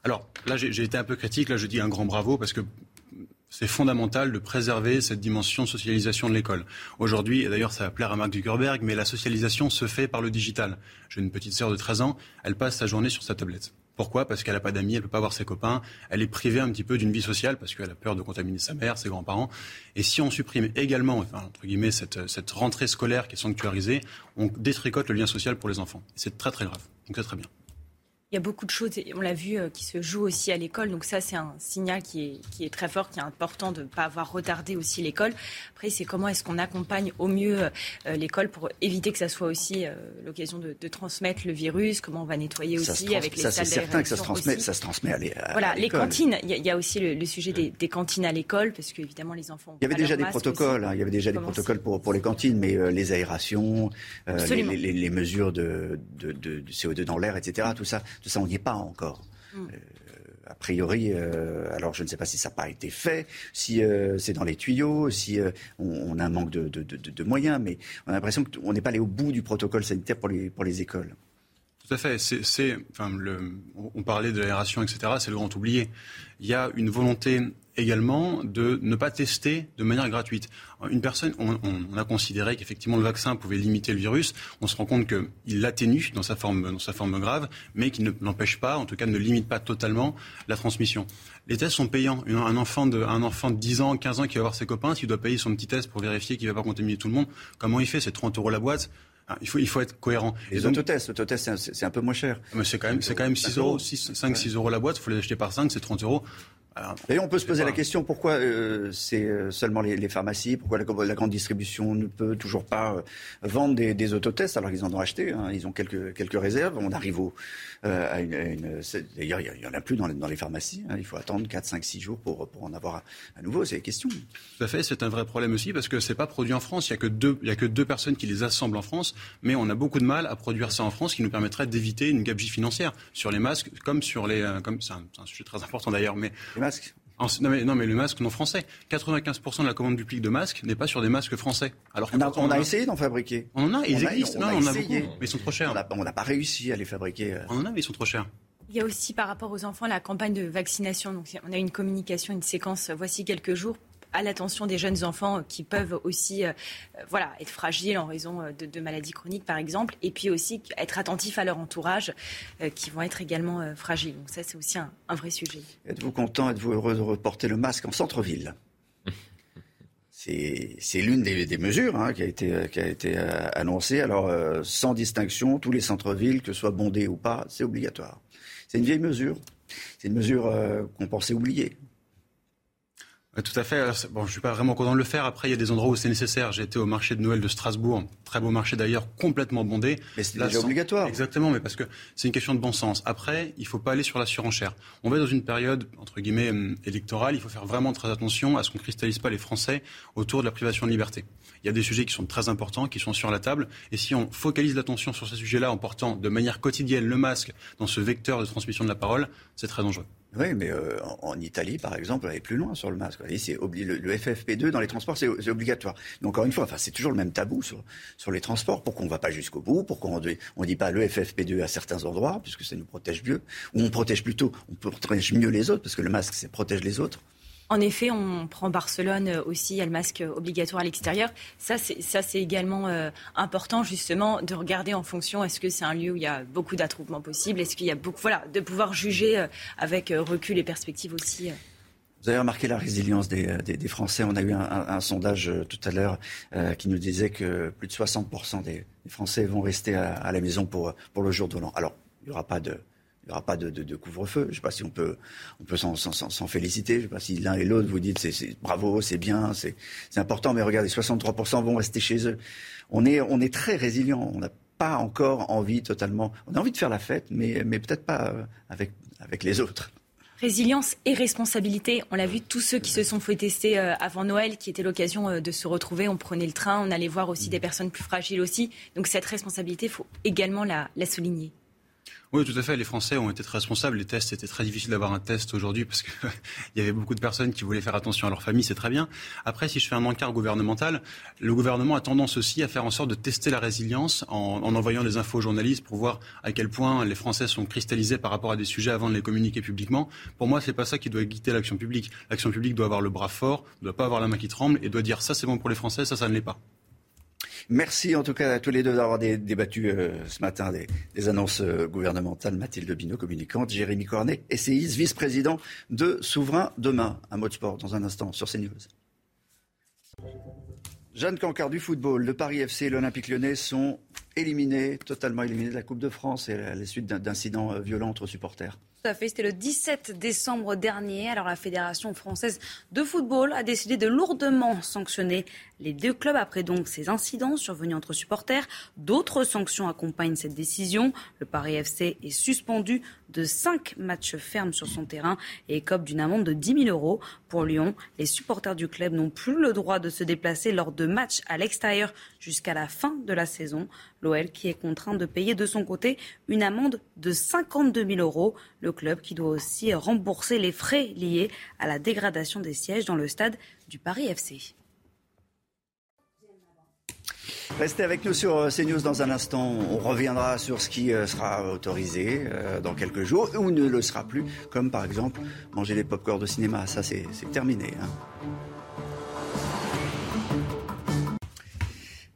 S34: Alors là, j'ai été un peu critique. Là, je dis un grand bravo parce que c'est fondamental de préserver cette dimension de socialisation de l'école. Aujourd'hui, et d'ailleurs ça va plaire à Mark Zuckerberg, mais la socialisation se fait par le digital. J'ai une petite sœur de 13 ans, elle passe sa journée sur sa tablette. Pourquoi? Parce qu'elle n'a pas d'amis, elle ne peut pas voir ses copains, elle est privée un petit peu d'une vie sociale parce qu'elle a peur de contaminer sa mère, ses grands-parents. Et si on supprime également, enfin, entre guillemets, cette, cette rentrée scolaire qui est sanctuarisée, on détricote le lien social pour les enfants. C'est très très grave. Donc c'est très bien.
S35: Il y a beaucoup de choses, on l'a vu, euh, qui se jouent aussi à l'école. Donc ça, c'est un signal qui est, qui est très fort, qui est important de ne pas avoir retardé aussi l'école. Après, c'est comment est-ce qu'on accompagne au mieux euh, l'école pour éviter que ça soit aussi euh, l'occasion de, de, transmettre le virus, comment on va nettoyer aussi avec les
S1: ça,
S35: salles
S1: c'est certain que ça se transmet, ça se transmet à l'école.
S35: Voilà, les cantines. Il y, a, il y, a aussi le, le sujet des, des, cantines à l'école, parce qu'évidemment, les enfants...
S1: Il y avait déjà des protocoles, hein, il y avait déjà des protocoles pour, pour les cantines, mais euh, les aérations, les, les, les, mesures de, de CO2 dans l'air, etc., tout ça, tout ça, on n'y est pas encore. Mm. Euh, a priori, euh, alors je ne sais pas si ça n'a pas été fait, si euh, c'est dans les tuyaux, si euh, on, on, a un manque de, de, de, de, moyens, mais on a l'impression qu'on n'est pas allé au bout du protocole sanitaire pour les, pour les écoles.
S34: Tout à fait. C'est, enfin, le, on parlait de l'aération, etc. C'est le grand oublié. Il y a une volonté également de ne pas tester de manière gratuite. Une personne, on, on a considéré qu'effectivement le vaccin pouvait limiter le virus. On se rend compte qu'il l'atténue dans sa forme, dans sa forme grave, mais qu'il ne l'empêche pas, en tout cas ne limite pas totalement la transmission. Les tests sont payants. Un enfant de, un enfant de 10 ans, 15 ans qui va voir ses copains, s'il doit payer son petit test pour vérifier qu'il ne va pas contaminer tout le monde, comment il fait? C'est 30 euros la boîte. Il faut, il faut être cohérent.
S1: Les autotests, l'autotest, c'est un, un, peu moins cher.
S34: Mais c'est quand même, c'est quand même 6 euros, 6, 5, 6 euros la boîte. Il faut les acheter par 5, c'est 30 euros.
S1: Et on peut se poser la question pourquoi euh, c'est seulement les, les, pharmacies, pourquoi la, la, grande distribution ne peut toujours pas euh, vendre des, des, autotests? Alors qu'ils en ont acheté. Hein, ils ont quelques, quelques réserves. On arrive au, euh, à une. À une D'ailleurs, il n'y en a plus dans les, dans les pharmacies. Hein, il faut attendre 4, 5, 6 jours pour, pour en avoir à, nouveau. C'est la question.
S34: Tout à fait. C'est un vrai problème aussi parce que c'est pas produit en France. Il n'y a, que deux, il y a que deux personnes qui les assemblent en France. Mais on a beaucoup de mal à produire ça en France qui nous permettrait d'éviter une gabegie financière sur les masques comme sur les. Comme, c'est un, un sujet très important d'ailleurs. Mais
S1: les masques?
S34: Non, mais, non, mais le masque non français. 95% de la commande publique de masques n'est pas sur des masques français. Alors
S1: on a, on a essayé d'en fabriquer.
S34: On en a, ils on existent.
S1: A,
S34: non,
S1: on,
S34: a beaucoup, mais ils sont trop chers.
S1: On n'a pas réussi à les fabriquer.
S34: On en a, mais ils sont trop chers.
S35: Il y a aussi par rapport aux enfants la campagne de vaccination. Donc on a une communication, une séquence voici quelques jours à l'attention des jeunes enfants qui peuvent aussi euh, voilà, être fragiles en raison de, de, maladies chroniques, par exemple, et puis aussi être attentifs à leur entourage euh, qui vont être également euh, fragiles. Donc ça, c'est aussi un, un, vrai sujet.
S1: Êtes-vous content, êtes-vous heureux de reporter le masque en centre-ville? [LAUGHS] C'est l'une des, des, mesures hein, qui a été, qui a été euh, annoncée. Alors, euh, sans distinction, tous les centres-villes, que ce soit bondés ou pas, c'est obligatoire. C'est une vieille mesure. C'est une mesure euh, qu'on pensait oublier.
S34: Tout à fait. Bon, je suis pas vraiment content de le faire. Après, il y a des endroits où c'est nécessaire. J'ai été au marché de Noël de Strasbourg, très beau marché d'ailleurs, complètement bondé.
S1: Mais c'est déjà sans... obligatoire.
S34: Exactement, mais parce que c'est une question de bon sens. Après, il faut pas aller sur la surenchère. On va dans une période entre guillemets électorale. Il faut faire vraiment très attention à ce qu'on cristallise pas les Français autour de la privation de liberté. Il y a des sujets qui sont très importants, qui sont sur la table. Et si on focalise l'attention sur ces sujets-là en portant de manière quotidienne le masque dans ce vecteur de transmission de la parole, c'est très dangereux.
S1: Oui, mais euh, en, Italie, par exemple, on aller plus loin sur le masque. C'est le, le, FFP2 dans les transports, c'est obligatoire. Mais encore une fois, enfin, c'est toujours le même tabou sur, sur les transports. Pourquoi on ne va pas jusqu'au bout? Pourquoi on ne dit pas le FFP2 à certains endroits, puisque ça nous protège mieux? Ou on protège plutôt, on protège mieux les autres, parce que le masque, c'est protège les autres?
S35: En effet, on prend Barcelone aussi, il y a le masque obligatoire à l'extérieur. Ça, c'est également euh, important, justement, de regarder en fonction, est-ce que c'est un lieu où il y a beaucoup d'attroupements possibles? Est-ce qu'il y a beaucoup. Voilà, de pouvoir juger euh, avec euh, recul et perspective aussi. Euh.
S1: Vous avez remarqué la résilience des, Français. On a eu un, sondage tout à l'heure euh, qui nous disait que plus de 60% des, des Français vont rester à, à, la maison pour, pour le jour de l'an. Alors, il n'y aura pas de il n'y aura pas de, de, de couvre-feu. Je ne sais pas si on peut, on peut s'en, féliciter. Je ne sais pas si l'un et l'autre vous dites c'est, bravo, c'est bien, c'est, c'est important. Mais regardez, 63% vont rester chez eux. On est, on est très résilient. On n'a pas encore envie totalement. On a envie de faire la fête, mais, mais peut-être pas avec, avec les autres.
S35: Résilience et responsabilité. On l'a vu, tous ceux qui se sont fait tester avant Noël, qui était l'occasion de se retrouver, on prenait le train, on allait voir aussi des personnes plus fragiles aussi. Donc cette responsabilité, il faut également la, la souligner.
S34: Oui, tout à fait. Les Français ont été très responsables. Les tests, c'était très difficile d'avoir un test aujourd'hui parce qu'il [LAUGHS] y avait beaucoup de personnes qui voulaient faire attention à leur famille. C'est très bien. Après, si je fais un encart gouvernemental, le gouvernement a tendance aussi à faire en sorte de tester la résilience en, en envoyant des infos aux journalistes pour voir à quel point les Français sont cristallisés par rapport à des sujets avant de les communiquer publiquement. Pour moi, c'est pas ça qui doit guider l'action publique. L'action publique doit avoir le bras fort, doit pas avoir la main qui tremble et doit dire ça c'est bon pour les Français, ça ça ne l'est pas.
S1: Merci en tout cas à tous les deux d'avoir débattu euh, ce matin des, annonces euh, gouvernementales. Mathilde Binot, communicante, Jérémy Cornet, essayiste, vice-président de Souverain Demain. Un mot de sport dans un instant sur CNews. Jeanne Cancard du football, le Paris FC et l'Olympique lyonnais sont éliminés, totalement éliminés de la Coupe de France et à la suite d'incidents euh, violents entre supporters.
S2: Tout à fait, c'était le 17 décembre dernier. Alors la Fédération française de football a décidé de lourdement sanctionner les deux clubs après donc ces incidents survenus entre supporters. D'autres sanctions accompagnent cette décision. Le Paris FC est suspendu de cinq matchs fermes sur son terrain et écope d'une amende de 10 000 euros. Pour Lyon, les supporters du club n'ont plus le droit de se déplacer lors de matchs à l'extérieur jusqu'à la fin de la saison. L'OL qui est contraint de payer de son côté une amende de 52 000 euros. Le club qui doit aussi rembourser les frais liés à la dégradation des sièges dans le stade du Paris FC.
S1: Restez avec nous sur euh, CNews dans un instant. On reviendra sur ce qui euh, sera autorisé euh, dans quelques jours ou ne le sera plus, comme par exemple manger des pop-corns de cinéma. Ça, c'est terminé. Hein.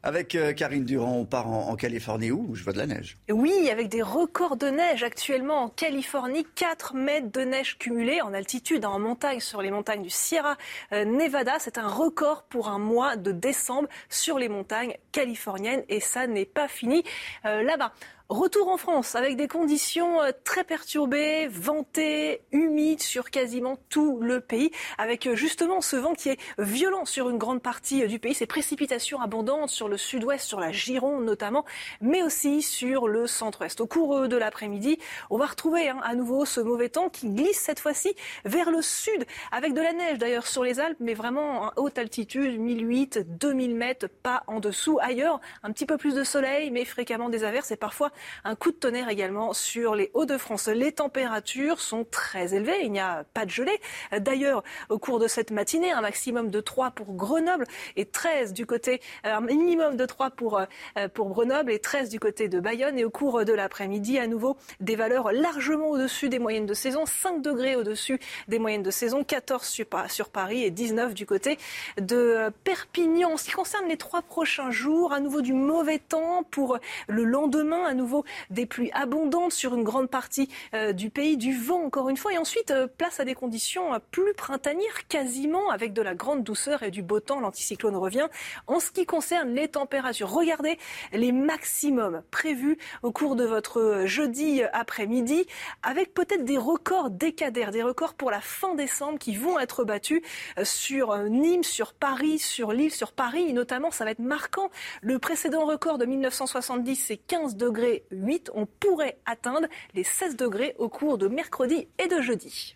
S1: Avec euh, Karine Durand, on part en, Californie où? Je vois de la neige.
S22: Oui, avec des records de neige actuellement en Californie. 4 mètres de neige cumulée en altitude, en montagne, sur les montagnes du Sierra euh, Nevada. C'est un record pour un mois de décembre sur les montagnes californiennes et ça n'est pas fini euh, là-bas. Retour en France avec des conditions euh, très perturbées, ventées, humides sur quasiment tout le pays, avec euh, justement ce vent qui est violent sur une grande partie euh, du pays, ces précipitations abondantes sur le sud-ouest, sur la Gironde notamment, mais aussi sur le centre-est. Au cours de l'après-midi, on va retrouver hein, à nouveau ce mauvais temps qui glisse cette fois-ci vers le sud, avec de la neige d'ailleurs sur les Alpes, mais vraiment en haute altitude, 1008, 2000 mètres, pas en dessous. Ailleurs, un petit peu plus de soleil, mais fréquemment des averses et parfois un coup de tonnerre également sur les Hauts-de-France. Les températures sont très élevées, il n'y a pas de gelée. D'ailleurs, au cours de cette matinée, un maximum de 3 pour Grenoble et 13 du côté, euh, un minimum de 3 pour, euh, pour Grenoble et 13 du côté de Bayonne. Et au cours de l'après-midi, à nouveau, des valeurs largement au-dessus des moyennes de saison, 5 degrés au-dessus des moyennes de saison, 14 sur Paris et 19 du côté de Perpignan. En ce qui concerne les trois prochains jours, à nouveau du mauvais temps pour le lendemain, à nouveau des pluies abondantes sur une grande partie euh, du pays, du vent encore une fois, et ensuite euh, place à des conditions euh, plus printanières quasiment avec de la grande douceur et du beau temps. L'anticyclone revient. En ce qui concerne les températures, regardez les maximums prévus au cours de votre jeudi après-midi, avec peut-être des records décadaires, des records pour la fin décembre qui vont être battus sur Nîmes, sur Paris, sur l'île, sur Paris, notamment, ça va être marquant. Le précédent record de 1970, c'est 15 degrés 8, on pourrait atteindre les 16 degrés au cours de mercredi et de jeudi.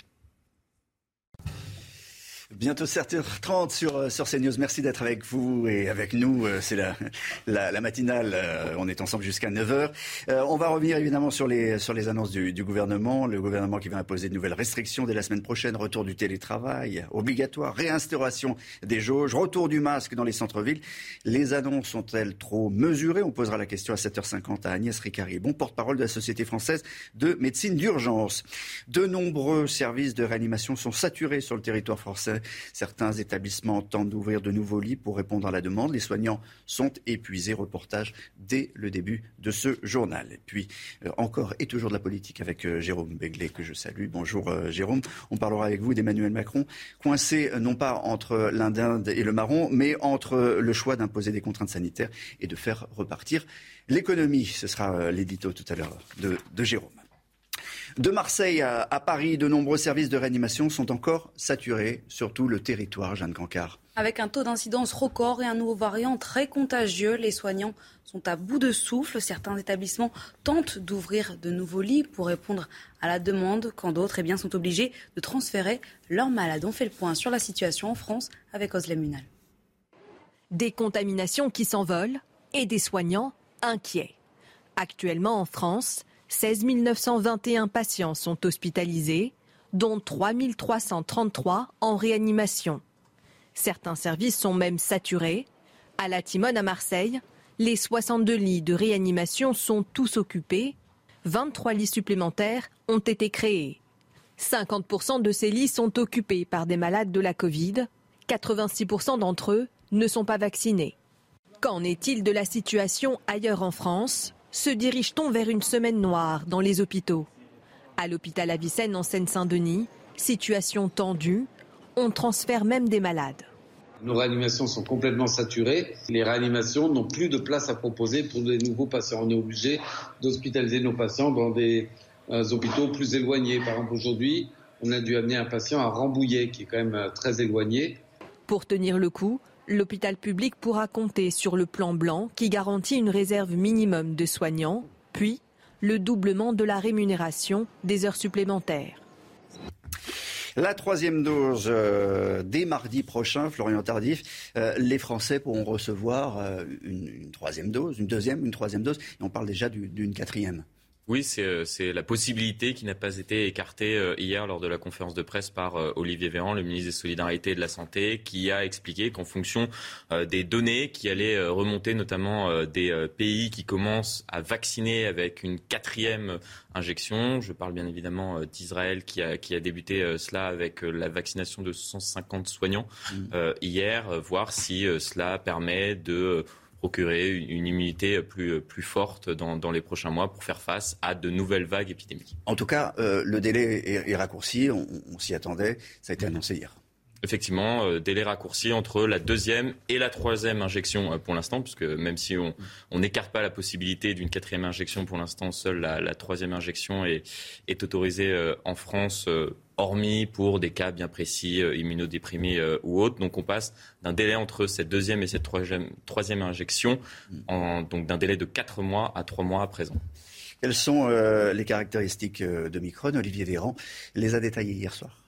S1: Bientôt 7h30 sur, euh, sur CNews. Merci d'être avec vous et avec nous. Euh, c'est la, matinale. Euh, on est ensemble jusqu'à 9h. on va revenir évidemment sur les, sur les annonces du, du, gouvernement. Le gouvernement qui va imposer de nouvelles restrictions dès la semaine prochaine. Retour du télétravail obligatoire, réinstauration des jauges, retour du masque dans les centres-villes. Les annonces sont-elles trop mesurées? On posera la question à 7h50 à Agnès Ricari, bon porte-parole de la Société française de médecine d'urgence. De nombreux services de réanimation sont saturés sur le territoire français. Certains établissements tentent d'ouvrir de nouveaux lits pour répondre à la demande. Les soignants sont épuisés. Reportage dès le début de ce journal. Et puis, euh, encore et toujours de la politique avec euh, Jérôme Begley, que je salue. Bonjour euh, Jérôme. On parlera avec vous d'Emmanuel Macron, coincé non pas entre l'Inde et le Marron, mais entre le choix d'imposer des contraintes sanitaires et de faire repartir l'économie. Ce sera l'édito tout à l'heure de, de Jérôme. De Marseille à, Paris, de nombreux services de réanimation sont encore saturés, surtout le territoire, Jeanne Cancard.
S2: Avec un taux d'incidence record et un nouveau variant très contagieux, les soignants sont à bout de souffle. Certains établissements tentent d'ouvrir de nouveaux lits pour répondre à la demande, quand d'autres eh sont obligés de transférer leurs malades. On fait le point sur la situation en France avec Oslem Munal.
S3: Des contaminations qui s'envolent et des soignants inquiets. Actuellement en France, 16 921 patients sont hospitalisés, dont 3 333 en réanimation. Certains services sont même saturés. À la Timone à Marseille, les 62 lits de réanimation sont tous occupés. 23 lits supplémentaires ont été créés. 50% de ces lits sont occupés par des malades de la Covid. 86% d'entre eux ne sont pas vaccinés. Qu'en est-il de la situation ailleurs en France? Se dirige-t-on vers une semaine noire dans les hôpitaux? À l'hôpital Avicenne en Seine-Saint-Denis, situation tendue, on transfère même des malades.
S36: Nos réanimations sont complètement saturées. Les réanimations n'ont plus de place à proposer pour des nouveaux patients. On est obligé d'hospitaliser nos patients dans des euh, hôpitaux plus éloignés. Par exemple, aujourd'hui, on a dû amener un patient à Rambouillet, qui est quand même euh, très éloigné.
S3: Pour tenir le coup, l'hôpital public pourra compter sur le plan blanc qui garantit une réserve minimum de soignants, puis le doublement de la rémunération des heures supplémentaires.
S1: La troisième dose euh, dès mardi prochain, Florian Tardif, euh, les Français pourront recevoir euh, une, troisième dose, une deuxième, une troisième dose, et on parle déjà d'une quatrième.
S8: Oui, euh, c'est la possibilité qui n'a pas été écartée euh, hier lors de la conférence de presse par euh, Olivier Véran, le ministre des Solidarités et de la Santé, qui a expliqué qu'en fonction des données qui allaient remonter, notamment des pays qui commencent à vacciner avec une quatrième injection, je parle bien évidemment d'Israël qui a, qui a débuté cela avec la vaccination de 150 soignants mmh. hier, voir si cela permet de procurer une immunité plus, plus forte dans, dans, les prochains mois pour faire face à de nouvelles vagues épidémiques.
S1: En tout cas, euh, le délai est, raccourci, on, s'y attendait, ça a été annoncé hier.
S8: Effectivement, euh, délai raccourci entre la deuxième et la troisième injection euh, pour l'instant, puisque même si on n'écarte pas la possibilité d'une quatrième injection pour l'instant, seule la, troisième injection est, autorisée en France hormis pour des cas bien précis, euh, immunodéprimés euh, ou autres. Donc on passe d'un délai entre cette deuxième et cette troisième, injection, donc d'un délai de 4 mois à 3 mois à présent.
S1: Quelles sont euh, les caractéristiques de Micron Olivier Véran les a détaillées hier soir.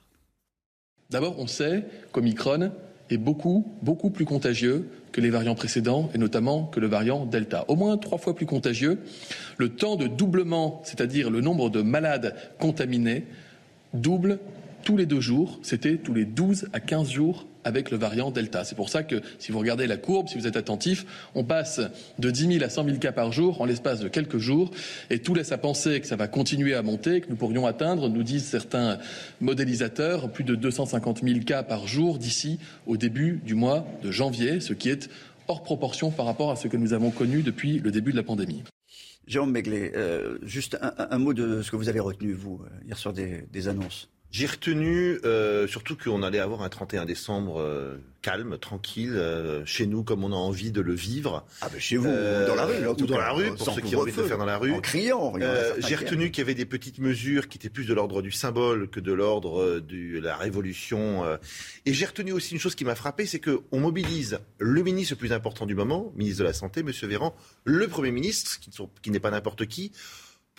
S16: D'abord, on sait qu'Omicron est beaucoup, beaucoup plus contagieux que les variants précédents, et notamment que le variant Delta. Au moins trois fois plus contagieux. Le temps de doublement, c'est-à-dire le nombre de malades contaminés, double tous les deux jours. C'était tous les 12 à 15 jours avec le variant Delta. C'est pour ça que si vous regardez la courbe, si vous êtes attentif, on passe de 10 000 à 100 000 cas par jour en l'espace de quelques jours et tout laisse à penser que ça va continuer à monter, que nous pourrions atteindre, nous disent certains modélisateurs, plus de 250 000 cas par jour d'ici au début du mois de janvier, ce qui est hors proportion par rapport à ce que nous avons connu depuis le début de la pandémie.
S1: Jérôme Meglet, euh, juste un, mot de ce que vous avez retenu, vous, euh, hier soir des annonces.
S37: J'ai retenu euh, surtout qu'on allait avoir un 31 décembre euh, calme, tranquille, euh, chez nous comme on a envie de le vivre.
S1: Ah ben chez vous, dans la rue,
S37: là, ou dans la rue, pour ceux qui ont envie de le faire dans la rue.
S1: En criant.
S37: J'ai retenu qu'il y avait des petites mesures qui étaient plus de l'ordre du symbole que de l'ordre de la révolution. Et j'ai retenu aussi une chose qui m'a frappé, c'est qu'on mobilise le ministre le plus important du moment, ministre de la Santé, Monsieur Véran, le Premier ministre, qui, qui n'est pas n'importe qui,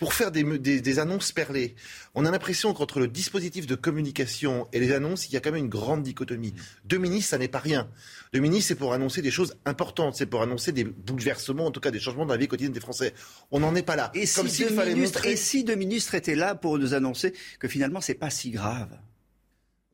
S37: pour faire des, annonces perlées. On a l'impression qu'entre le dispositif de communication et les annonces, il y a quand même une grande dichotomie. Deux ministres, ça n'est pas rien. Deux ministres, c'est pour annoncer des choses importantes, c'est pour annoncer des bouleversements, en tout cas des changements dans la vie quotidienne des Français. On n'en est pas là.
S1: Et, si et si deux ministres étaient là pour nous annoncer que finalement, c'est pas si grave?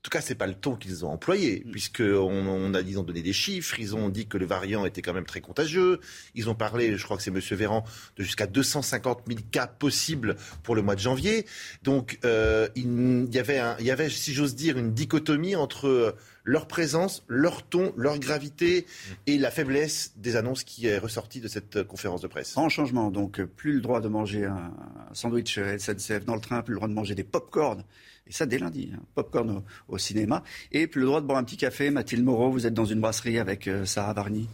S37: Tout cas, c'est pas le ton qu'ils ont employé, mm. puisqu'on on a, ils ont donné des chiffres, ils ont dit que le variant était quand même très contagieux. Ils ont parlé, je crois que c'est M. Véran, de jusqu'à 250 000 cas possibles pour le mois de janvier. Donc, euh, il, y avait, il y avait, si j'ose dire, une dichotomie entre leur présence, leur ton, leur gravité mm. et la faiblesse des annonces qui est ressortie de cette conférence de presse.
S1: En changement, donc plus le droit de manger un sandwich SNCF dans le train, plus le droit de manger des pop-corn et ça dès lundi, hein. popcorn au, cinéma. Et puis le droit de boire un petit café. Mathilde Moreau, vous êtes dans une brasserie avec euh, Sarah Varny.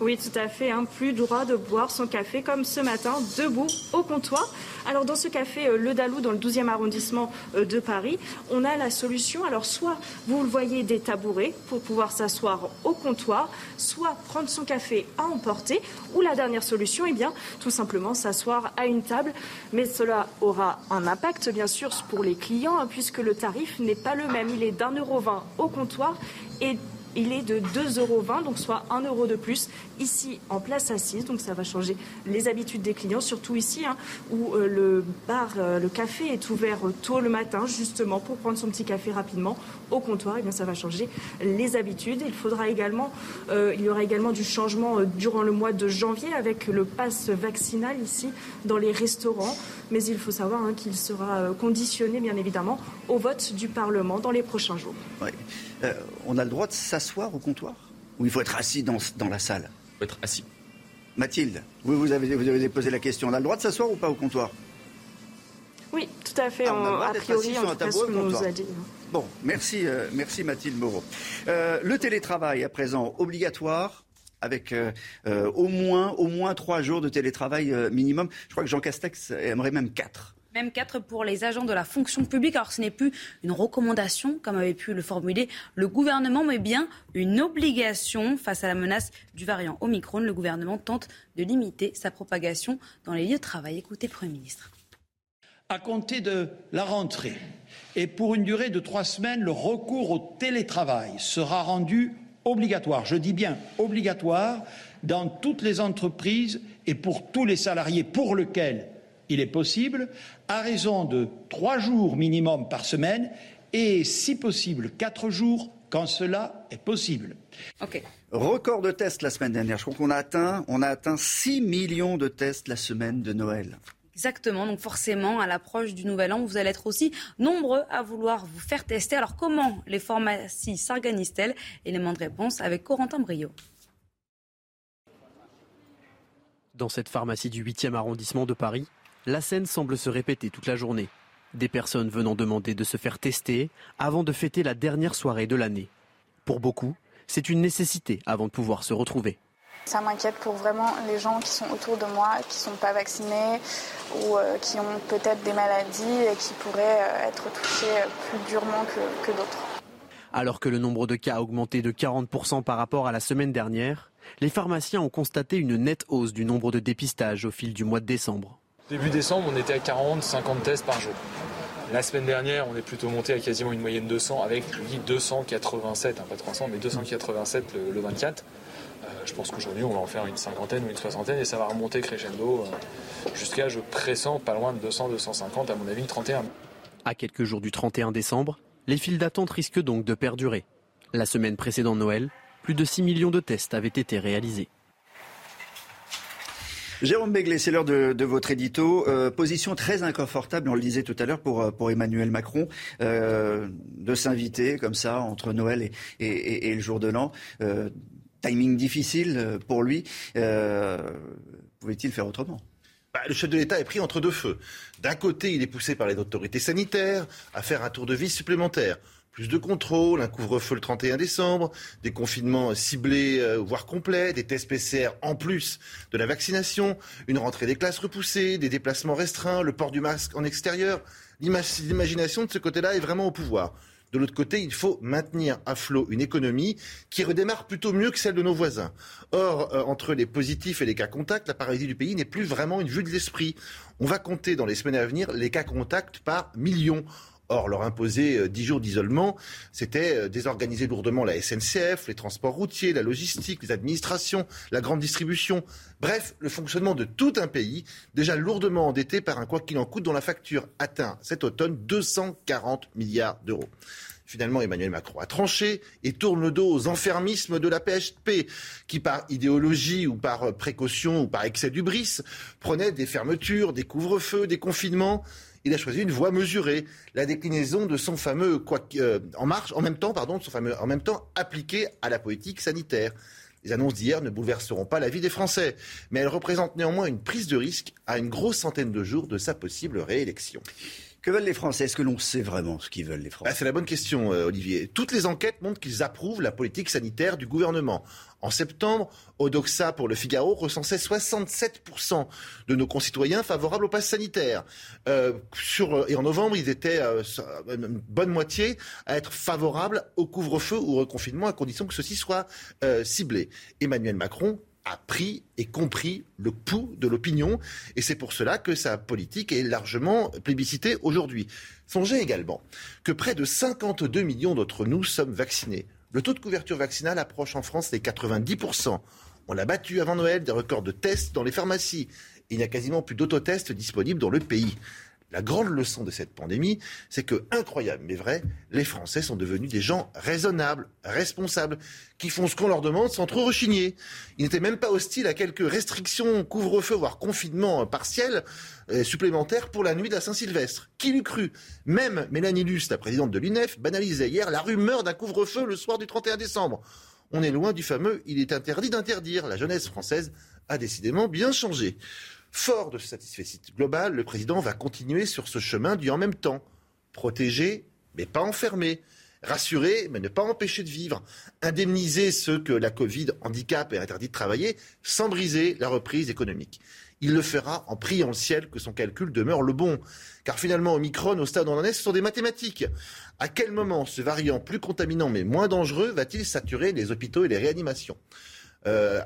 S24: Oui, tout à fait. Hein. Plus droit de boire son café comme ce matin, debout au comptoir. Alors dans ce café euh, Le Dalou, dans le 12e arrondissement euh, de Paris, on a la solution. Alors soit vous le voyez des tabourets pour pouvoir s'asseoir au comptoir, soit prendre son café à emporter, ou la dernière solution, eh bien tout simplement s'asseoir à une table. Mais cela aura un impact bien sûr pour les clients, hein, puisque le tarif n'est pas le même. Il est d'un euro vingt au comptoir et il est de 2,20 euros, donc soit 1 euro de plus ici en place assise. Donc ça va changer les habitudes des clients, surtout ici hein, où euh, le bar, euh, le café est ouvert tôt le matin justement pour prendre son petit café rapidement au comptoir. Et eh bien ça va changer les habitudes. Il faudra également, euh, il y aura également du changement durant le mois de janvier avec le pass vaccinal ici dans les restaurants. Mais il faut savoir hein, qu'il sera conditionné bien évidemment au vote du Parlement dans les prochains jours.
S1: On a le droit de s'asseoir au comptoir Ou il faut être assis dans, dans la salle
S8: Il faut être assis.
S1: Mathilde, vous, vous, avez, vous avez posé la question. On a le droit de s'asseoir ou pas au comptoir
S24: Oui, tout à fait.
S1: Ah, on a
S24: priori,
S1: assis
S24: en tout cas, ce qu'on nous
S1: comptoir.
S24: a dit.
S1: Bon, merci, euh, merci Mathilde Moreau. Euh, le télétravail à présent obligatoire avec euh, euh, au moins au moins trois jours de télétravail euh, minimum. Je crois que Jean Castex aimerait même quatre.
S2: Même 4 pour les agents de la fonction publique. Alors ce n'est plus une recommandation, comme avait pu le formuler le gouvernement, mais bien une obligation face à la menace du variant Omicron. Le gouvernement tente de limiter sa propagation dans les lieux de travail. Écoutez Premier ministre.
S11: À compter de la rentrée et pour une durée de trois semaines, le recours au télétravail sera rendu obligatoire, je dis bien obligatoire, dans toutes les entreprises et pour tous les salariés pour lesquels il est possible, à raison de trois jours minimum par semaine et, si possible, quatre jours quand cela est possible.
S2: Ok.
S1: Record de tests la semaine dernière. Je crois qu'on a atteint on a atteint 6 millions de tests la semaine de Noël.
S2: Exactement, donc forcément, à l'approche du Nouvel An, vous allez être aussi nombreux à vouloir vous faire tester. Alors comment les pharmacies s'organisent-elles? Élément de réponse avec Corentin Brio.
S38: Dans cette pharmacie du 8e arrondissement de Paris, la scène semble se répéter toute la journée. Des personnes venant demander de se faire tester avant de fêter la dernière soirée de l'année. Pour beaucoup, c'est une nécessité avant de pouvoir se retrouver.
S39: Ça m'inquiète pour vraiment les gens qui sont autour de moi, qui ne sont pas vaccinés ou euh, qui ont peut-être des maladies et qui pourraient euh, être touchés euh, plus durement que, que d'autres.
S38: Alors que le nombre de cas a augmenté de 40% par rapport à la semaine dernière, les pharmaciens ont constaté une nette hausse du nombre de dépistages au fil du mois de décembre.
S40: Début décembre, on était à 40, 50 tests par jour. La semaine dernière, on est plutôt monté à quasiment une moyenne de 200, avec je dis 287, hein, pas 300, mais 287 le, le 24. Euh, je pense qu'aujourd'hui, on va en faire une cinquantaine ou une soixantaine et ça va remonter crescendo euh, jusqu'à, je pressens, pas loin de 200, 250, à mon avis, le 31.
S38: À quelques jours du 31 décembre, les files d'attente risquent donc de perdurer. La semaine précédant Noël, plus de 6 millions de tests avaient été réalisés.
S1: Jérôme Béglé, c'est l'heure de, votre édito. Euh, position très inconfortable, on le disait tout à l'heure, pour, euh, Emmanuel Macron, euh, de s'inviter comme ça entre Noël et, le jour de l'an. Timing difficile pour lui. Pouvait-il faire autrement?
S37: Bah, le chef de l'État est pris entre deux feux. D'un côté, il est poussé par les autorités sanitaires à faire un tour de vis supplémentaire. Plus de contrôle, un couvre-feu le 31 décembre, des confinements ciblés, euh, voire complets, des tests PCR en plus de la vaccination, une rentrée des classes repoussée, des déplacements restreints, le port du masque en extérieur. L'imag- L'imagination de ce côté-là est vraiment au pouvoir. De l'autre côté, il faut maintenir à flot une économie qui redémarre plutôt mieux que celle de nos voisins. Or, euh, entre les positifs et les cas contacts, la paralysie du pays n'est plus vraiment une vue de l'esprit. On va compter dans les semaines à venir les cas contacts par millions. Or, leur imposer euh, 10 jours d'isolement, c'était euh, désorganiser lourdement la SNCF, les transports routiers, la logistique, les administrations, la grande distribution. Bref, le fonctionnement de tout un pays, déjà lourdement endetté par un quoi qu'il en coûte dont la facture atteint cet automne 240 milliards d'euros. Finalement, Emmanuel Macron a tranché et tourne le dos aux enfermismes de la PHP, qui par idéologie ou par précaution ou par excès d'ubris prenait des fermetures, des couvre-feux, des confinements. Il a choisi une voie mesurée, la déclinaison de son fameux quoi, qu'- euh, en marche, en même temps, pardon, de son fameux en même temps appliqué à la politique sanitaire. Les annonces d'hier ne bouleverseront pas la vie des Français, mais elles représentent néanmoins une prise de risque à une grosse centaine de jours de sa possible réélection.
S1: Que veulent les Français? Est-ce que l'on sait vraiment ce qu'ils veulent les Français?
S37: Bah, c'est la bonne question, euh, Olivier. Toutes les enquêtes montrent qu'ils approuvent la politique sanitaire du gouvernement. En septembre, Odoxa pour le Figaro recensait 67% de nos concitoyens favorables au pass sanitaire. Euh, et en novembre, ils étaient euh, une bonne moitié à être favorables au couvre-feu ou au reconfinement à condition que ceci soit euh, ciblé. Emmanuel Macron a pris et compris le pouls de l'opinion et c'est pour cela que sa politique est largement plébiscitée aujourd'hui. Songez également que près de 52 millions d'entre nous sommes vaccinés. Le taux de couverture vaccinale approche en France les 90%. On a battu avant Noël des records de tests dans les pharmacies. Il n'y a quasiment plus d'autotests disponibles dans le pays. La grande leçon de cette pandémie, c'est que, incroyable mais vrai, les Français sont devenus des gens raisonnables, responsables, qui font ce qu'on leur demande sans trop rechigner. Ils n'étaient même pas hostiles à quelques restrictions, couvre-feu, voire confinement partiel euh, supplémentaire pour la nuit de la Saint-Sylvestre. Qui l'eût cru? Même Mélanie Luce, la présidente de l'UNEF, banalisait hier la rumeur d'un couvre-feu le soir du 31 décembre. On est loin du fameux il est interdit d'interdire. La jeunesse française a décidément bien changé. Fort de ce satisfait global, le président va continuer sur ce chemin du en même temps. Protéger, mais pas enfermer. Rassurer, mais ne pas empêcher de vivre. Indemniser ceux que la Covid handicap et interdit de travailler sans briser la reprise économique. Il le fera en priant le ciel que son calcul demeure le bon. Car finalement, Omicron, au stade où on en est, ce sont des mathématiques. À quel moment ce variant plus contaminant mais moins dangereux va-t-il saturer les hôpitaux et les réanimations? Euh,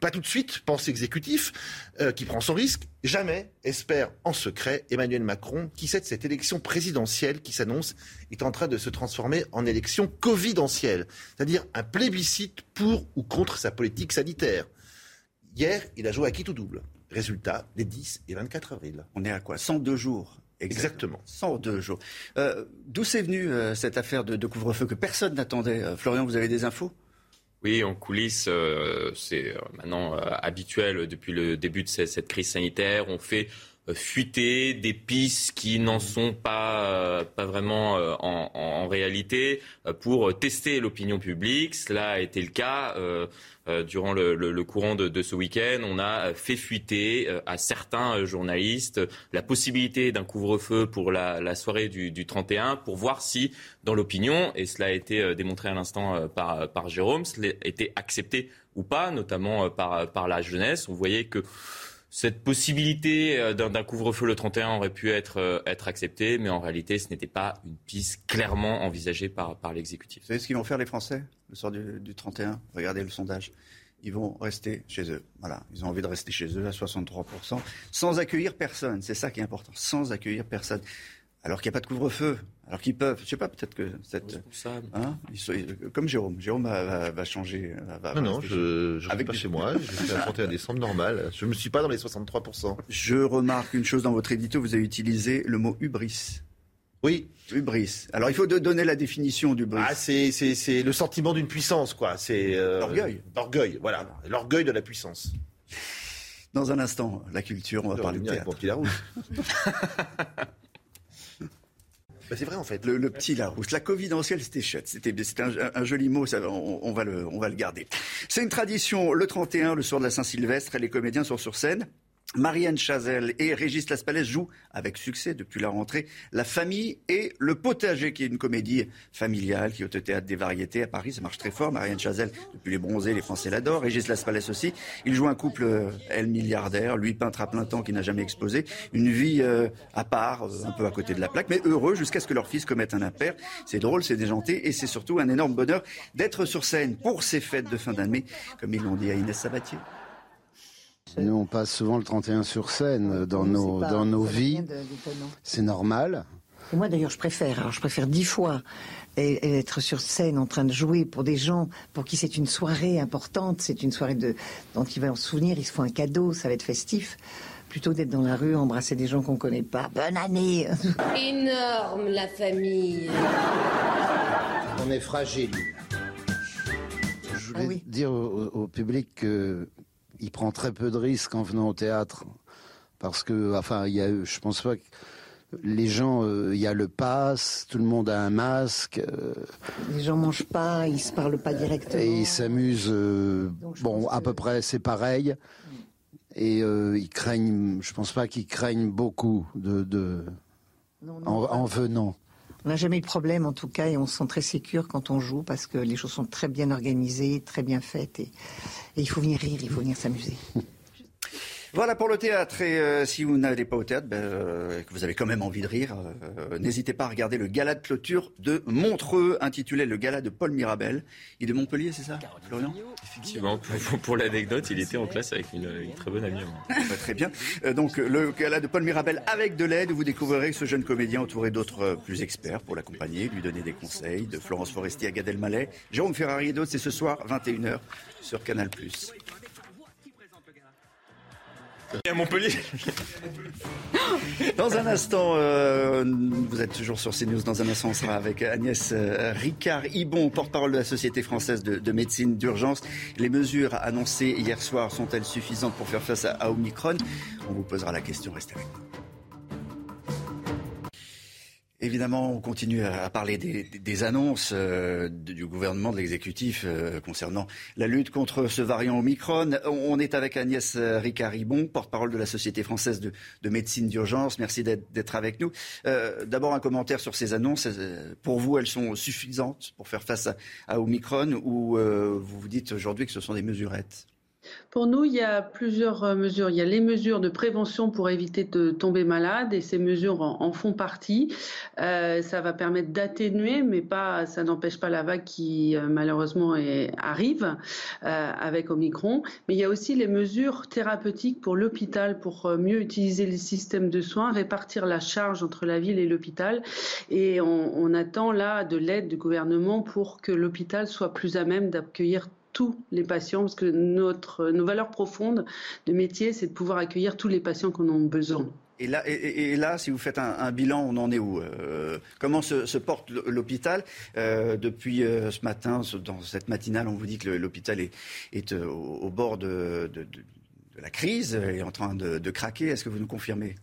S37: pas, tout de suite, pense exécutif, euh, qui prend son risque. Jamais, espère en secret Emmanuel Macron, qui sait que cette élection présidentielle qui s'annonce est en train de se transformer en élection covidentielle, c'est-à-dire un plébiscite pour ou contre sa politique sanitaire. Hier, il a joué à qui tout double. Résultat, les 10 et 24 avril.
S1: On est à quoi? 102 jours
S37: Exactement.
S1: 102 jours. Euh, d'où c'est venu cette affaire de couvre-feu que personne n'attendait? Florian, vous avez des infos?
S8: Oui, en coulisses, euh, c'est euh, maintenant euh, habituel depuis le début de cette, crise sanitaire. On fait fuiter des pistes qui n'en sont pas, pas vraiment en, en, réalité pour tester l'opinion publique. Cela a été le cas euh, durant le, courant de, ce week-end. On a fait fuiter euh, à certains euh, journalistes la possibilité d'un couvre-feu pour la, soirée du, 31 pour voir si, dans l'opinion, et cela a été démontré à l'instant par, par Jérôme, cela était accepté ou pas, notamment par, par la jeunesse. On voyait que cette possibilité d'un couvre-feu le 31 aurait pu être, être acceptée, mais en réalité, ce n'était pas une piste clairement envisagée par, par l'exécutif.
S1: Vous savez ce qu'ils vont faire les Français le soir du, 31, regardez le sondage ils vont rester chez eux. Voilà, ils ont envie de rester chez eux à 63%, sans accueillir personne. C'est ça qui est important, sans accueillir personne. Alors qu'il n'y a pas de couvre-feu, alors qu'ils peuvent, je sais pas, peut-être que cette, hein, comme Jérôme, Jérôme va, changer.
S37: non, non, je, je avec pas chez moi, je vais 31 décembre normal. Je ne me suis pas dans les 63%.
S1: Je remarque une chose dans votre édito, vous avez utilisé le mot hubris.
S37: Oui.
S1: Hubris. Alors il faut donner la définition du
S37: Ah, c'est, c'est, le sentiment d'une puissance, quoi. C'est
S1: euh, l'orgueil.
S37: L'orgueil, voilà. L'orgueil de la puissance.
S1: Dans un instant, la culture, on va parler de théâtre. [LAUGHS]
S37: Bah, c'est vrai en fait.
S1: Le, petit Larousse. La covidentielle, c'était chouette. C'était, c'était un, joli mot, ça, on, va le, on va le garder. C'est une tradition. Le 31, le soir de la Saint-Sylvestre, les comédiens sont sur scène. Marianne Chazelle et Régis Laspalès jouent avec succès depuis la rentrée La famille et le potager, qui est une comédie familiale qui est au théâtre des variétés à Paris. Ça marche très fort. Marianne Chazelle, depuis Les Bronzés, les Français l'adorent. Régis Laspalès aussi. Il joue un couple, euh, elle milliardaire, lui peintre à plein temps qui n'a jamais exposé. Une vie euh, à part, euh, un peu à côté de la plaque, mais heureux jusqu'à ce que leur fils commette un impair. C'est drôle, c'est déjanté et c'est surtout un énorme bonheur d'être sur scène pour ces fêtes de fin d'année, comme ils l'ont dit à Inès Sabatier.
S41: Nous, on passe souvent le 31 sur scène dans nos, dans nos vies. C'est normal.
S42: Et moi, d'ailleurs, je préfère. Alors, je préfère dix fois être sur scène en train de jouer pour des gens pour qui c'est une soirée importante, c'est une soirée de, dont ils vont se souvenir, ils se font un cadeau, ça va être festif, plutôt d'être dans la rue, embrasser des gens qu'on connaît pas. Bonne année [LAUGHS]
S43: Énorme, la famille
S41: On est fragile. Je voulais ah dire au public que il prend très peu de risques en venant au théâtre. Parce que, enfin, il y a, je pense pas que les gens, euh, il y a le pass, tout le monde a un masque. Euh,
S42: les gens mangent pas, ils se parlent pas directement.
S41: Et ils s'amusent, euh, bon, à peu près, c'est pareil. Et ils craignent, je pense pas qu'ils craignent beaucoup de, en, venant.
S42: On n'a jamais eu de problème en tout cas et on se sent très sécure quand on joue parce que les choses sont très bien organisées, très bien faites et, il faut venir rire, il faut venir s'amuser. [LAUGHS]
S1: Voilà pour le théâtre. Et euh, si vous n'allez pas au théâtre, ben, euh, que vous avez quand même envie de rire, euh, n'hésitez pas à regarder le gala de clôture de Montreux, intitulé Le gala de Paul Mirabel. Il est de Montpellier, c'est ça, Florian
S8: Effectivement. Pour, l'anecdote, il était en classe avec une, très bonne amie.
S1: très bien. donc, le gala de Paul Mirabel avec de l'aide, vous découvrirez ce jeune comédien entouré d'autres plus experts pour l'accompagner, lui donner des conseils, de Florence Foresti à Gad Elmaleh. Jérôme Ferrari et d'autres, c'est ce soir, 21h, sur Canal+.
S8: À Montpellier.
S1: Dans un instant, euh, vous êtes toujours sur CNews. Dans un instant, on sera avec Agnès euh, Ricard-Ibon, porte-parole de la Société française de, médecine d'urgence. Les mesures annoncées hier soir sont-elles suffisantes pour faire face à, Omicron? On vous posera la question. Restez avec nous. Évidemment, on continue à parler des, annonces euh, du gouvernement, de l'exécutif euh, concernant la lutte contre ce variant Omicron. On est avec Agnès Ricard-Ribon, porte-parole de la Société française de, médecine d'urgence. Merci d'être avec nous. Euh, d'abord, un commentaire sur ces annonces. Pour vous, elles sont suffisantes pour faire face à, à Omicron ou vous vous dites aujourd'hui que ce sont des mesurettes?
S44: Pour nous, il y a plusieurs euh, mesures. Il y a les mesures de prévention pour éviter de tomber malade et ces mesures en, font partie. Euh, ça va permettre d'atténuer, mais ça n'empêche pas la vague qui euh, malheureusement arrive avec Omicron. Mais il y a aussi les mesures thérapeutiques pour l'hôpital pour mieux utiliser les systèmes de soins, répartir la charge entre la ville et l'hôpital. Et on attend là de l'aide du gouvernement pour que l'hôpital soit plus à même d'accueillir tous les patients, parce que notre, nos valeurs profondes de métier, c'est de pouvoir accueillir tous les patients qu'on a besoin.
S1: Et là, et, là, si vous faites un, bilan, on en est où euh, Comment se, porte l'hôpital euh, Depuis euh, ce matin, dans cette matinale, on vous dit que l'hôpital est, est au, bord de, de, la crise, est en train de craquer. Est-ce que vous nous confirmez?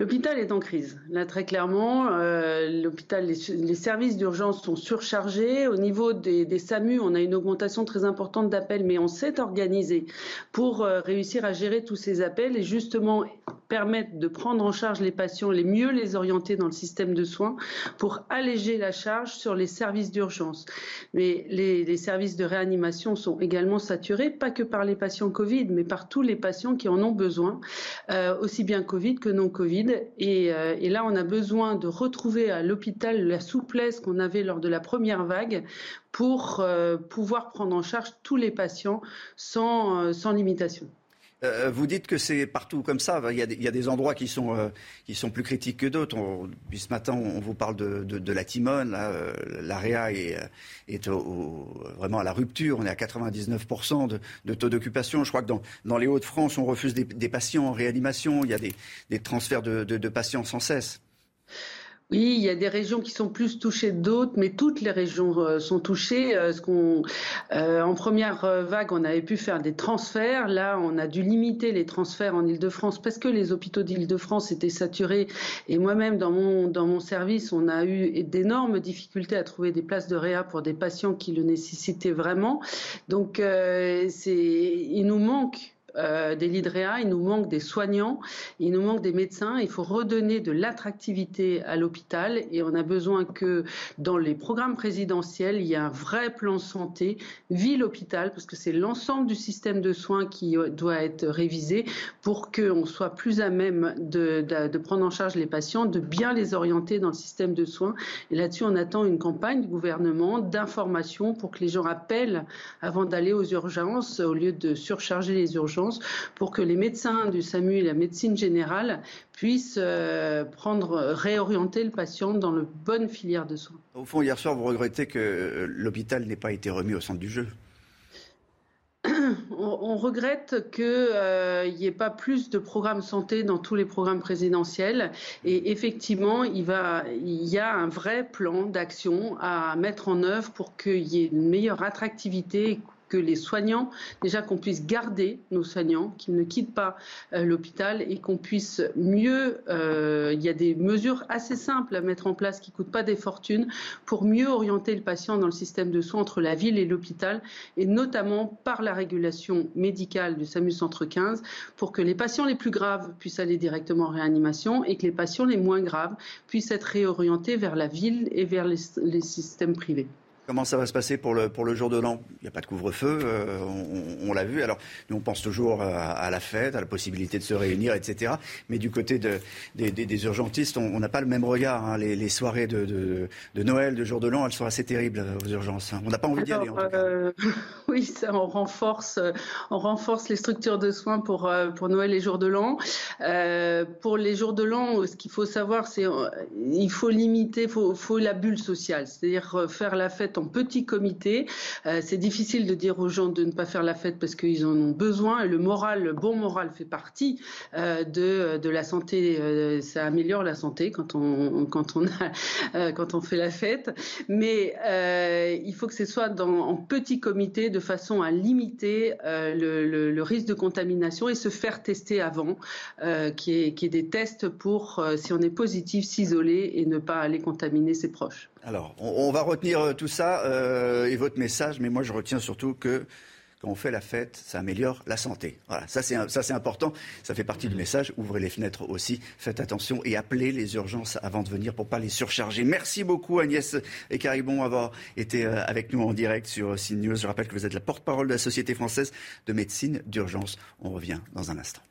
S44: L'hôpital est en crise. Là, très clairement, euh, les, services d'urgence sont surchargés. Au niveau des, SAMU, on a une augmentation très importante d'appels, mais on s'est organisé pour euh, réussir à gérer tous ces appels et justement permettre de prendre en charge les patients, les mieux les orienter dans le système de soins pour alléger la charge sur les services d'urgence. Mais les, services de réanimation sont également saturés, pas que par les patients Covid, mais par tous les patients qui en ont besoin, euh, aussi bien Covid que non Covid. Euh, et, là, on a besoin de retrouver à l'hôpital la souplesse qu'on avait lors de la première vague pour euh, pouvoir prendre en charge tous les patients sans limitation.
S1: Vous dites que c'est partout comme ça. Il y, a des, endroits qui sont, qui sont plus critiques que d'autres. ce matin, on vous parle de, de, la Timone. L'AREA est, est vraiment à la rupture. On est à 99% de, taux d'occupation. Je crois que dans, dans les Hauts-de-France, on refuse des, patients en réanimation. Il y a des, transferts de patients sans cesse.
S44: Oui, il y a des régions qui sont plus touchées que d'autres, mais toutes les régions euh, sont touchées. Euh, ce qu'on, euh, en première vague, on avait pu faire des transferts. Là, on a dû limiter les transferts en Ile-de-France parce que les hôpitaux d'Ile-de-France étaient saturés. Et moi-même, dans mon, dans mon service, on a eu d'énormes difficultés à trouver des places de réa pour des patients qui le nécessitaient vraiment. Donc, c'est, il nous manque euh, des lits il nous manque des soignants, il nous manque des médecins. Il faut redonner de l'attractivité à l'hôpital et on a besoin que dans les programmes présidentiels, il y ait un vrai plan santé ville-hôpital parce que c'est l'ensemble du système de soins qui doit être révisé pour qu'on soit plus à même de, de, prendre en charge les patients, de bien les orienter dans le système de soins. Et là-dessus, on attend une campagne du gouvernement d'information pour que les gens appellent avant d'aller aux urgences au lieu de surcharger les urgences pour que les médecins du SAMU et la médecine générale puissent euh, prendre, réorienter le patient dans la bonne filière de soins.
S1: Au fond, hier soir, vous regrettez que l'hôpital n'ait pas été remis au centre du jeu
S44: on, regrette qu'il euh, n'y ait pas plus de programmes santé dans tous les programmes présidentiels. Et effectivement, il, va, il y a un vrai plan d'action à mettre en œuvre pour qu'il y ait une meilleure attractivité que les soignants, déjà qu'on puisse garder nos soignants, qu'ils ne quittent pas euh, l'hôpital et qu'on puisse mieux, euh, il y a des mesures assez simples à mettre en place qui ne coûtent pas des fortunes pour mieux orienter le patient dans le système de soins entre la ville et l'hôpital et notamment par la régulation médicale du SAMU Centre 15 pour que les patients les plus graves puissent aller directement en réanimation et que les patients les moins graves puissent être réorientés vers la ville et vers les systèmes privés.
S1: Comment ça va se passer pour le, pour le jour de l'an? Il n'y a pas de couvre-feu, euh, on, l'a vu. Alors, nous, on pense toujours à, la fête, à la possibilité de se réunir, etc. Mais du côté de, des, urgentistes, on n'a pas le même regard. Hein. Les, soirées de, de, Noël, de jour de l'an, elles sont assez terribles euh, aux urgences. Hein. On n'a pas envie d'y aller, en tout cas. Euh, [LAUGHS]
S44: oui, ça, on, renforce, on renforce les structures de soins pour, pour Noël et jour de l'an. pour les jours de l'an, ce qu'il faut savoir, c'est qu'il faut limiter, il faut, faut la bulle sociale, c'est-à-dire faire la fête en petit comité. c'est difficile de dire aux gens de ne pas faire la fête parce qu'ils en ont besoin le moral, le bon moral fait partie de, de la santé. ça améliore la santé quand on, fait la fête. Mais il faut que ce soit en petit comité de façon à limiter le, le, risque de contamination et se faire tester avant, qui est, qui est des tests pour, si on est positif, s'isoler et ne pas aller contaminer ses proches.
S1: Alors, on, va retenir euh, tout ça euh, et votre message, mais moi je retiens surtout que quand on fait la fête, ça améliore la santé. Voilà, ça c'est important. Ça fait partie du message. Ouvrez les fenêtres aussi. Faites attention et appelez les urgences avant de venir pour pas les surcharger. Merci beaucoup Agnès et Caribon d'avoir été euh, avec nous en direct sur CNews. Je rappelle que vous êtes la porte-parole de la Société française de médecine d'urgence. On revient dans un instant.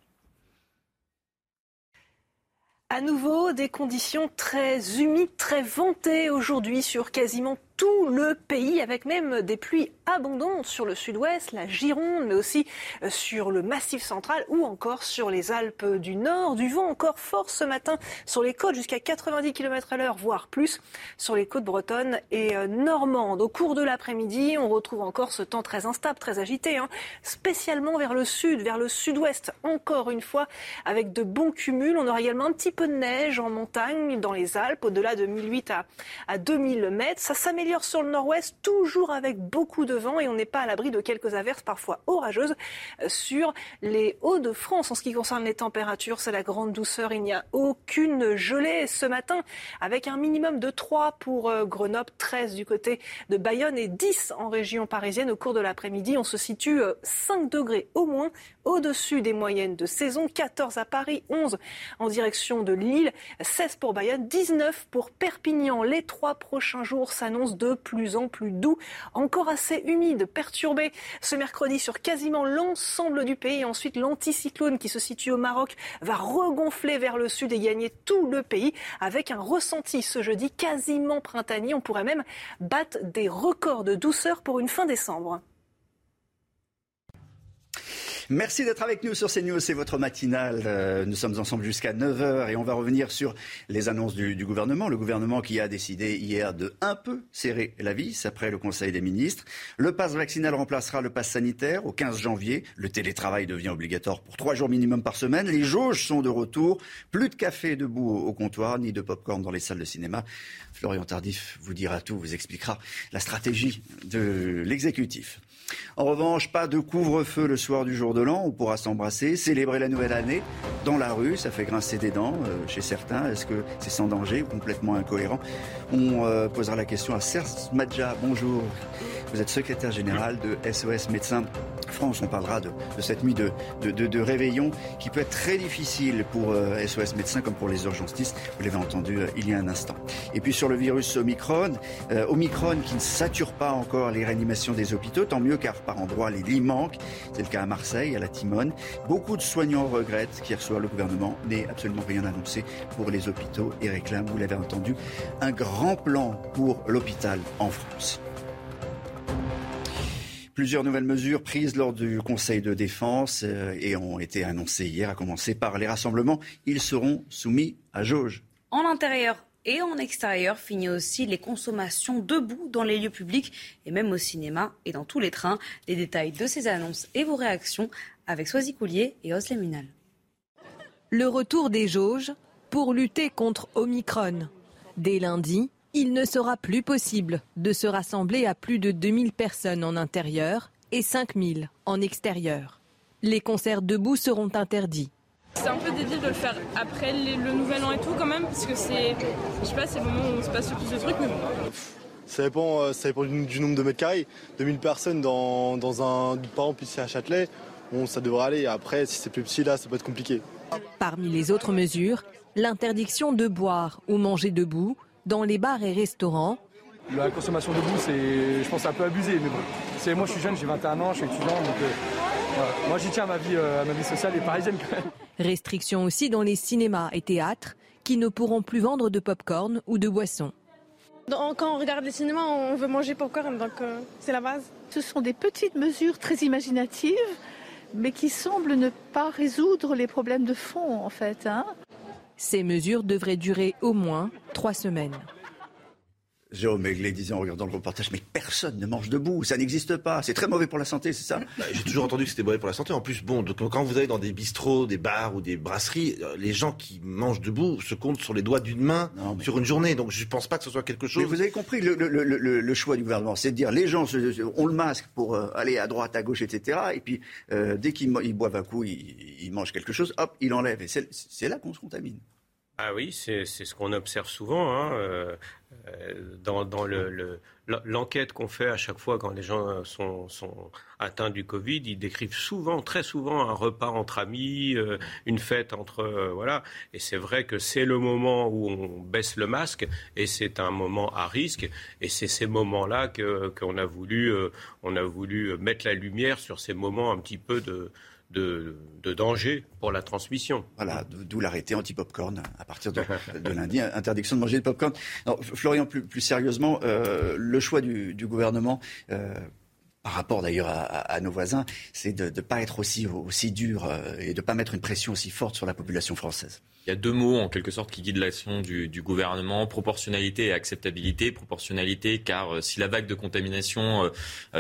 S22: À nouveau, des conditions très humides, très ventées aujourd'hui sur quasiment tout le pays, avec même des pluies abondantes sur le sud-ouest, la Gironde, mais aussi euh, sur le massif central ou encore sur les Alpes du Nord. Du vent encore fort ce matin sur les côtes jusqu'à 90 km à l'heure, voire plus, sur les côtes bretonnes et euh, normandes. Au cours de l'après-midi, on retrouve encore ce temps très instable, très agité, hein, spécialement vers le sud, vers le sud-ouest, encore une fois, avec de bons cumuls. On aura également un petit peu de neige en montagne, dans les Alpes, au-delà de 1008 à, à 2000 mètres. Ça s'améliore sur le nord-ouest, toujours avec beaucoup de vent et on n'est pas à l'abri de quelques averses parfois orageuses euh, sur les Hauts-de-France. En ce qui concerne les températures, c'est la grande douceur. Il n'y a aucune gelée ce matin avec un minimum de 3 pour euh, Grenoble, 13 du côté de Bayonne et 10 en région parisienne. Au cours de l'après-midi, on se situe 5 euh, degrés au moins au-dessus des moyennes de saison. 14 à Paris, 11 en direction de Lille, 16 pour Bayonne, 19 pour Perpignan. Les trois prochains jours s'annoncent de plus en plus doux, encore assez humide, perturbé ce mercredi sur quasiment l'ensemble du pays. Ensuite, l'anticyclone qui se situe au Maroc va regonfler vers le sud et gagner tout le pays avec un ressenti ce jeudi quasiment printanier. On pourrait même battre des records de douceur pour une fin décembre.
S1: Merci d'être avec nous sur CNews, c'est votre matinale. Euh, nous sommes ensemble jusqu'à 9h et on va revenir sur les annonces du, gouvernement. Le gouvernement qui a décidé hier de un peu serrer la vis après le Conseil des ministres. Le pass vaccinal remplacera le pass sanitaire au 15 janvier. Le télétravail devient obligatoire pour trois jours minimum par semaine. Les jauges sont de retour. Plus de café debout au comptoir, ni de pop-corn dans les salles de cinéma. Florian Tardif vous dira tout, vous expliquera la stratégie de l'exécutif. En revanche, pas de couvre-feu le soir du jour de l'an. On pourra s'embrasser, célébrer la nouvelle année dans la rue. Ça fait grincer des dents euh, chez certains. Est-ce que c'est sans danger ou complètement incohérent? On euh, posera la question à Serge Madja. Bonjour. Vous êtes secrétaire général de SOS Médecins France. On parlera de, cette nuit de, de, réveillon qui peut être très difficile pour SOS euh, Médecins comme pour les urgentistes. Vous l'avez entendu euh, il y a un instant. Et puis sur le virus Omicron, euh, Omicron qui ne sature pas encore les réanimations des hôpitaux, tant mieux car par endroits les lits manquent. C'est le cas à Marseille, à la Timone. Beaucoup de soignants regrettent qu'hier soir le gouvernement n'ait absolument rien annoncé pour les hôpitaux et réclament, vous l'avez entendu, un grand plan pour l'hôpital en France. Plusieurs nouvelles mesures prises lors du Conseil de défense euh, et ont été annoncées hier, à commencer par les rassemblements. Ils seront soumis à jauge.
S2: En intérieur et en extérieur, fini aussi les consommations debout dans les lieux publics et même au cinéma et dans tous les trains. Les détails de ces annonces et vos réactions avec Soisy Coulier et Osle Minal.
S3: Le retour des jauges pour lutter contre Omicron. Dès lundi, il ne sera plus possible de se rassembler à plus de 2000 personnes en intérieur et 5000 en extérieur. Les concerts debout seront interdits.
S45: C'est un peu débile de le faire après le nouvel an et tout quand même, parce que c'est, je sais pas, c'est le moment où on se passe le plus de trucs, mais
S46: Ça dépend, euh, ça dépend du, nombre de mètres carrés. 2000 personnes dans, un, par exemple ici à Châtelet, bon, ça devrait aller. Après, si c'est plus petit là, ça peut être compliqué.
S3: Parmi les autres mesures, l'interdiction de boire ou manger debout, dans les bars et restaurants.
S14: La consommation debout, c'est, je pense, un peu abusé. Mais bon, c'est, moi, je suis jeune, j'ai 21 ans, je suis étudiant, donc euh, moi, j'y tiens à ma vie, euh, à ma vie sociale et parisienne quand même.
S3: Restrictions aussi dans les cinémas et théâtres qui ne pourront plus vendre de pop-corn ou de boissons.
S47: Quand on regarde les cinémas, on veut manger pop-corn, donc euh, c'est la base.
S48: Ce sont des petites mesures très imaginatives, mais qui semblent ne pas résoudre les problèmes de fond, en fait. Hein.
S3: Ces mesures devraient durer au moins trois semaines.
S1: Jérôme Megley disait en regardant le reportage, mais personne ne mange debout, ça n'existe pas, c'est très mauvais pour la santé, c'est ça?
S37: Bah, J'ai toujours entendu que c'était mauvais pour la santé. En plus, bon, donc, quand vous allez dans des bistrots, des bars ou des brasseries, euh, les gens qui mangent debout se comptent sur les doigts d'une main sur une journée. Donc je ne pense pas que ce soit quelque chose.
S1: Mais vous avez compris le, le, le, le choix du gouvernement, c'est de dire les gens ont le masque pour euh, aller à droite, à gauche, etc. Et puis euh, dès qu'ils boivent un coup, ils, ils, mangent quelque chose, hop, ils l'enlèvent. Et c'est là qu'on se contamine.
S49: Ah oui, c'est ce qu'on observe souvent. Hein, euh, dans, dans l'enquête le, qu'on fait à chaque fois quand les gens sont, sont, atteints du Covid, ils décrivent souvent, très souvent, un repas entre amis, euh, une fête entre euh, voilà. Et c'est vrai que c'est le moment où on baisse le masque et c'est un moment à risque. Et c'est ces moments-là qu'on a a voulu mettre la lumière sur ces moments un petit peu de de, danger pour la transmission.
S1: Voilà, d'où l'arrêté anti-popcorn à partir de, [LAUGHS] lundi, interdiction de manger de popcorn. Florian, plus, plus sérieusement, euh, le choix du, gouvernement. Euh, par rapport d'ailleurs à, nos voisins, c'est de ne pas être aussi, aussi dur euh, et de ne pas mettre une pression aussi forte sur la population française.
S8: Il y a deux mots en quelque sorte qui guident l'action du, gouvernement, proportionnalité et acceptabilité. Proportionnalité car si la vague de contamination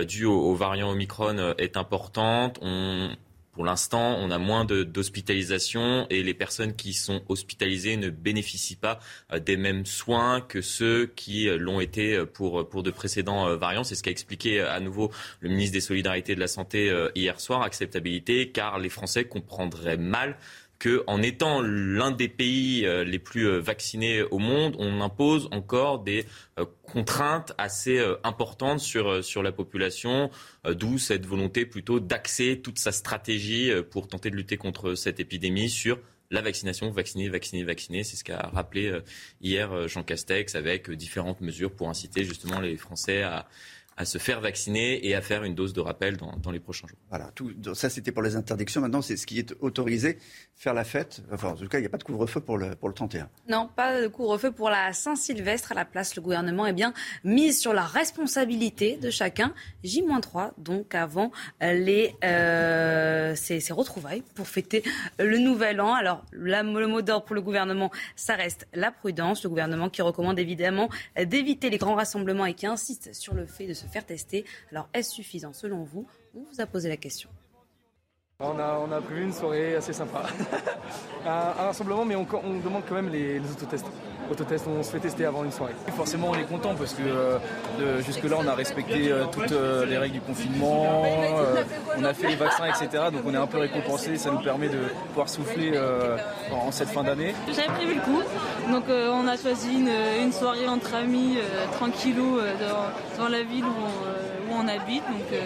S8: due au, au, variant Omicron est importante, on, pour l'instant, on a moins d'hospitalisations et les personnes qui sont hospitalisées ne bénéficient pas euh, des mêmes soins que ceux qui euh, l'ont été euh, pour, pour de précédents variants. C'est ce qu'a expliqué à nouveau le ministre des Solidarités et de la Santé hier soir. Acceptabilité, car les Français comprendraient mal qu'en étant l'un des pays euh, les plus euh, vaccinés au monde, on impose encore des euh, contraintes assez importantes sur, sur la population, d'où cette volonté plutôt d'axer toute sa stratégie pour tenter de lutter contre cette épidémie sur la vaccination, vacciner, vacciner, vacciner. C'est ce qu'a rappelé hier Jean Castex avec différentes mesures pour inciter justement les Français à, à se faire vacciner et à faire une dose de rappel dans, les prochains jours.
S1: Voilà, tout, ça c'était pour les interdictions. Maintenant, c'est ce qui est autorisé, faire la fête. Enfin, en tout cas, il n'y a pas de couvre-feu pour le, pour le 31.
S2: Non, pas de couvre-feu pour la Saint-Sylvestre. À la place, le gouvernement est bien mis sur la responsabilité de chacun. J-3, donc avant les, euh, ces, retrouvailles pour fêter le nouvel an. Alors, le mot d'ordre pour le gouvernement, ça reste la prudence. Le gouvernement qui recommande évidemment d'éviter les grands rassemblements et qui insiste sur le fait de se faire tester. Alors, est-ce suffisant selon vous? On vous a posé la question.
S14: On a, on a prévu une soirée assez sympa. [LAUGHS] un, rassemblement, mais on, demande quand même les, autotests. Autotests, on se fait tester avant une soirée. Forcément, on est content parce que euh, jusque-là, on a respecté euh, toutes euh, les règles du confinement, on a fait les vaccins, etc. Donc on est un peu récompensé. Ça nous permet de pouvoir souffler en, cette fin d'année.
S50: J'avais prévu le coup, donc on a choisi une, soirée entre amis, tranquillou, dans, la ville où on, habite. Donc,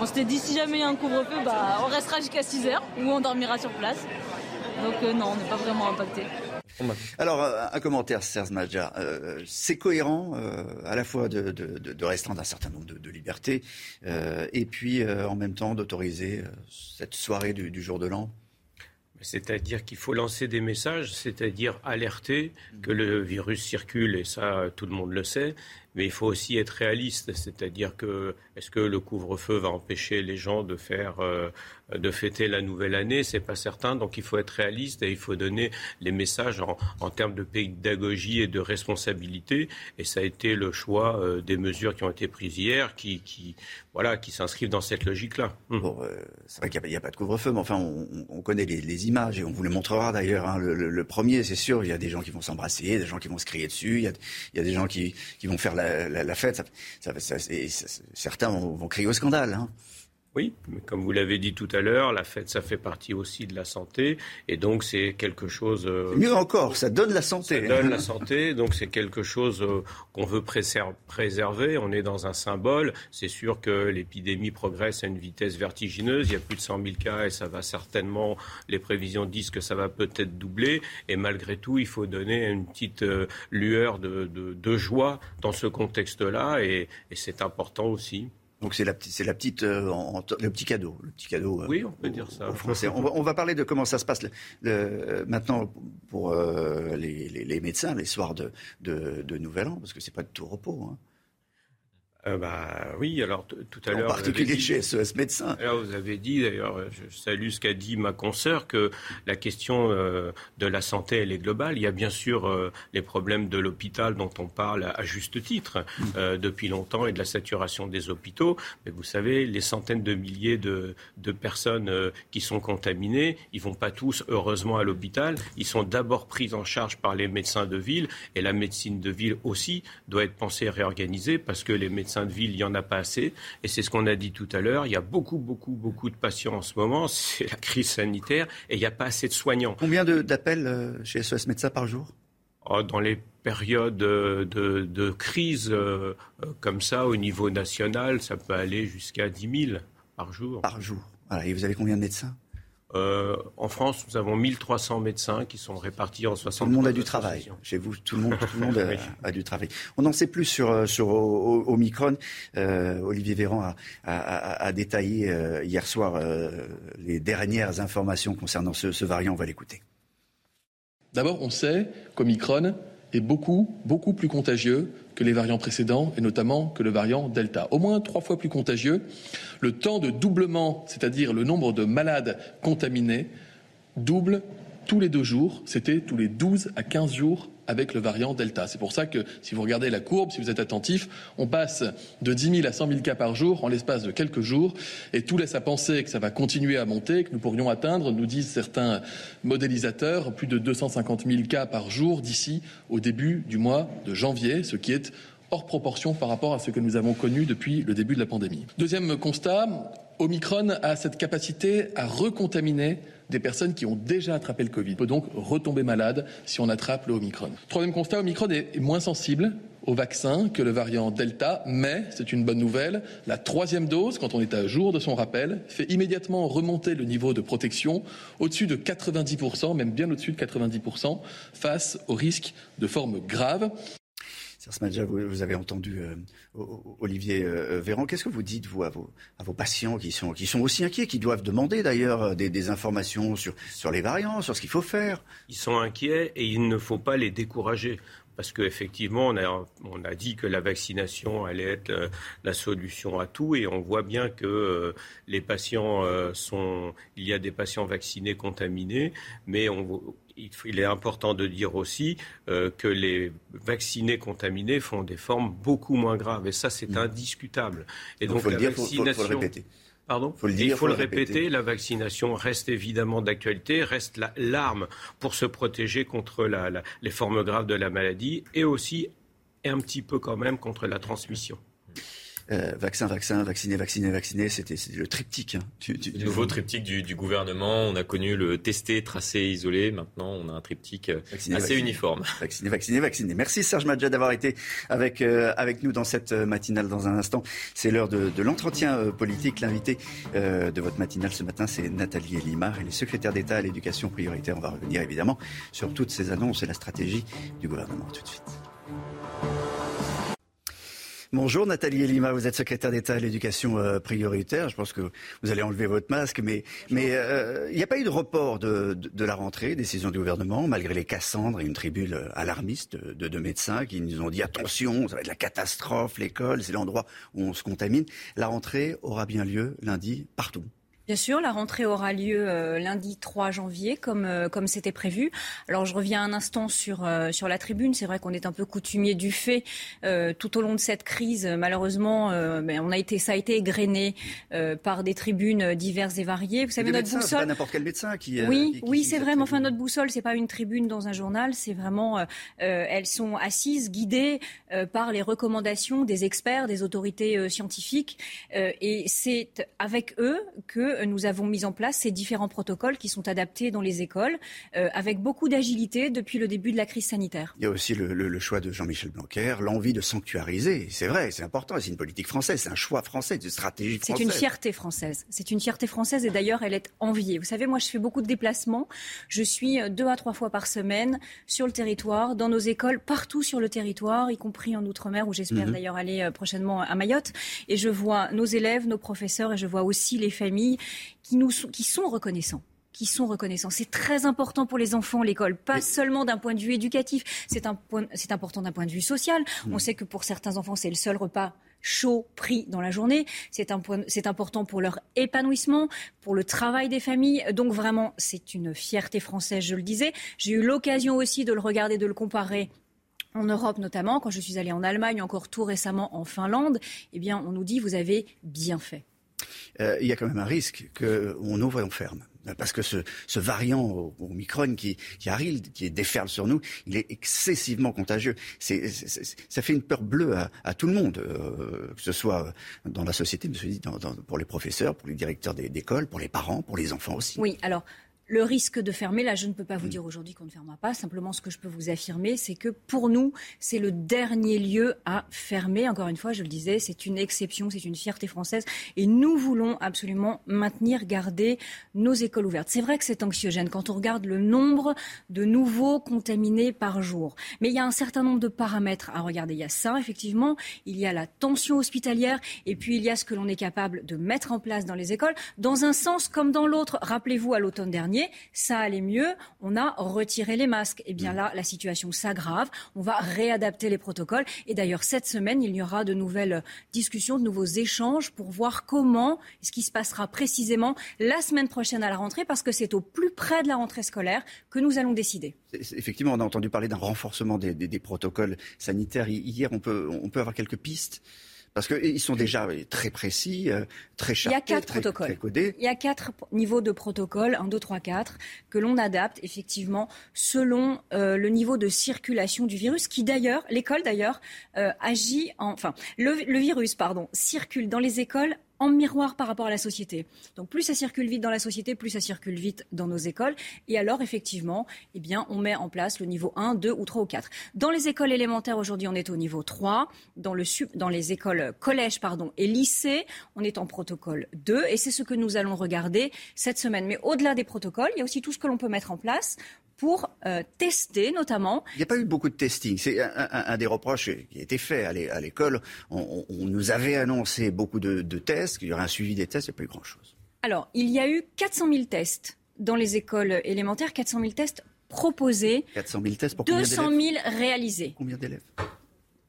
S50: on s'était dit si jamais il y a un couvre-feu, bah, on restera jusqu'à 6 heures ou on dormira sur place. Donc euh, non, on n'est pas vraiment impacté.
S1: Alors, un commentaire, Serge Madja. Euh, c'est cohérent euh, à la fois de, restreindre un certain nombre de, libertés et puis en même temps d'autoriser cette soirée du, jour de l'an
S49: c'est-à-dire qu'il faut lancer des messages, c'est-à-dire alerter que le virus circule, et ça, tout le monde le sait, mais il faut aussi être réaliste, c'est-à-dire que est-ce que le couvre-feu va empêcher les gens de faire euh, de fêter la nouvelle année? C'est pas certain. Donc il faut être réaliste et il faut donner les messages en, termes de pédagogie et de responsabilité. Et ça a été le choix euh, des mesures qui ont été prises hier, qui, voilà, qui s'inscrivent dans cette logique-là.
S1: Hum. Bon, euh, c'est vrai qu'il n'y a, pas de couvre-feu, mais enfin on, connaît les, images et on vous les montrera d'ailleurs. Hein. Le, premier, c'est sûr, il y a des gens qui vont s'embrasser, des gens qui vont se crier dessus, il y a, des gens qui, qui vont faire fête, certains vont, crier au scandale. Hein.
S49: Oui, mais comme vous l'avez dit tout à l'heure, la fête, ça fait partie aussi de la santé, et donc c'est quelque chose.
S1: Euh, mieux encore, ça donne la santé.
S49: Ça donne la santé, donc c'est quelque chose euh, qu'on veut préserver. On est dans un symbole. C'est sûr que l'épidémie progresse à une vitesse vertigineuse. Il y a plus de 100 000 cas, et ça va certainement. Les prévisions disent que ça va peut-être doubler, et malgré tout, il faut donner une petite euh, lueur de, joie dans ce contexte-là, et c'est important aussi.
S1: Donc c'est la, c'est la petite, euh, le petit cadeau, le petit cadeau.
S49: Euh, oui, on peut dire ça.
S1: Français. On va, parler de comment ça se passe le, maintenant pour euh, les, les, médecins les soirs de, de, Nouvel An, parce que c'est pas de tout repos. Hein.
S49: Euh, bah, oui, alors tout à l'heure.
S1: En particulier chez SES Médecins.
S49: Alors vous avez dit, d'ailleurs, je salue ce qu'a dit ma consoeur, que la question euh, de la santé, elle est globale. Il y a bien sûr euh, les problèmes de l'hôpital dont on parle à, juste titre mm. depuis longtemps et de la saturation des hôpitaux. Mais vous savez, les centaines de milliers de, de personnes qui sont contaminées, ils vont pas tous, heureusement, à l'hôpital. Ils sont d'abord pris en charge par les médecins de ville et la médecine de ville aussi doit être pensée et réorganisée parce que les médecins médecins de ville, il n'y en a pas assez. Et c'est ce qu'on a dit tout à l'heure. Il y a beaucoup, beaucoup, beaucoup de patients en ce moment. [LAUGHS] C'est la crise sanitaire et il n'y a pas assez de soignants.
S1: Combien d'appels euh, chez SOS Médecins par jour?
S49: Oh, Dans les périodes de, crise euh, euh, comme ça, au niveau national, ça peut aller jusqu'à 10 000 par jour.
S1: Par jour. Et vous avez combien de médecins?
S49: Euh, en France, nous avons 1300 médecins qui sont répartis en 60
S1: Tout le monde a du travail. Chez vous, tout le monde, tout le monde [LAUGHS] a, du travail. On n'en sait plus sur, euh, sur Omicron. Euh, Olivier Véran a, détaillé hier soir les dernières informations concernant ce, ce variant. On va l'écouter.
S16: D'abord, on sait qu'Omicron est beaucoup, beaucoup plus contagieux que les variants précédents, et notamment que le variant Delta. Au moins trois fois plus contagieux. Le temps de doublement, c'est-à-dire le nombre de malades contaminés, double tous les deux jours. C'était tous les 12 à 15 jours avec le variant Delta. C'est pour ça que si vous regardez la courbe, si vous êtes attentif, on passe de 10 000 à 100 000 cas par jour en l'espace de quelques jours et tout laisse à penser que ça va continuer à monter, que nous pourrions atteindre, nous disent certains modélisateurs, plus de 250 000 cas par jour d'ici au début du mois de janvier, ce qui est hors proportion par rapport à ce que nous avons connu depuis le début de la pandémie. Deuxième constat, Omicron a cette capacité à recontaminer des personnes qui ont déjà attrapé le Covid. On peut donc retomber malade si on attrape le Omicron. Troisième constat, Omicron est moins sensible au vaccin que le variant Delta, mais, c'est une bonne nouvelle, la troisième dose, quand on est à jour de son rappel, fait immédiatement remonter le niveau de protection au-dessus de 90%, même bien au-dessus de 90%, face au risque de formes graves.
S1: Vous, avez entendu euh, Olivier euh, euh, Véran. Qu'est-ce que vous dites, vous, à vos, patients qui sont, qui sont aussi inquiets, qui doivent demander d'ailleurs des, informations sur, les variants, sur ce qu'il faut faire?
S49: Ils sont inquiets et il ne faut pas les décourager parce qu'effectivement, on a, on a dit que la vaccination allait être la solution à tout, et on voit bien que les patients sont, il y a des patients vaccinés contaminés, mais on, il est important de dire aussi euh, que les vaccinés contaminés font des formes beaucoup moins graves. Et ça, c'est mm. indiscutable.
S1: Et donc, la vaccination. Faut, le répéter.
S49: Pardon
S1: faut le dire,
S49: Il faut, le répéter. La vaccination reste évidemment d'actualité, reste l'arme pour se protéger contre les formes graves de la maladie et aussi un petit peu quand même contre la transmission.
S1: Euh, vaccin, vaccin, vacciné, vacciné, vacciné, c'était le triptyque. Hein.
S8: le nouveau triptyque du, gouvernement. On a connu le testé, tracé, isolé. Maintenant, on a un triptyque euh, assez uniforme. [LAUGHS]
S1: Vacciné, vacciné, vacciné. Merci Serge Madja d'avoir été avec, euh, avec nous dans cette matinale dans un instant. C'est l'heure de, de l'entretien politique. L'invité de votre matinale ce matin, c'est Nathalie Elimar. Elle est secrétaire d'État à l'éducation prioritaire. On va revenir évidemment sur toutes ces annonces et la stratégie du gouvernement tout de suite. Bonjour Nathalie Elima, vous êtes secrétaire d'État à l'éducation euh, prioritaire. Je pense que vous allez enlever votre masque, mais mais euh, il n'y a pas eu de report de, la rentrée, décision du gouvernement, malgré les Cassandres et une tribune euh, alarmiste de, de, médecins qui nous ont dit attention, ça va être la catastrophe, l'école, c'est l'endroit où on se contamine. La rentrée aura bien lieu lundi partout.
S35: Bien sûr, la rentrée aura lieu euh, lundi 3 janvier, comme euh, comme c'était prévu. Alors je reviens un instant sur euh, sur la tribune. C'est vrai qu'on est un peu coutumier du fait tout au long de cette crise. Malheureusement, mais on a été ça a été égrené par des tribunes diverses et variées.
S1: Vous savez notre boussole. Pas n'importe quel médecin qui.
S35: Oui, oui, c'est vrai. Mais enfin notre boussole, c'est pas une tribune dans un journal. C'est vraiment elles sont assises, guidées par les recommandations des experts, des autorités scientifiques, et c'est avec eux que nous avons mis en place ces différents protocoles qui sont adaptés dans les écoles euh, avec beaucoup d'agilité depuis le début de la crise sanitaire.
S1: Il y a aussi le, choix de Jean-Michel Blanquer, l'envie de sanctuariser. C'est vrai, c'est important, c'est une politique française, c'est un choix français, une stratégie française.
S35: C'est une fierté française. C'est une fierté française et d'ailleurs elle est enviée. Vous savez, moi je fais beaucoup de déplacements. Je suis euh, deux à trois fois par semaine sur le territoire, dans nos écoles, partout sur le territoire, y compris en Outre-mer où j'espère mhm. d'ailleurs aller euh, prochainement à Mayotte. Et je vois nos élèves, nos professeurs et je vois aussi les familles qui, nous, qui sont reconnaissants qui sont reconnaissants. C'est très important pour les enfants, l'école, pas seulement d'un point de vue éducatif, c'est important d'un point de vue social. On sait que pour certains enfants, c'est le seul repas chaud pris dans la journée. C'est important pour leur épanouissement, pour le travail des familles. Donc vraiment, c'est une fierté française, je le disais. J'ai eu l'occasion aussi de le regarder, de le comparer en Europe notamment, quand je suis allée en Allemagne, encore tout récemment en Finlande, eh bien, on nous dit vous avez bien fait.
S1: Euh, il y a quand même un risque qu'on ouvre et on ferme. Parce que ce, variant au, Omicron qui, arrive, qui déferle sur nous, il est excessivement contagieux. ça fait une peur bleue à, tout le monde, euh, que ce soit dans la société, pour les professeurs, pour les directeurs d'école, pour les parents, pour les enfants aussi.
S35: Oui, alors le risque de fermer, là, je ne peux pas vous mm. dire aujourd'hui qu'on ne fermera pas. Simplement, ce que je peux vous affirmer, c'est que pour nous, c'est le dernier lieu à fermer. Encore une fois, je le disais, c'est une exception, c'est une fierté française. Et nous voulons absolument maintenir, garder nos écoles ouvertes. C'est vrai que c'est anxiogène quand on regarde le nombre de nouveaux contaminés par jour. Mais il y a un certain nombre de paramètres à regarder. Il y a ça, effectivement. Il y a la tension hospitalière. Et puis, il y a ce que l'on est capable de mettre en place dans les écoles, dans un sens comme dans l'autre. Rappelez-vous, à l'automne dernier, ça allait mieux, on a retiré les masques. Et eh bien là, la situation s'aggrave, on va réadapter les protocoles. Et d'ailleurs, cette semaine, il y aura de nouvelles discussions, de nouveaux échanges pour voir comment, ce qui se passera précisément la semaine prochaine à la rentrée, parce que c'est au plus près de la rentrée scolaire que nous allons décider.
S1: Effectivement, on a entendu parler d'un renforcement des, des, protocoles sanitaires. Hier, on peut, on peut avoir quelques pistes. Parce qu'ils sont déjà très précis, euh, très charpés,
S35: Il y a quatre protocoles. Il y a quatre niveaux de protocole, 1, 2, 3, 4, que l'on adapte effectivement selon euh, le niveau de circulation du virus, qui d'ailleurs, l'école d'ailleurs, euh, agit en... Enfin, le, le virus, pardon, circule dans les écoles en miroir par rapport à la société. Donc plus ça circule vite dans la société, plus ça circule vite dans nos écoles. Et alors effectivement, eh bien, on met en place le niveau 1, 2 ou 3 ou 4. Dans les écoles élémentaires, aujourd'hui, on est au niveau 3. Dans, le, dans les écoles collèges pardon, et lycées, on est en protocole 2. Et c'est ce que nous allons regarder cette semaine. Mais au-delà des protocoles, il y a aussi tout ce que l'on peut mettre en place pour euh, tester notamment.
S1: Il n'y a pas eu beaucoup de testing. C'est un, des reproches qui a été fait à l'école. On, nous avait annoncé beaucoup de, tests, qu'il y aurait un suivi des tests, il n'y a pas eu grand-chose.
S35: Alors, il y a eu 400 000 tests dans les écoles élémentaires, 400 000 tests proposés.
S1: 400 000 tests pour
S35: 200 000 réalisés.
S1: Combien d'élèves?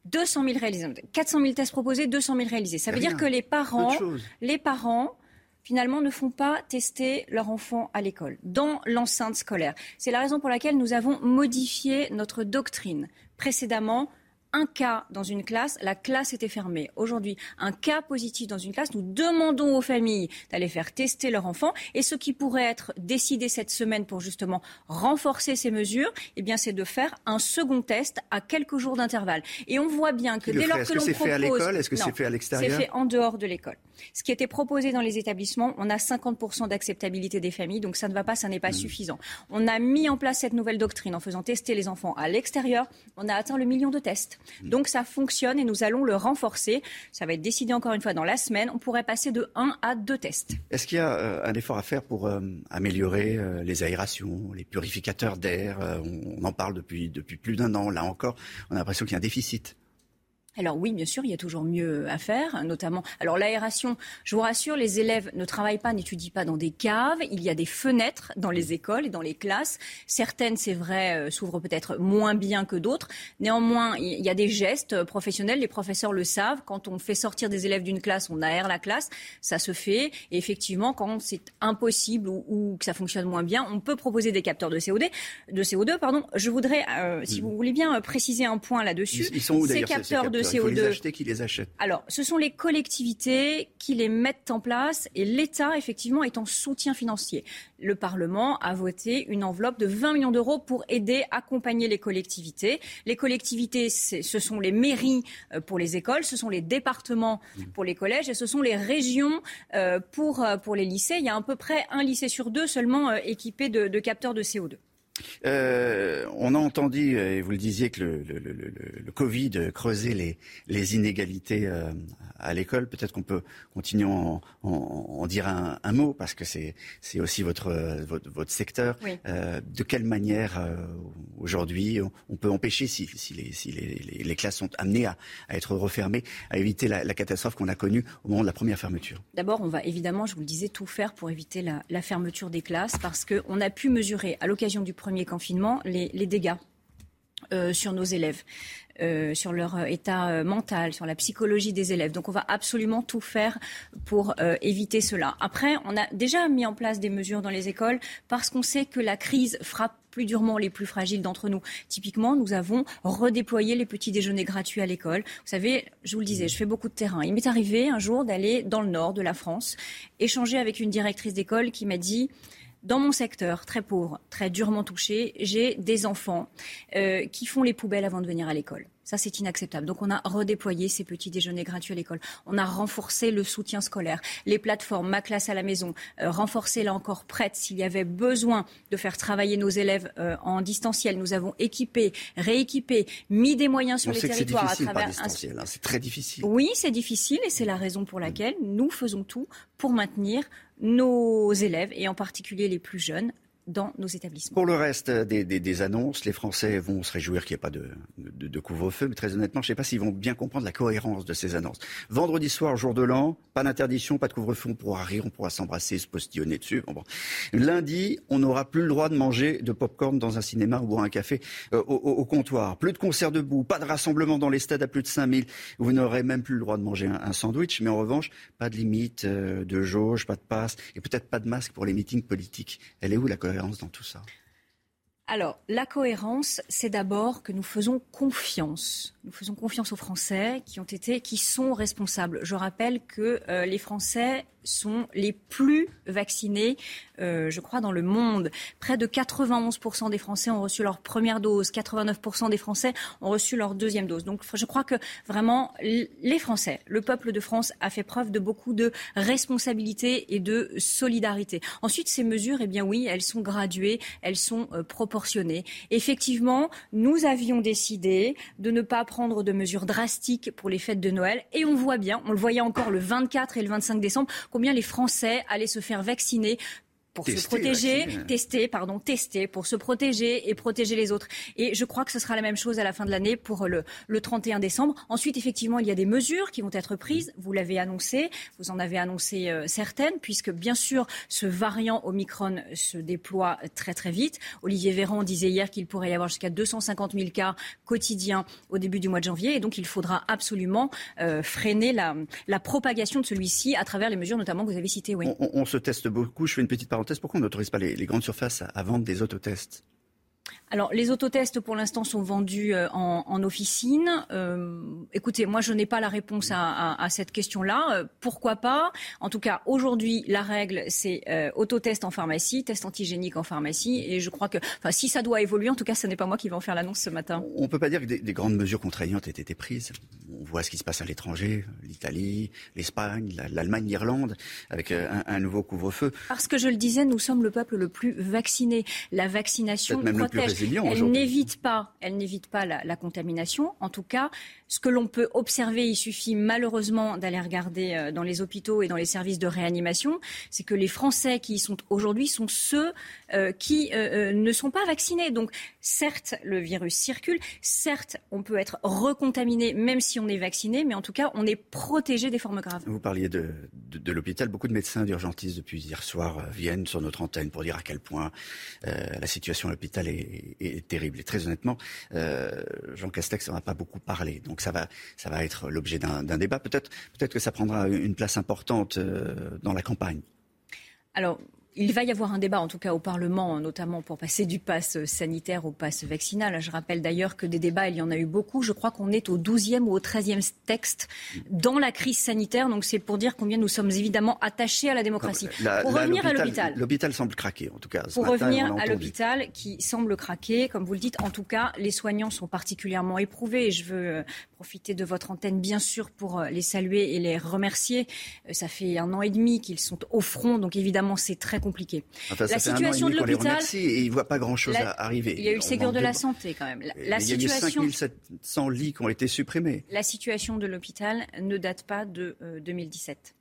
S35: 200 000 réalisés. 400 000 tests proposés, 200 000 réalisés. Ça veut dire que les parents, les parents finalement, ne font pas tester leur enfant à l'école, dans l'enceinte scolaire. C'est la raison pour laquelle nous avons modifié notre doctrine. Précédemment, un cas dans une classe, la classe était fermée. Aujourd'hui, un cas positif dans une classe, nous demandons aux familles d'aller faire tester leur enfant. Et ce qui pourrait être décidé cette semaine pour justement renforcer ces mesures, eh bien, c'est de faire un second test à quelques jours d'intervalle. Et on voit bien que dès lors que, l'on propose,
S1: fait à l'école, est-ce que c'est fait à l'extérieur?
S35: C'est fait en dehors de l'école. Ce qui était proposé dans les établissements, on a 50% d'acceptabilité des familles, donc ça ne va pas, ça n'est pas mmh. suffisant. On a mis en place cette nouvelle doctrine en faisant tester les enfants à l'extérieur. On a atteint le million de tests. Mmh. Donc ça fonctionne et nous allons le renforcer. Ça va être décidé encore une fois dans la semaine. On pourrait passer de 1 à 2 tests.
S1: Est-ce qu'il y a euh, un effort à faire pour euh, améliorer euh, les aérations, les purificateurs d'air on, en parle depuis, depuis plus d'un an. Là encore, on a l'impression qu'il y a un déficit.
S35: Alors oui, bien sûr, il y a toujours mieux à faire, notamment. Alors l'aération, je vous rassure, les élèves ne travaillent pas, n'étudient pas dans des caves. Il y a des fenêtres dans les écoles et dans les classes. Certaines, c'est vrai, euh, s'ouvrent peut-être moins bien que d'autres. Néanmoins, il y a des gestes professionnels. Les professeurs le savent. Quand on fait sortir des élèves d'une classe, on aère la classe. Ça se fait. Et effectivement, quand c'est impossible ou, que ça fonctionne moins bien, on peut proposer des capteurs de CO2. De CO2 pardon. Je voudrais, euh, si vous voulez bien, préciser un point là-dessus.
S1: Ils, sont où d'ailleurs ces capteurs de CO2. Il faut les acheter, qui les achète
S35: Alors, ce sont les collectivités qui les mettent en place et l'État, effectivement, est en soutien financier. Le Parlement a voté une enveloppe de 20 millions d'euros pour aider, accompagner les collectivités. Les collectivités, ce sont les mairies euh, pour les écoles, ce sont les départements mmh. pour les collèges et ce sont les régions euh, pour, euh, pour les lycées. Il y a à peu près un lycée sur deux seulement équipé de, de capteurs de CO2.
S1: Euh, on a entendu, et vous le disiez, que le, le, le, le Covid creusait les, les inégalités euh, à l'école. Peut-être qu'on peut continuer en, en, en dire un, un, mot, parce que c'est aussi votre, votre, votre secteur. Euh, de quelle manière, euh, aujourd'hui, on, peut empêcher, si, si, les, si les, les, classes sont amenées à, à être refermées, à éviter la, la catastrophe qu'on a connue au moment de la première fermeture?
S35: D'abord, on va évidemment, je vous le disais, tout faire pour éviter la, la fermeture des classes, parce qu'on a pu mesurer, à l'occasion du premier confinement les, dégâts sur nos élèves. Euh, sur leur euh, état euh, mental, sur la psychologie des élèves. Donc on va absolument tout faire pour éviter cela. Après, on a déjà mis en place des mesures dans les écoles parce qu'on sait que la crise frappe plus durement les plus fragiles d'entre nous. Typiquement, nous avons redéployé les petits déjeuners gratuits à l'école. Vous savez, je vous le disais, je fais beaucoup de terrain. Il m'est arrivé un jour d'aller dans le nord de la France, échanger avec une directrice d'école qui m'a dit dans mon secteur, très pauvre, très durement touché, j'ai des enfants euh, qui font les poubelles avant de venir à l'école. Ça, c'est inacceptable. Donc, on a redéployé ces petits déjeuners gratuits à l'école. On a renforcé le soutien scolaire. Les plateformes, ma classe à la maison, euh, renforcées là encore prêtes s'il y avait besoin de faire travailler nos élèves euh, en distanciel. Nous avons équipé, rééquipé, mis des moyens sur les territoires
S1: à travers. Hein, c'est très difficile.
S35: Oui, c'est difficile et c'est la raison pour laquelle nous faisons tout pour maintenir nos élèves, et en particulier les plus jeunes, dans nos établissements.
S1: Pour le reste des, annonces, les Français vont se réjouir qu'il n'y ait pas de, couvre-feu, mais très honnêtement, je ne sais pas s'ils vont bien comprendre la cohérence de ces annonces. Vendredi soir, jour de l'an, pas d'interdiction, pas de couvre-feu, on pourra rire, on pourra s'embrasser, se postillonner dessus. Lundi, on n'aura plus le droit de manger de pop-corn dans un cinéma ou boire un café euh, au, comptoir. Plus de concerts debout, pas de rassemblement dans les stades à plus de 5000. Vous n'aurez même plus le droit de manger un, sandwich, mais en revanche, pas de limite euh, de jauge, pas de passe, et peut-être pas de masque pour les meetings politiques. Elle est où la cohérence? Dans tout ça
S35: alors, la cohérence, c'est d'abord que nous faisons confiance. Nous faisons confiance aux Français qui ont été, qui sont responsables. Je rappelle que euh, les Français sont les plus vaccinés, euh, je crois, dans le monde. Près de 91% des Français ont reçu leur première dose, 89% des Français ont reçu leur deuxième dose. Donc je crois que vraiment les Français, le peuple de France a fait preuve de beaucoup de responsabilité et de solidarité. Ensuite, ces mesures, eh bien oui, elles sont graduées, elles sont euh, proportionnées. Effectivement, nous avions décidé de ne pas prendre de mesures drastiques pour les fêtes de Noël et on voit bien, on le voyait encore le 24 et le 25 décembre, combien les Français allaient se faire vacciner pour se protéger, tester, pardon, tester pour se protéger et protéger les autres. Et je crois que ce sera la même chose à la fin de l'année pour le, le 31 décembre. Ensuite, effectivement, il y a des mesures qui vont être prises. Vous l'avez annoncé, vous en avez annoncé euh, certaines, puisque bien sûr, ce variant Omicron se déploie très très vite. Olivier Véran disait hier qu'il pourrait y avoir jusqu'à 250 000 cas quotidiens au début du mois de janvier, et donc il faudra absolument euh, freiner la, la, propagation de celui-ci à travers les mesures notamment que vous avez citées. Oui.
S1: On, on, se teste beaucoup. Je fais une petite parenthèse pourquoi on n'autorise pas les, grandes surfaces à, vendre des autotests?
S35: Alors, les autotests, pour l'instant, sont vendus euh, en, officine. Euh, écoutez, moi, je n'ai pas la réponse à, cette question-là. Euh, pourquoi pas? En tout cas, aujourd'hui, la règle, c'est autotest en pharmacie, test antigénique en pharmacie. Et je crois que, enfin, si ça doit évoluer, en tout cas, ce n'est pas moi qui vais en faire l'annonce ce matin.
S1: On ne peut pas dire que des, grandes mesures contraignantes aient été prises. On voit ce qui se passe à l'étranger, l'Italie, l'Espagne, l'Allemagne, l'Irlande, avec un, nouveau couvre-feu.
S35: Parce que je le disais, nous sommes le peuple le plus vacciné. La vaccination protège elle n'évite pas, elle n'évite pas la, contamination. En tout cas, ce que l'on peut observer, il suffit malheureusement d'aller regarder euh, dans les hôpitaux et dans les services de réanimation, c'est que les Français qui y sont aujourd'hui sont ceux euh, qui euh, ne sont pas vaccinés. Donc, certes, le virus circule, certes, on peut être recontaminé même si on est vacciné, mais en tout cas, on est protégé des formes graves.
S1: Vous parliez de, l'hôpital. Beaucoup de médecins d'urgentistes depuis hier soir viennent sur notre antenne pour dire à quel point la situation à l'hôpital est, terrible. Et très honnêtement, Jean Castex n'en a pas beaucoup parlé. Ça va, ça va être l'objet d'un débat. Peut-être peut que ça prendra une place importante euh, dans la campagne.
S35: Alors, il va y avoir un débat, en tout cas au Parlement, notamment pour passer du pass sanitaire au pass vaccinal. Je rappelle d'ailleurs que des débats, il y en a eu beaucoup. Je crois qu'on est au 12e ou au 13e texte dans la crise sanitaire. Donc c'est pour dire combien nous sommes évidemment attachés à la démocratie.
S1: pour revenir à l'hôpital. L'hôpital semble craquer, en tout cas.
S35: pour revenir à l'hôpital qui semble craquer, comme vous le dites, en tout cas, les soignants sont particulièrement éprouvés. Et je veux euh, profiter de votre antenne, bien sûr, pour euh, les saluer et les remercier. Euh, ça fait un an et demi qu'ils sont au front. Donc évidemment, c'est très compliqué.
S1: la situation de l'hôpital. Et ils ne voient pas grand-chose arriver.
S35: Il y a eu le Ségur de la santé quand même.
S1: La, il y a eu 5700 lits qui ont été supprimés.
S35: La situation de l'hôpital ne date pas de 2017.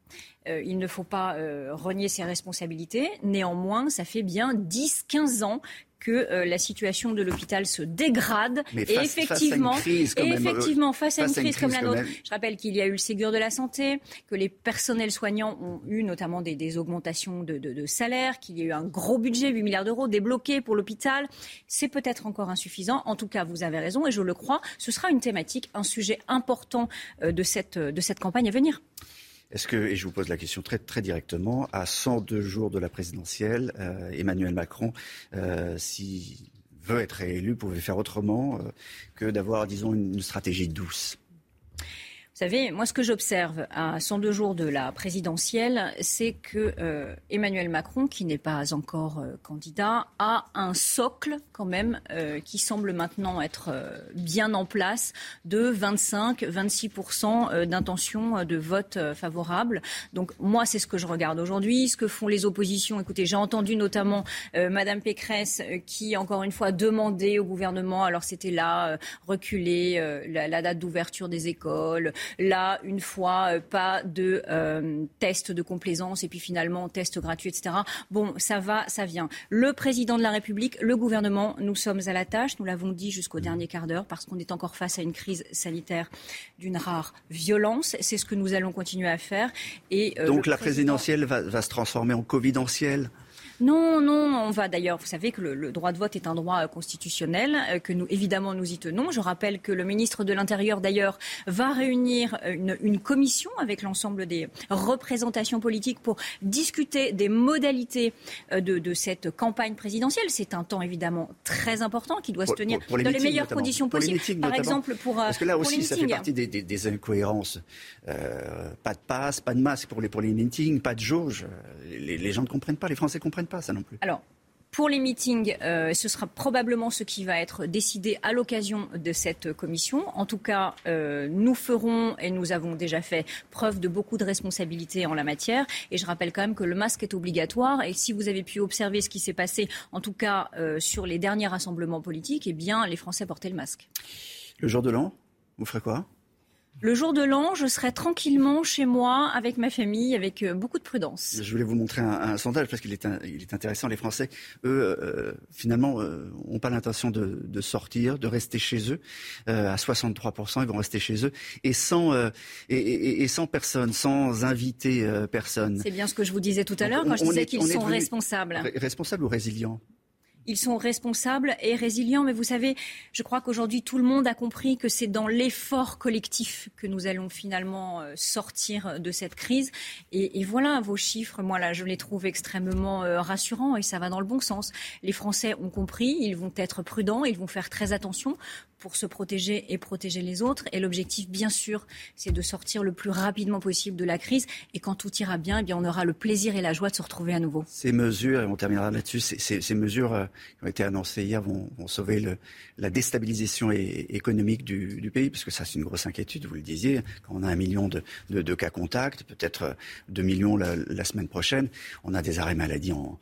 S35: Euh, il ne faut pas euh, renier ses responsabilités. Néanmoins, ça fait bien 10-15 ans que euh, la situation de l'hôpital se dégrade.
S1: Mais
S35: et effectivement,
S1: face à une crise, quand
S35: et
S1: même,
S35: effectivement, face à une
S1: face à une
S35: crise comme la nôtre, je rappelle qu'il y a eu le Ségur de la santé, que les personnels soignants ont eu notamment des, des augmentations de, de, de salaire, qu'il y a eu un gros budget, 8 milliards d'euros débloqués pour l'hôpital. C'est peut-être encore insuffisant. En tout cas, vous avez raison et je le crois. Ce sera une thématique, un sujet important euh, de cette, de cette campagne à venir.
S1: Est-ce que, et je vous pose la question très, directement, à 102 jours de la présidentielle, euh, Emmanuel Macron, euh, s'il veut être réélu, pouvait faire autrement euh, que d'avoir, disons, une stratégie douce?
S35: Savez, moi, ce que j'observe à 102 jours de la présidentielle, c'est que euh, Emmanuel Macron, qui n'est pas encore euh, candidat, a un socle quand même euh, qui semble maintenant être bien en place de 25-26% euh, d'intention de vote favorable. Donc moi, c'est ce que je regarde aujourd'hui. Ce que font les oppositions, écoutez, j'ai entendu notamment Madame Pécresse qui, encore une fois, demandait au gouvernement, alors c'était là, reculer la date d'ouverture des écoles, là, une fois, euh, pas de euh, test de complaisance et puis finalement test gratuit, etc. Bon, ça va, ça vient. Le président de la République, le gouvernement, nous sommes à la tâche, nous l'avons dit jusqu'au dernier quart d'heure, parce qu'on est encore face à une crise sanitaire d'une rare violence. C'est ce que nous allons continuer à faire. Et, euh,
S1: Donc la
S35: président-
S1: présidentielle va, va se transformer en covidentielle?
S35: Non, non, on va d'ailleurs, vous savez que le, le droit de vote est un droit euh, constitutionnel, euh, que nous, évidemment, nous y tenons. Je rappelle que le ministre de l'Intérieur, d'ailleurs, va réunir une, une commission avec l'ensemble des représentations politiques pour discuter des modalités euh, de, de cette campagne présidentielle. C'est un temps, évidemment, très important qui doit
S1: Pour-
S35: se tenir
S1: pour- pour les
S35: dans les meilleures
S1: notamment.
S35: conditions possibles. Par
S1: notamment.
S35: exemple, pour,
S1: Parce que là aussi, ça fait partie des, des- des incohérences. Euh, pas de passe, pas de masque pour les, pour les meetings, pas de jauge. Les, les gens ne comprennent pas, les Français ne comprennent pas ça non plus.
S35: Alors, pour les meetings, euh, ce sera probablement ce qui va être décidé à l'occasion de cette commission. En tout cas, euh, nous ferons, et nous avons déjà fait preuve de beaucoup de responsabilités en la matière. Et je rappelle quand même que le masque est obligatoire. Et si vous avez pu observer ce qui s'est passé, en tout cas euh, sur les derniers rassemblements politiques, eh bien, les Français portaient le masque.
S1: Le jour de l'an, vous ferez quoi?
S35: Le jour de l'an, je serai tranquillement chez moi, avec ma famille, avec euh, beaucoup de prudence.
S1: Je voulais vous montrer un, un sondage parce qu'il est, un- il est intéressant. Les Français, eux, euh, finalement, n'ont pas l'intention de, de sortir, de rester chez eux. Euh, à 63%, ils vont rester chez eux et sans, euh, et, et- et sans personne, sans inviter euh, personne.
S35: C'est bien ce que je vous disais tout à l'heure quand je
S1: on-
S35: disais qu'ils sont
S1: devenu
S35: responsables.
S1: Ré- Responsable ou résilient
S35: Ils sont responsables et résilients, mais vous savez, je crois qu'aujourd'hui tout le monde a compris que c'est dans l'effort collectif que nous allons finalement euh, sortir de cette crise. Et, et voilà vos chiffres, moi là, je les trouve extrêmement euh, rassurants et ça va dans le bon sens. Les Français ont compris, ils vont être prudents, ils vont faire très attention pour se protéger et protéger les autres. Et l'objectif, bien sûr, c'est de sortir le plus rapidement possible de la crise. Et quand tout ira bien, eh bien, on aura le plaisir et la joie de se retrouver à nouveau.
S1: Ces mesures, et on terminera là-dessus, ces, mesures euh, qui ont été annoncées hier vont, sauver la déstabilisation économique du, pays, parce que ça c'est une grosse inquiétude, vous le disiez, quand on a un million de, cas contacts, peut-être euh, deux millions la, semaine prochaine, on a des arrêts maladie en,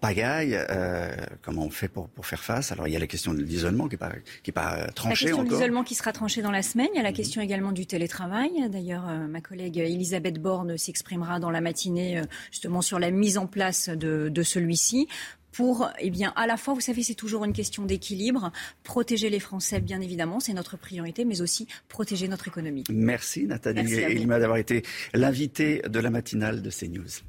S1: pagaille, euh, comment on fait pour, pour faire face? Alors il y a la question de l'isolement qui n'est pas, qui est pas euh,
S35: La question de
S1: encore.
S35: l'isolement qui sera tranchée dans la semaine. Il y a la question également du télétravail. D'ailleurs, euh, ma collègue Elisabeth Borne s'exprimera dans la matinée euh, justement sur la mise en place de, de celui-ci. Pour, eh bien, à la fois, vous savez, c'est toujours une question d'équilibre. Protéger les Français, bien évidemment, c'est notre priorité, mais aussi protéger notre économie.
S1: Merci Nathalie. Elima d'avoir été l'invitée de la matinale de CNews.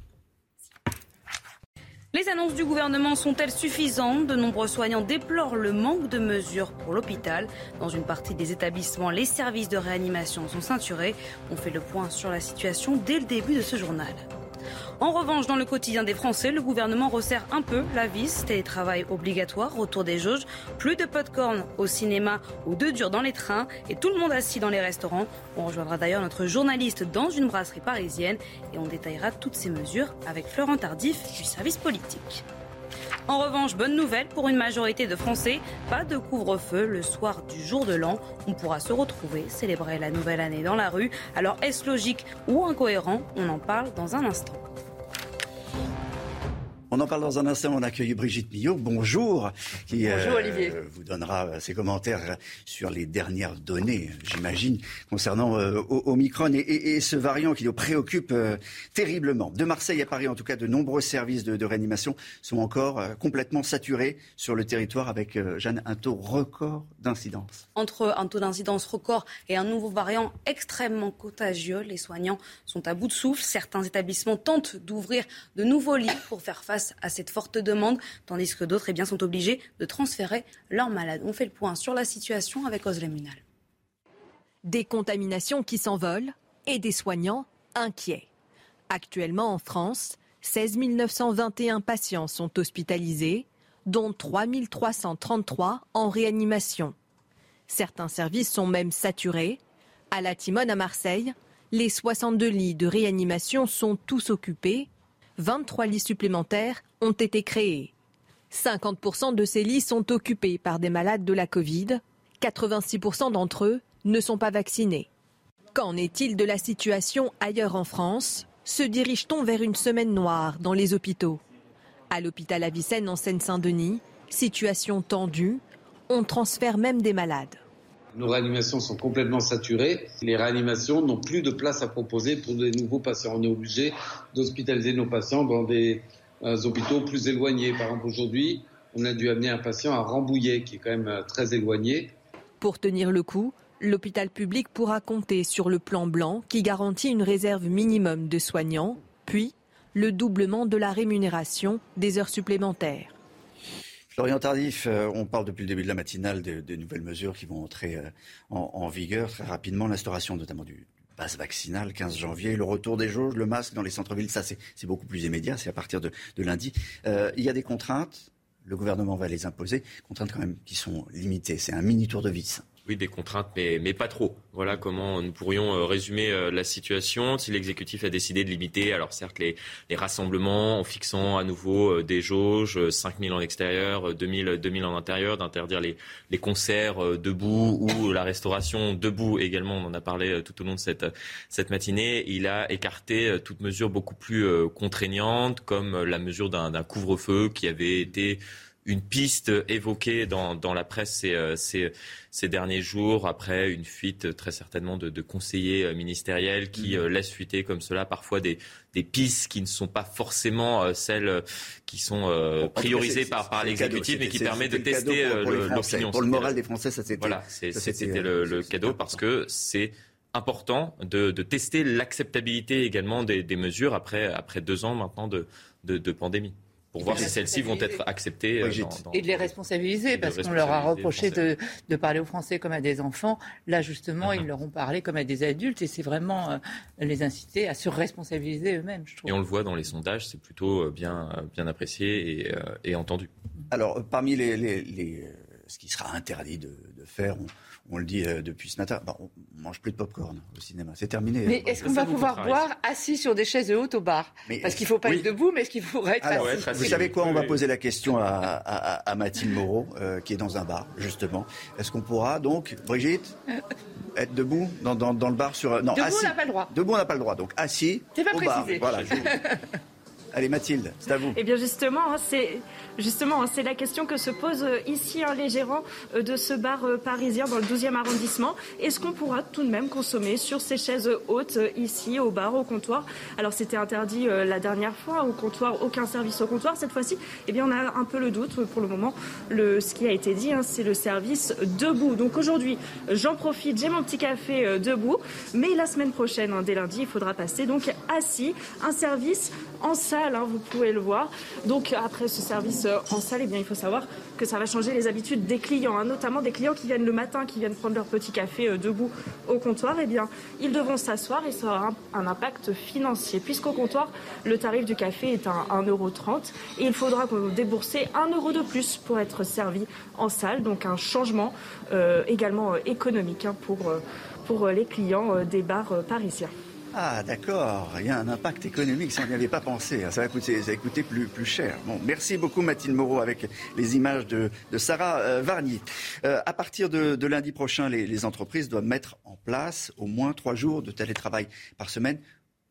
S2: Les annonces du gouvernement sont-elles suffisantes? De nombreux soignants déplorent le manque de mesures pour l'hôpital. Dans une partie des établissements, les services de réanimation sont ceinturés. On fait le point sur la situation dès le début de ce journal. En revanche, dans le quotidien des Français, le gouvernement resserre un peu la vis. Télétravail obligatoire, retour des jauges, plus de popcorn au cinéma ou de dur dans les trains et tout le monde assis dans les restaurants. On rejoindra d'ailleurs notre journaliste dans une brasserie parisienne et on détaillera toutes ces mesures avec Florent Tardif du service politique. En revanche, bonne nouvelle pour une majorité de Français, pas de couvre-feu le soir du jour de l'an. On pourra se retrouver, célébrer la nouvelle année dans la rue. Alors est-ce logique ou incohérent? On en parle dans un instant.
S1: On en parle dans un instant. On accueille Brigitte Millot. Bonjour.
S51: Qui, Bonjour Olivier.
S1: vous donnera ses commentaires sur les dernières données, j'imagine, concernant Omicron et, ce variant qui nous préoccupe terriblement. De Marseille à Paris, en tout cas, de nombreux services de, de réanimation sont encore complètement saturés sur le territoire avec, Jeanne, un taux record d'incidence.
S2: Entre un taux d'incidence record et un nouveau variant extrêmement contagieux, les soignants sont à bout de souffle. Certains établissements tentent d'ouvrir de nouveaux lits pour faire face à cette forte demande, tandis que d'autres eh bien, sont obligés de transférer leurs malades. On fait le point sur la situation avec Oslem Minal.
S3: Des contaminations qui s'envolent et des soignants inquiets. Actuellement en France, 16 921 patients sont hospitalisés, dont 3 333 en réanimation. Certains services sont même saturés. À la Timone à Marseille, les 62 lits de réanimation sont tous occupés. 23 lits supplémentaires ont été créés. 50% de ces lits sont occupés par des malades de la Covid. 86% d'entre eux ne sont pas vaccinés. Qu'en est-il de la situation ailleurs en France? Se dirige-t-on vers une semaine noire dans les hôpitaux? À l'hôpital Avicenne en Seine-Saint-Denis, situation tendue, on transfère même des malades.
S52: Nos réanimations sont complètement saturées. Les réanimations n'ont plus de place à proposer pour des nouveaux patients. On est obligé d'hospitaliser nos patients dans des euh, hôpitaux plus éloignés. Par exemple, aujourd'hui, on a dû amener un patient à Rambouillet, qui est quand même euh, très éloigné.
S3: Pour tenir le coup, l'hôpital public pourra compter sur le plan blanc qui garantit une réserve minimum de soignants, puis le doublement de la rémunération des heures supplémentaires.
S1: Florian Tardif, euh, on parle depuis le début de la matinale de, nouvelles mesures qui vont entrer euh, en, vigueur très rapidement. L'instauration notamment du passe vaccinal 15 janvier, le retour des jauges, le masque dans les centres-villes, ça c'est beaucoup plus immédiat, c'est à partir de, lundi. Euh, il y a des contraintes, le gouvernement va les imposer, contraintes quand même qui sont limitées. C'est un mini tour de vis.
S8: Des contraintes, mais, pas trop. Voilà comment nous pourrions euh, résumer euh, la situation. Si l'exécutif a décidé de limiter, alors certes, les, rassemblements en fixant à nouveau euh, des jauges, 5 000 en extérieur, 2 000, en intérieur, d'interdire les, concerts debout ou la restauration debout également, on en a parlé tout au long de cette matinée, il a écarté toute mesure beaucoup plus contraignante, comme la mesure d'un couvre-feu qui avait été une piste évoquée dans, dans la presse ces, euh, ces, ces, derniers jours, après une fuite très certainement de, de conseillers euh, ministériels qui mmh. laissent fuiter comme cela parfois des, des pistes qui ne sont pas forcément celles qui sont priorisées par, par l'exécutif, mais qui permettent de tester l'opinion.
S1: Pour le moral des Français, ça
S8: c'était voilà, c'était le, le cadeau parce que c'est important de, de tester l'acceptabilité également des, des, mesures après, après deux ans maintenant de, de, de pandémie pour voir si celles-ci vont être acceptées.
S51: Euh, et de les responsabiliser, parce qu'on leur a reproché de, de, parler aux Français comme à des enfants. Là, justement, ils leur ont parlé comme à des adultes, et c'est vraiment euh, les inciter à se responsabiliser eux-mêmes, je trouve.
S8: Et on le voit dans les sondages, c'est plutôt euh, bien, bien apprécié et, et entendu.
S1: Alors, parmi les, les, les, ce qui sera interdit de, de faire, on, on le dit euh, depuis ce matin, on mange plus de pop-corn au cinéma. C'est terminé.
S51: Mais est-ce qu'on va pouvoir boire assis sur des chaises hautes au bar Parce qu'il ne faut pas être debout, mais est-ce qu'il faudrait être assis
S1: Vous savez quoi? On va poser la question à, Mathilde Moreau, euh, qui est dans un bar, justement. Est-ce qu'on pourra donc, Brigitte, [LAUGHS] être debout dans, le bar sur...
S51: Non, debout, on n'a pas le droit.
S1: Debout, on n'a pas le droit. Donc assis
S51: C'est pas précisé.
S1: Voilà, [LAUGHS] Allez Mathilde, c'est à vous.
S24: Eh bien justement, hein, c'est Justement, c'est la question que se pose euh, ici les gérants euh, de ce bar euh, parisien dans le 12e arrondissement. Est-ce qu'on pourra tout de même consommer sur ces chaises hautes ici au bar, au comptoir? Alors c'était interdit la dernière fois au comptoir, aucun service au comptoir. Cette fois-ci, eh bien on a un peu le doute pour le moment. Le, ce qui a été dit, hein, c'est le service debout. Donc aujourd'hui, j'en profite, j'ai mon petit café debout, mais la semaine prochaine, hein, dès lundi, il faudra passer donc assis, un service en salle, hein, vous pouvez le voir. Donc après ce service euh, en salle, eh bien, il faut savoir que ça va changer les habitudes des clients, hein, notamment des clients qui viennent le matin, qui viennent prendre leur petit café euh, debout au comptoir. Eh bien, ils devront s'asseoir et ça aura un, impact financier, puisqu'au comptoir, le tarif du café est à 1,30€ et il faudra débourser 1 euro de plus pour être servi en salle. Donc un changement euh, également économique hein, pour, pour les clients des bars parisiens.
S1: Ah d'accord, il y a un impact économique, ça on n'y avait pas pensé, hein. ça va coûter, ça coûter plus, cher. Bon, merci beaucoup Mathilde Moreau avec les images de, Sarah euh, Varnier. Euh, à partir de, lundi prochain, les, entreprises doivent mettre en place au moins trois jours de télétravail par semaine.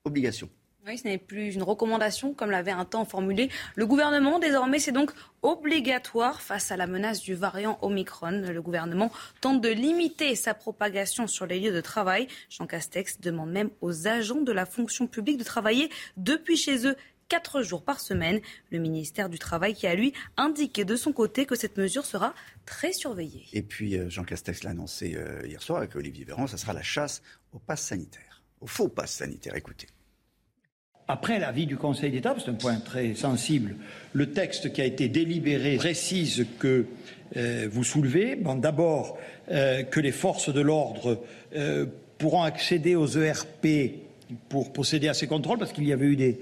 S1: Obligation
S2: Oui, ce n'est plus une recommandation comme l'avait un temps formulé le gouvernement. Désormais, c'est donc obligatoire face à la menace du variant Omicron. Le gouvernement tente de limiter sa propagation sur les lieux de travail. Jean Castex demande même aux agents de la fonction publique de travailler depuis chez eux quatre jours par semaine. Le ministère du Travail qui a, lui, indiqué de son côté que cette mesure sera très surveillée.
S1: Et puis, euh, Jean Castex l'a annoncé euh, hier soir avec Olivier Véran, ça sera la chasse au pass sanitaire, au faux pass sanitaire. Écoutez.
S11: Après l'avis du Conseil d'État, c'est un point très sensible, le texte qui a été délibéré précise que euh, vous soulevez. D'abord, euh, que les forces de l'ordre euh, pourront accéder aux ERP pour procéder à ces contrôles, parce qu'il y avait eu des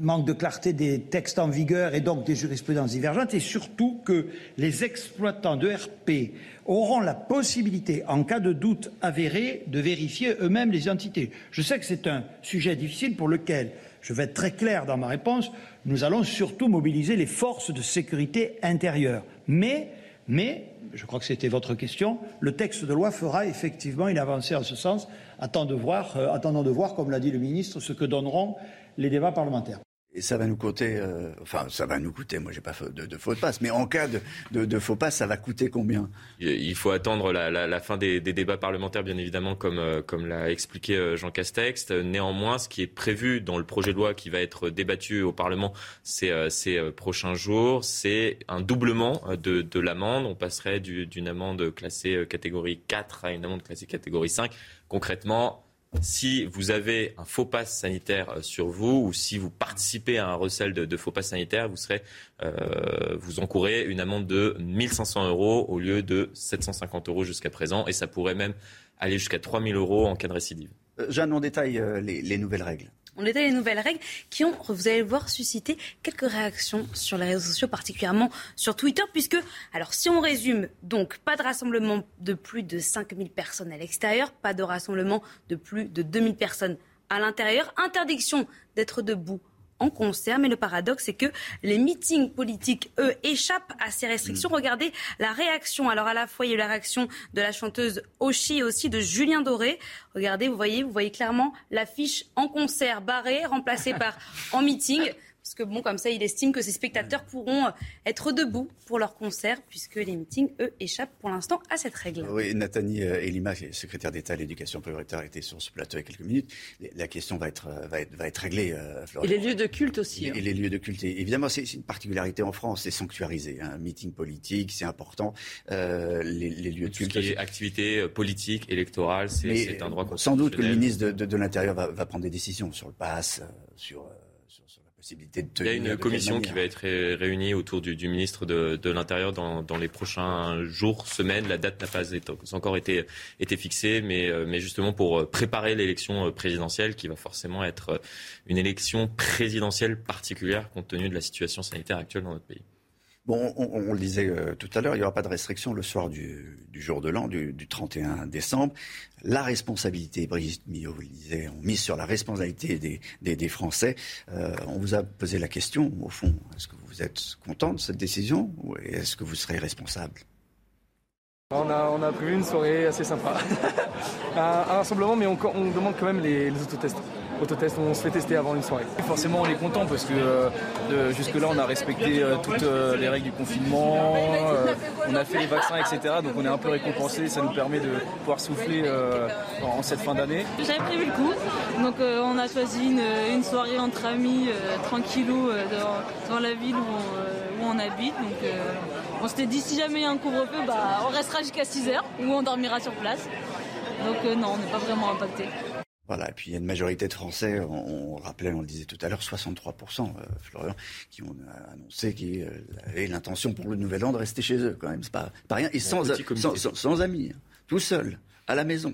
S11: manques de clarté des textes en vigueur et donc des jurisprudences divergentes, et surtout que les exploitants d'ERP auront la possibilité, en cas de doute avéré, de vérifier eux-mêmes les identités. Je sais que c'est un sujet difficile pour lequel, je vais être très clair dans ma réponse, nous allons surtout mobiliser les forces de sécurité intérieure. Mais, mais, je crois que c'était votre question, le texte de loi fera effectivement une avancée en ce sens. Attendons de voir, euh, attendons de voir comme l'a dit le ministre, ce que donneront les débats parlementaires.
S1: Et ça va nous coûter, euh, enfin, ça va nous coûter. Moi, j'ai pas de, de, faux passe, mais en cas de, de, faux passe, ça va coûter combien?
S8: Il faut attendre la, la, fin des, des, débats parlementaires, bien évidemment, comme, euh, comme l'a expliqué euh, Jean Castex. Néanmoins, ce qui est prévu dans le projet de loi qui va être débattu au Parlement ces, ces prochains jours, c'est un doublement de, de l'amende. On passerait d'une amende classée catégorie 4 à une amende classée catégorie 5. Concrètement, si vous avez un faux pass sanitaire euh, sur vous ou si vous participez à un recel de, faux pass sanitaire, vous serez, euh, vous une amende de 1500 euros au lieu de 750 euros jusqu'à présent, et ça pourrait même aller jusqu'à 3000 euros en cas de récidive.
S1: Euh, Jeanne, en détail les nouvelles règles.
S2: On détaille les nouvelles règles qui ont, vous allez le voir, suscité quelques réactions sur les réseaux sociaux, particulièrement sur Twitter, puisque, alors si on résume, donc pas de rassemblement de plus de 5000 personnes à l'extérieur, pas de rassemblement de plus de 2000 personnes à l'intérieur, interdiction d'être debout en concert. Mais le paradoxe, c'est que les meetings politiques, eux, échappent à ces restrictions. Mm. Regardez la réaction. Alors, à la fois, il y a eu la réaction de la chanteuse Oshi et aussi de Julien Doré. Regardez, vous voyez, vous voyez clairement l'affiche en concert barrée, remplacée [LAUGHS] par en meeting. Parce que bon, comme ça, il estime que ses spectateurs pourront euh, être debout pour leur concert, puisque les meetings, eux, échappent pour l'instant à cette règle.
S1: Oui, Nathalie euh, Elima, secrétaire d'État à l'éducation prioritaire, était sur ce plateau il y a quelques minutes. La question va être, euh, va être, va être réglée,
S51: Et les lieux de culte aussi.
S1: Et, hein. les lieux de culte. évidemment, c'est une particularité en France, c'est sanctuarisé. Un hein. meeting politique, c'est important. les, lieux de culte.
S8: Tout ce qui est activité politique, électorale, c'est un droit
S1: Sans doute que le ministre de, de, l'Intérieur va, va, prendre des décisions sur le pass, sur
S8: il y a une commission qui va être réunie autour du, ministre de, l'Intérieur dans, les prochains jours, semaines. La date n'a pas encore été, été fixée, mais, euh, mais justement pour préparer l'élection euh, présidentielle qui va forcément être euh, une élection présidentielle particulière compte tenu de la situation sanitaire actuelle dans notre pays.
S1: Bon, on, le disait euh, tout à l'heure, il n'y aura pas de restriction le soir du, jour de l'an, du, 31 décembre. La responsabilité, Brigitte Millot, vous le disiez, on mise sur la responsabilité des, Français. Euh, on vous a posé la question, au fond, est-ce que vous êtes content de cette décision ou est-ce que vous serez responsable?
S14: On a, prévu une soirée assez sympa. [LAUGHS] un, rassemblement, mais on, demande quand même les, les autotests autotest, on se fait tester avant une soirée. Forcément, on est content parce que euh, jusque-là, on a respecté euh, toutes euh, les règles du confinement, on a fait les vaccins, etc. Donc on est un peu récompensé, ça nous permet de pouvoir souffler en, cette fin d'année.
S24: J'avais prévu le coup, donc on a choisi une, soirée entre amis, tranquillou, dans, dans, la ville où on, habite. Donc on s'était dit si jamais il y a un couvre-feu, bah, on restera jusqu'à 6h ou on dormira sur place. Donc non, on n'est pas vraiment impacté.
S1: Voilà, et puis il y a une majorité de Français, on, rappelait, on le disait tout à l'heure, 63%, euh, Florian, qui ont euh, annoncé qu'ils euh, avaient l'intention pour le Nouvel An de rester chez eux, quand même, c'est pas, pas rien, et sans, sans, amis, hein, tout seul, à la maison.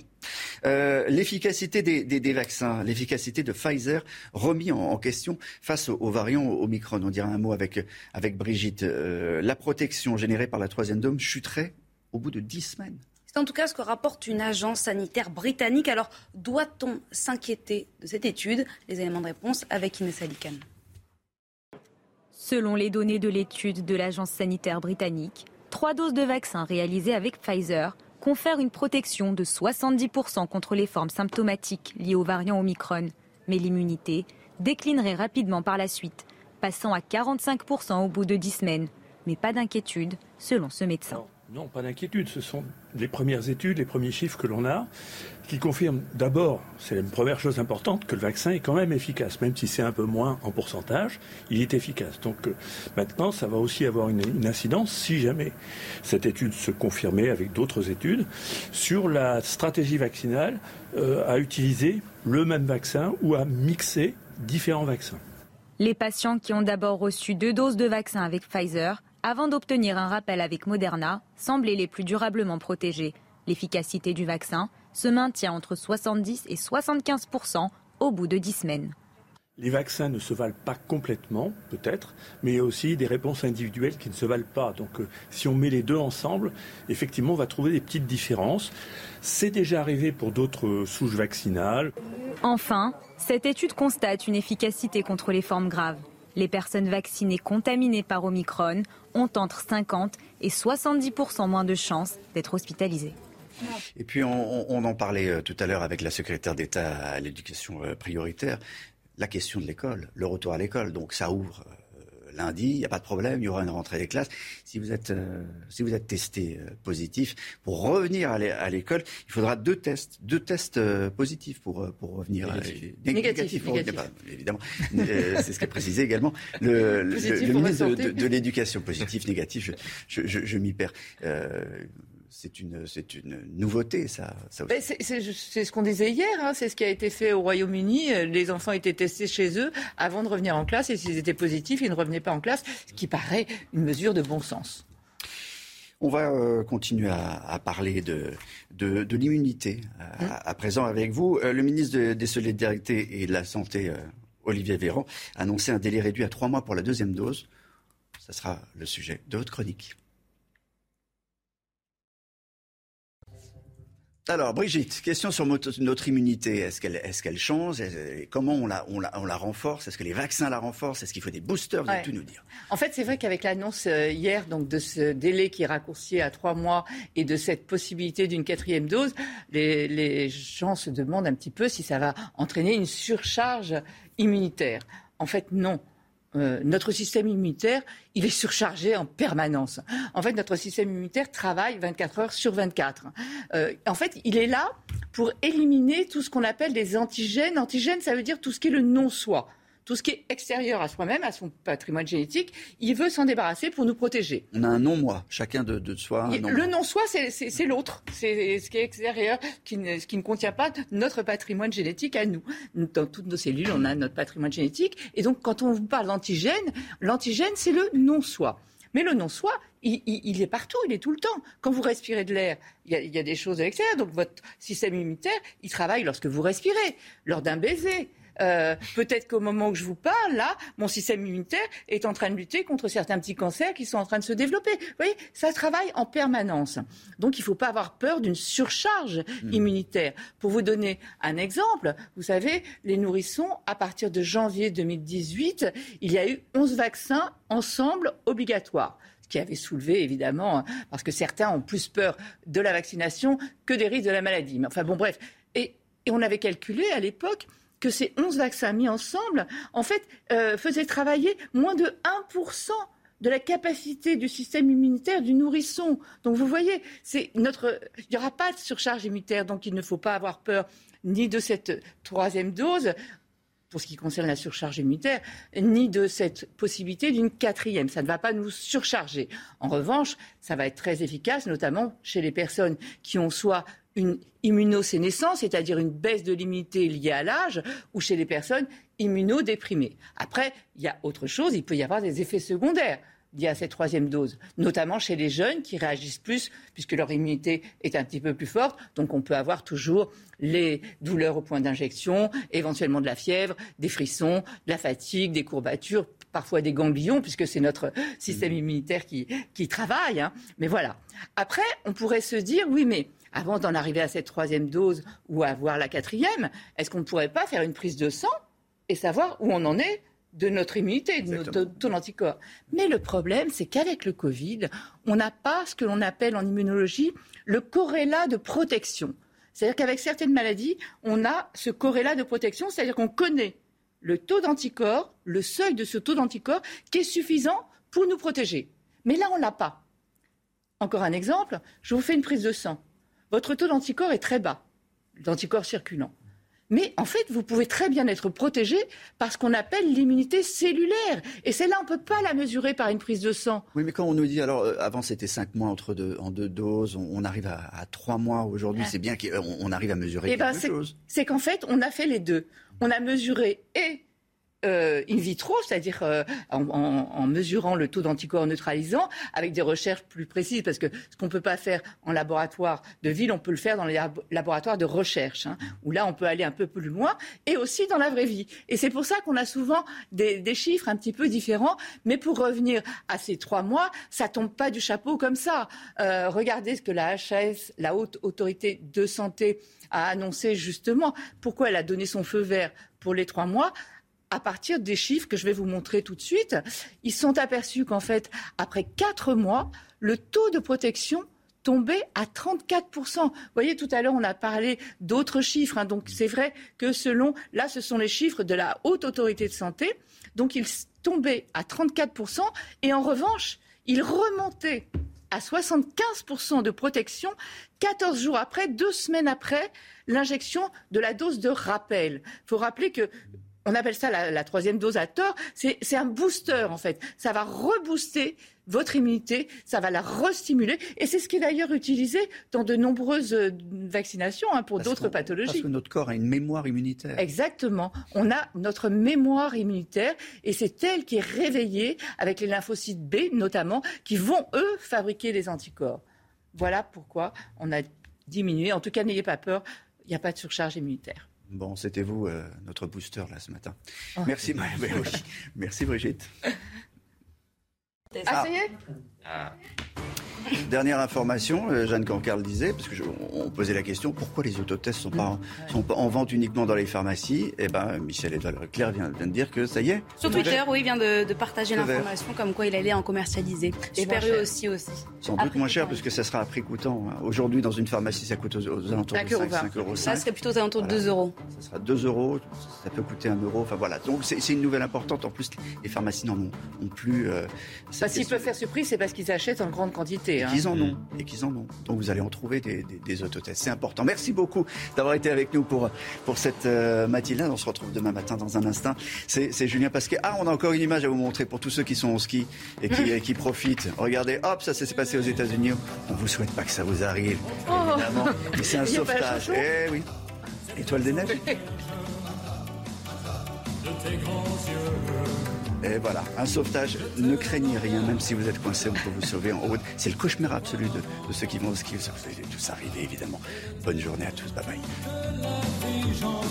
S1: l'efficacité des, vaccins, l'efficacité de Pfizer remis en, question face au, variant Omicron. On dirait un mot avec, avec Brigitte. la protection générée par la troisième dose chuterait au bout de dix semaines.
S2: C'est en tout cas ce que rapporte une agence sanitaire britannique. Alors, doit-on s'inquiéter de cette étude Les éléments de réponse avec Inès Alikan.
S53: Selon les données de l'étude de l'agence sanitaire britannique, trois doses de vaccin réalisées avec Pfizer confèrent une protection de 70% contre les formes symptomatiques liées au variant Omicron. Mais l'immunité déclinerait rapidement par la suite, passant à 45% au bout de 10 semaines. Mais pas d'inquiétude, selon ce médecin.
S54: Non, pas d'inquiétude. Ce sont les premières études, les premiers chiffres que l'on a, qui confirment d'abord, c'est la première chose importante, que le vaccin est quand même efficace, même si c'est un peu moins en pourcentage, il est efficace. Donc euh, maintenant, ça va aussi avoir une, incidence, si jamais cette étude se confirmait avec d'autres études, sur la stratégie vaccinale euh, à utiliser le même vaccin ou à mixer différents vaccins.
S53: Les patients qui ont d'abord reçu deux doses de vaccin avec Pfizer avant d'obtenir un rappel avec Moderna, semblaient les plus durablement protégés. L'efficacité du vaccin se maintient entre 70 et 75% au bout de 10 semaines.
S54: Les vaccins ne se valent pas complètement, peut-être, mais il y a aussi des réponses individuelles qui ne se valent pas. Donc euh, si on met les deux ensemble, effectivement, on va trouver des petites différences. C'est déjà arrivé pour d'autres souches vaccinales.
S53: Enfin, cette étude constate une efficacité contre les formes graves. Les personnes vaccinées contaminées par Omicron ont entre 50 et 70% moins de chances d'être hospitalisées.
S1: Et puis on, en parlait euh, tout à l'heure avec la secrétaire d'État à l'éducation euh, prioritaire, la question de l'école, le retour à l'école. Donc ça ouvre euh, lundi, il n'y a pas de problème, il y aura une rentrée des classes. Si vous êtes, euh, si vous êtes testé euh, positif, pour revenir à l'école, il faudra deux tests, deux tests euh, positifs pour, pour revenir.
S51: Négatif.
S1: évidemment, c'est ce qu'a précisé également le, ministre de, l'Éducation. Positif, négatif, je, je, je m'y perds c'est une, c'est une nouveauté, ça.
S51: c'est, ce qu'on disait hier, hein. c'est ce qui a été fait au Royaume-Uni. Les enfants étaient testés chez eux avant de revenir en classe et s'ils étaient positifs, ils ne revenaient pas en classe, ce qui paraît une mesure de bon sens.
S1: On va euh, continuer à, parler de, de, l'immunité euh, à, présent avec vous. Euh, le ministre des Solidarités et de la Santé, Olivier Véran, a annoncé un délai réduit à trois mois pour la deuxième dose. Ce sera le sujet de votre chronique. Alors, Brigitte, question sur notre immunité. Est-ce qu'elle est qu'elle change? Comment on la, on, la, on la renforce? Est-ce que les vaccins la renforcent? Est-ce qu'il faut des boosters? Vous allez tout nous dire.
S51: En fait, c'est vrai qu'avec l'annonce euh, hier donc, de ce délai qui est raccourci à trois mois et de cette possibilité d'une quatrième dose, les, les gens se demandent un petit peu si ça va entraîner une surcharge immunitaire. En fait, non. Euh, notre système immunitaire, il est surchargé en permanence. En fait, notre système immunitaire travaille 24 heures sur 24. Euh, en fait, il est là pour éliminer tout ce qu'on appelle des antigènes. Antigènes, ça veut dire tout ce qui est le non-soi tout ce qui est extérieur à soi-même, à son patrimoine génétique, il veut s'en débarrasser pour nous protéger.
S1: On a un non-moi, chacun de, de soi.
S51: le non-soi, c'est l'autre. C'est ce qui est extérieur, qui ne, ce qui ne contient pas notre patrimoine génétique à nous. Dans toutes nos cellules, on a notre patrimoine génétique. Et donc, quand on vous parle d'antigène, l'antigène, c'est le non-soi. Mais le non-soi, il, est partout, il est tout le temps. Quand vous respirez de l'air, il, il y, a des choses à l'extérieur. Donc votre système immunitaire, il travaille lorsque vous respirez, lors d'un baiser, euh, peut-être qu'au moment où je vous parle, là, mon système immunitaire est en train de lutter contre certains petits cancers qui sont en train de se développer. Vous voyez, ça travaille en permanence. Donc il ne faut pas avoir peur d'une surcharge mmh. immunitaire. Pour vous donner un exemple, vous savez, les nourrissons, à partir de janvier 2018, il y a eu 11 vaccins ensemble obligatoires ce qui avait soulevé évidemment, parce que certains ont plus peur de la vaccination que des risques de la maladie. Mais enfin bon, bref. et on avait calculé à l'époque que ces 11 vaccins mis ensemble, en fait, euh, faisaient travailler moins de 1% de la capacité du système immunitaire du nourrisson. Donc vous voyez, c'est notre, il n'y aura pas de surcharge immunitaire, donc il ne faut pas avoir peur ni de cette troisième dose pour ce qui concerne la surcharge immunitaire, ni de cette possibilité d'une quatrième. Ça ne va pas nous surcharger. En revanche, ça va être très efficace, notamment chez les personnes qui ont soit une immunosénescence, c'est-à-dire une baisse de l'immunité liée à l'âge, ou chez les personnes immunodéprimées. Après, il y a autre chose, il peut y avoir des effets secondaires liés à cette troisième dose, notamment chez les jeunes qui réagissent plus puisque leur immunité est un petit peu plus forte. Donc on peut avoir toujours les douleurs au point d'injection, éventuellement de la fièvre, des frissons, de la fatigue, des courbatures, parfois des ganglions, puisque c'est notre système mmh. immunitaire qui, travaille. Hein. Mais voilà. Après, on pourrait se dire, oui, mais avant d'en arriver à cette troisième dose ou à avoir la quatrième, est-ce qu'on ne pourrait pas faire une prise de sang et savoir où on en est de notre immunité, de notre taux d'anticorps. Mais le problème, c'est qu'avec le Covid, on n'a pas ce que l'on appelle en immunologie le corrélat de protection. C'est-à-dire qu'avec certaines maladies, on a ce corrélat de protection, c'est-à-dire qu'on connaît le taux d'anticorps, le seuil de ce taux d'anticorps qui est suffisant pour nous protéger. Mais là, on ne l'a pas. Encore un exemple, je vous fais une prise de sang. Votre taux d'anticorps est très bas, d'anticorps circulant. Mais en fait, vous pouvez très bien être protégé par ce qu'on appelle l'immunité cellulaire. Et celle-là, on ne peut pas la mesurer par une prise de sang.
S1: Oui, mais quand on nous dit, alors euh, avant c'était 5 mois entre deux, en deux doses, on, arrive à, à 3 mois aujourd'hui, c'est bien qu'on arrive à mesurer eh ben, quelque chose.
S51: C'est qu'en fait, on a fait les deux. On a mesuré et euh, in vitro, c'est-à-dire euh, en, mesurant le taux d'anticorps neutralisant, avec des recherches plus précises, parce que ce qu'on ne peut pas faire en laboratoire de ville, on peut le faire dans les laboratoires de recherche, hein, où là, on peut aller un peu plus loin, et aussi dans la vraie vie. Et c'est pour ça qu'on a souvent des, chiffres un petit peu différents, mais pour revenir à ces trois mois, ça tombe pas du chapeau comme ça. Euh, regardez ce que la HAS, la Haute Autorité de Santé, a annoncé justement. Pourquoi elle a donné son feu vert pour les trois mois à partir des chiffres que je vais vous montrer tout de suite, ils sont aperçus qu'en fait, après quatre mois, le taux de protection tombait à 34%. Vous voyez, tout à l'heure, on a parlé d'autres chiffres. Hein. donc, c'est vrai que selon, là, ce sont les chiffres de la Haute Autorité de Santé. Donc, ils tombaient à 34%. Et en revanche, ils remontaient à 75% de protection 14 jours après, deux semaines après l'injection de la dose de rappel. Il faut rappeler que on appelle ça la, troisième dose à tort, c'est un booster en fait. Ça va rebooster votre immunité, ça va la restimuler. Et c'est ce qui est d'ailleurs utilisé dans de nombreuses euh, vaccinations hein, pour d'autres pathologies. Parce
S1: que notre corps a une mémoire immunitaire.
S51: Exactement. On a notre mémoire immunitaire et c'est elle qui est réveillée avec les lymphocytes B notamment, qui vont, eux, fabriquer les anticorps. Voilà pourquoi on a diminué. En tout cas, n'ayez pas peur, il n'y a pas de surcharge immunitaire.
S1: Bon, c'était vous, euh, notre booster, là, ce matin. Oh. Merci, [LAUGHS] Merci, Brigitte.
S51: Ah, ça y est?
S1: Ah. Dernière information, euh, Jeanne Cancar le disait, parce qu'on posait la question pourquoi les autotests sont pas sont pas en vente uniquement dans les pharmacies? Eh ben, Michel Edouard Leclerc vient, vient, de dire que ça y est.
S2: Sur Twitter, oui, il vient de, partager l'information comme quoi il allait en commercialiser. Et Perrier aussi aussi.
S1: Sans doute moins cher, parce que ça sera à prix coûtant. Hein. Aujourd'hui, dans une pharmacie, ça coûte aux, alentours de 5, 5 euros.
S2: Ça serait plutôt aux alentours de 2 euros.
S1: Ça sera 2 euros, ça peut coûter 1 euro. Enfin voilà. Donc c'est une nouvelle importante. En plus, les pharmacies n'en ont, plus. Euh,
S51: bah, S'ils peuvent faire ce prix, c'est parce qu'ils achètent en grande quantité.
S1: Hein. Ils en ont et qu'ils en ont. Donc vous allez en trouver des, des, autotests. C'est important. Merci beaucoup d'avoir été avec nous pour, pour cette euh, matinale. On se retrouve demain matin dans un instant. C'est Julien Pasquet. Ah, on a encore une image à vous montrer pour tous ceux qui sont au ski et qui, [LAUGHS] qui profitent. Regardez, hop, ça s'est passé aux États-Unis. On ne vous souhaite pas que ça vous arrive, oh. évidemment. [LAUGHS] Mais c'est un sauvetage. Eh oui. Étoile des neiges. [LAUGHS] Et voilà, un sauvetage. Ne craignez rien, même si vous êtes coincé, on peut vous sauver en haut. C'est le cauchemar absolu de, ceux qui vont au ski. Vous allez tous arriver, évidemment. Bonne journée à tous. Bye bye.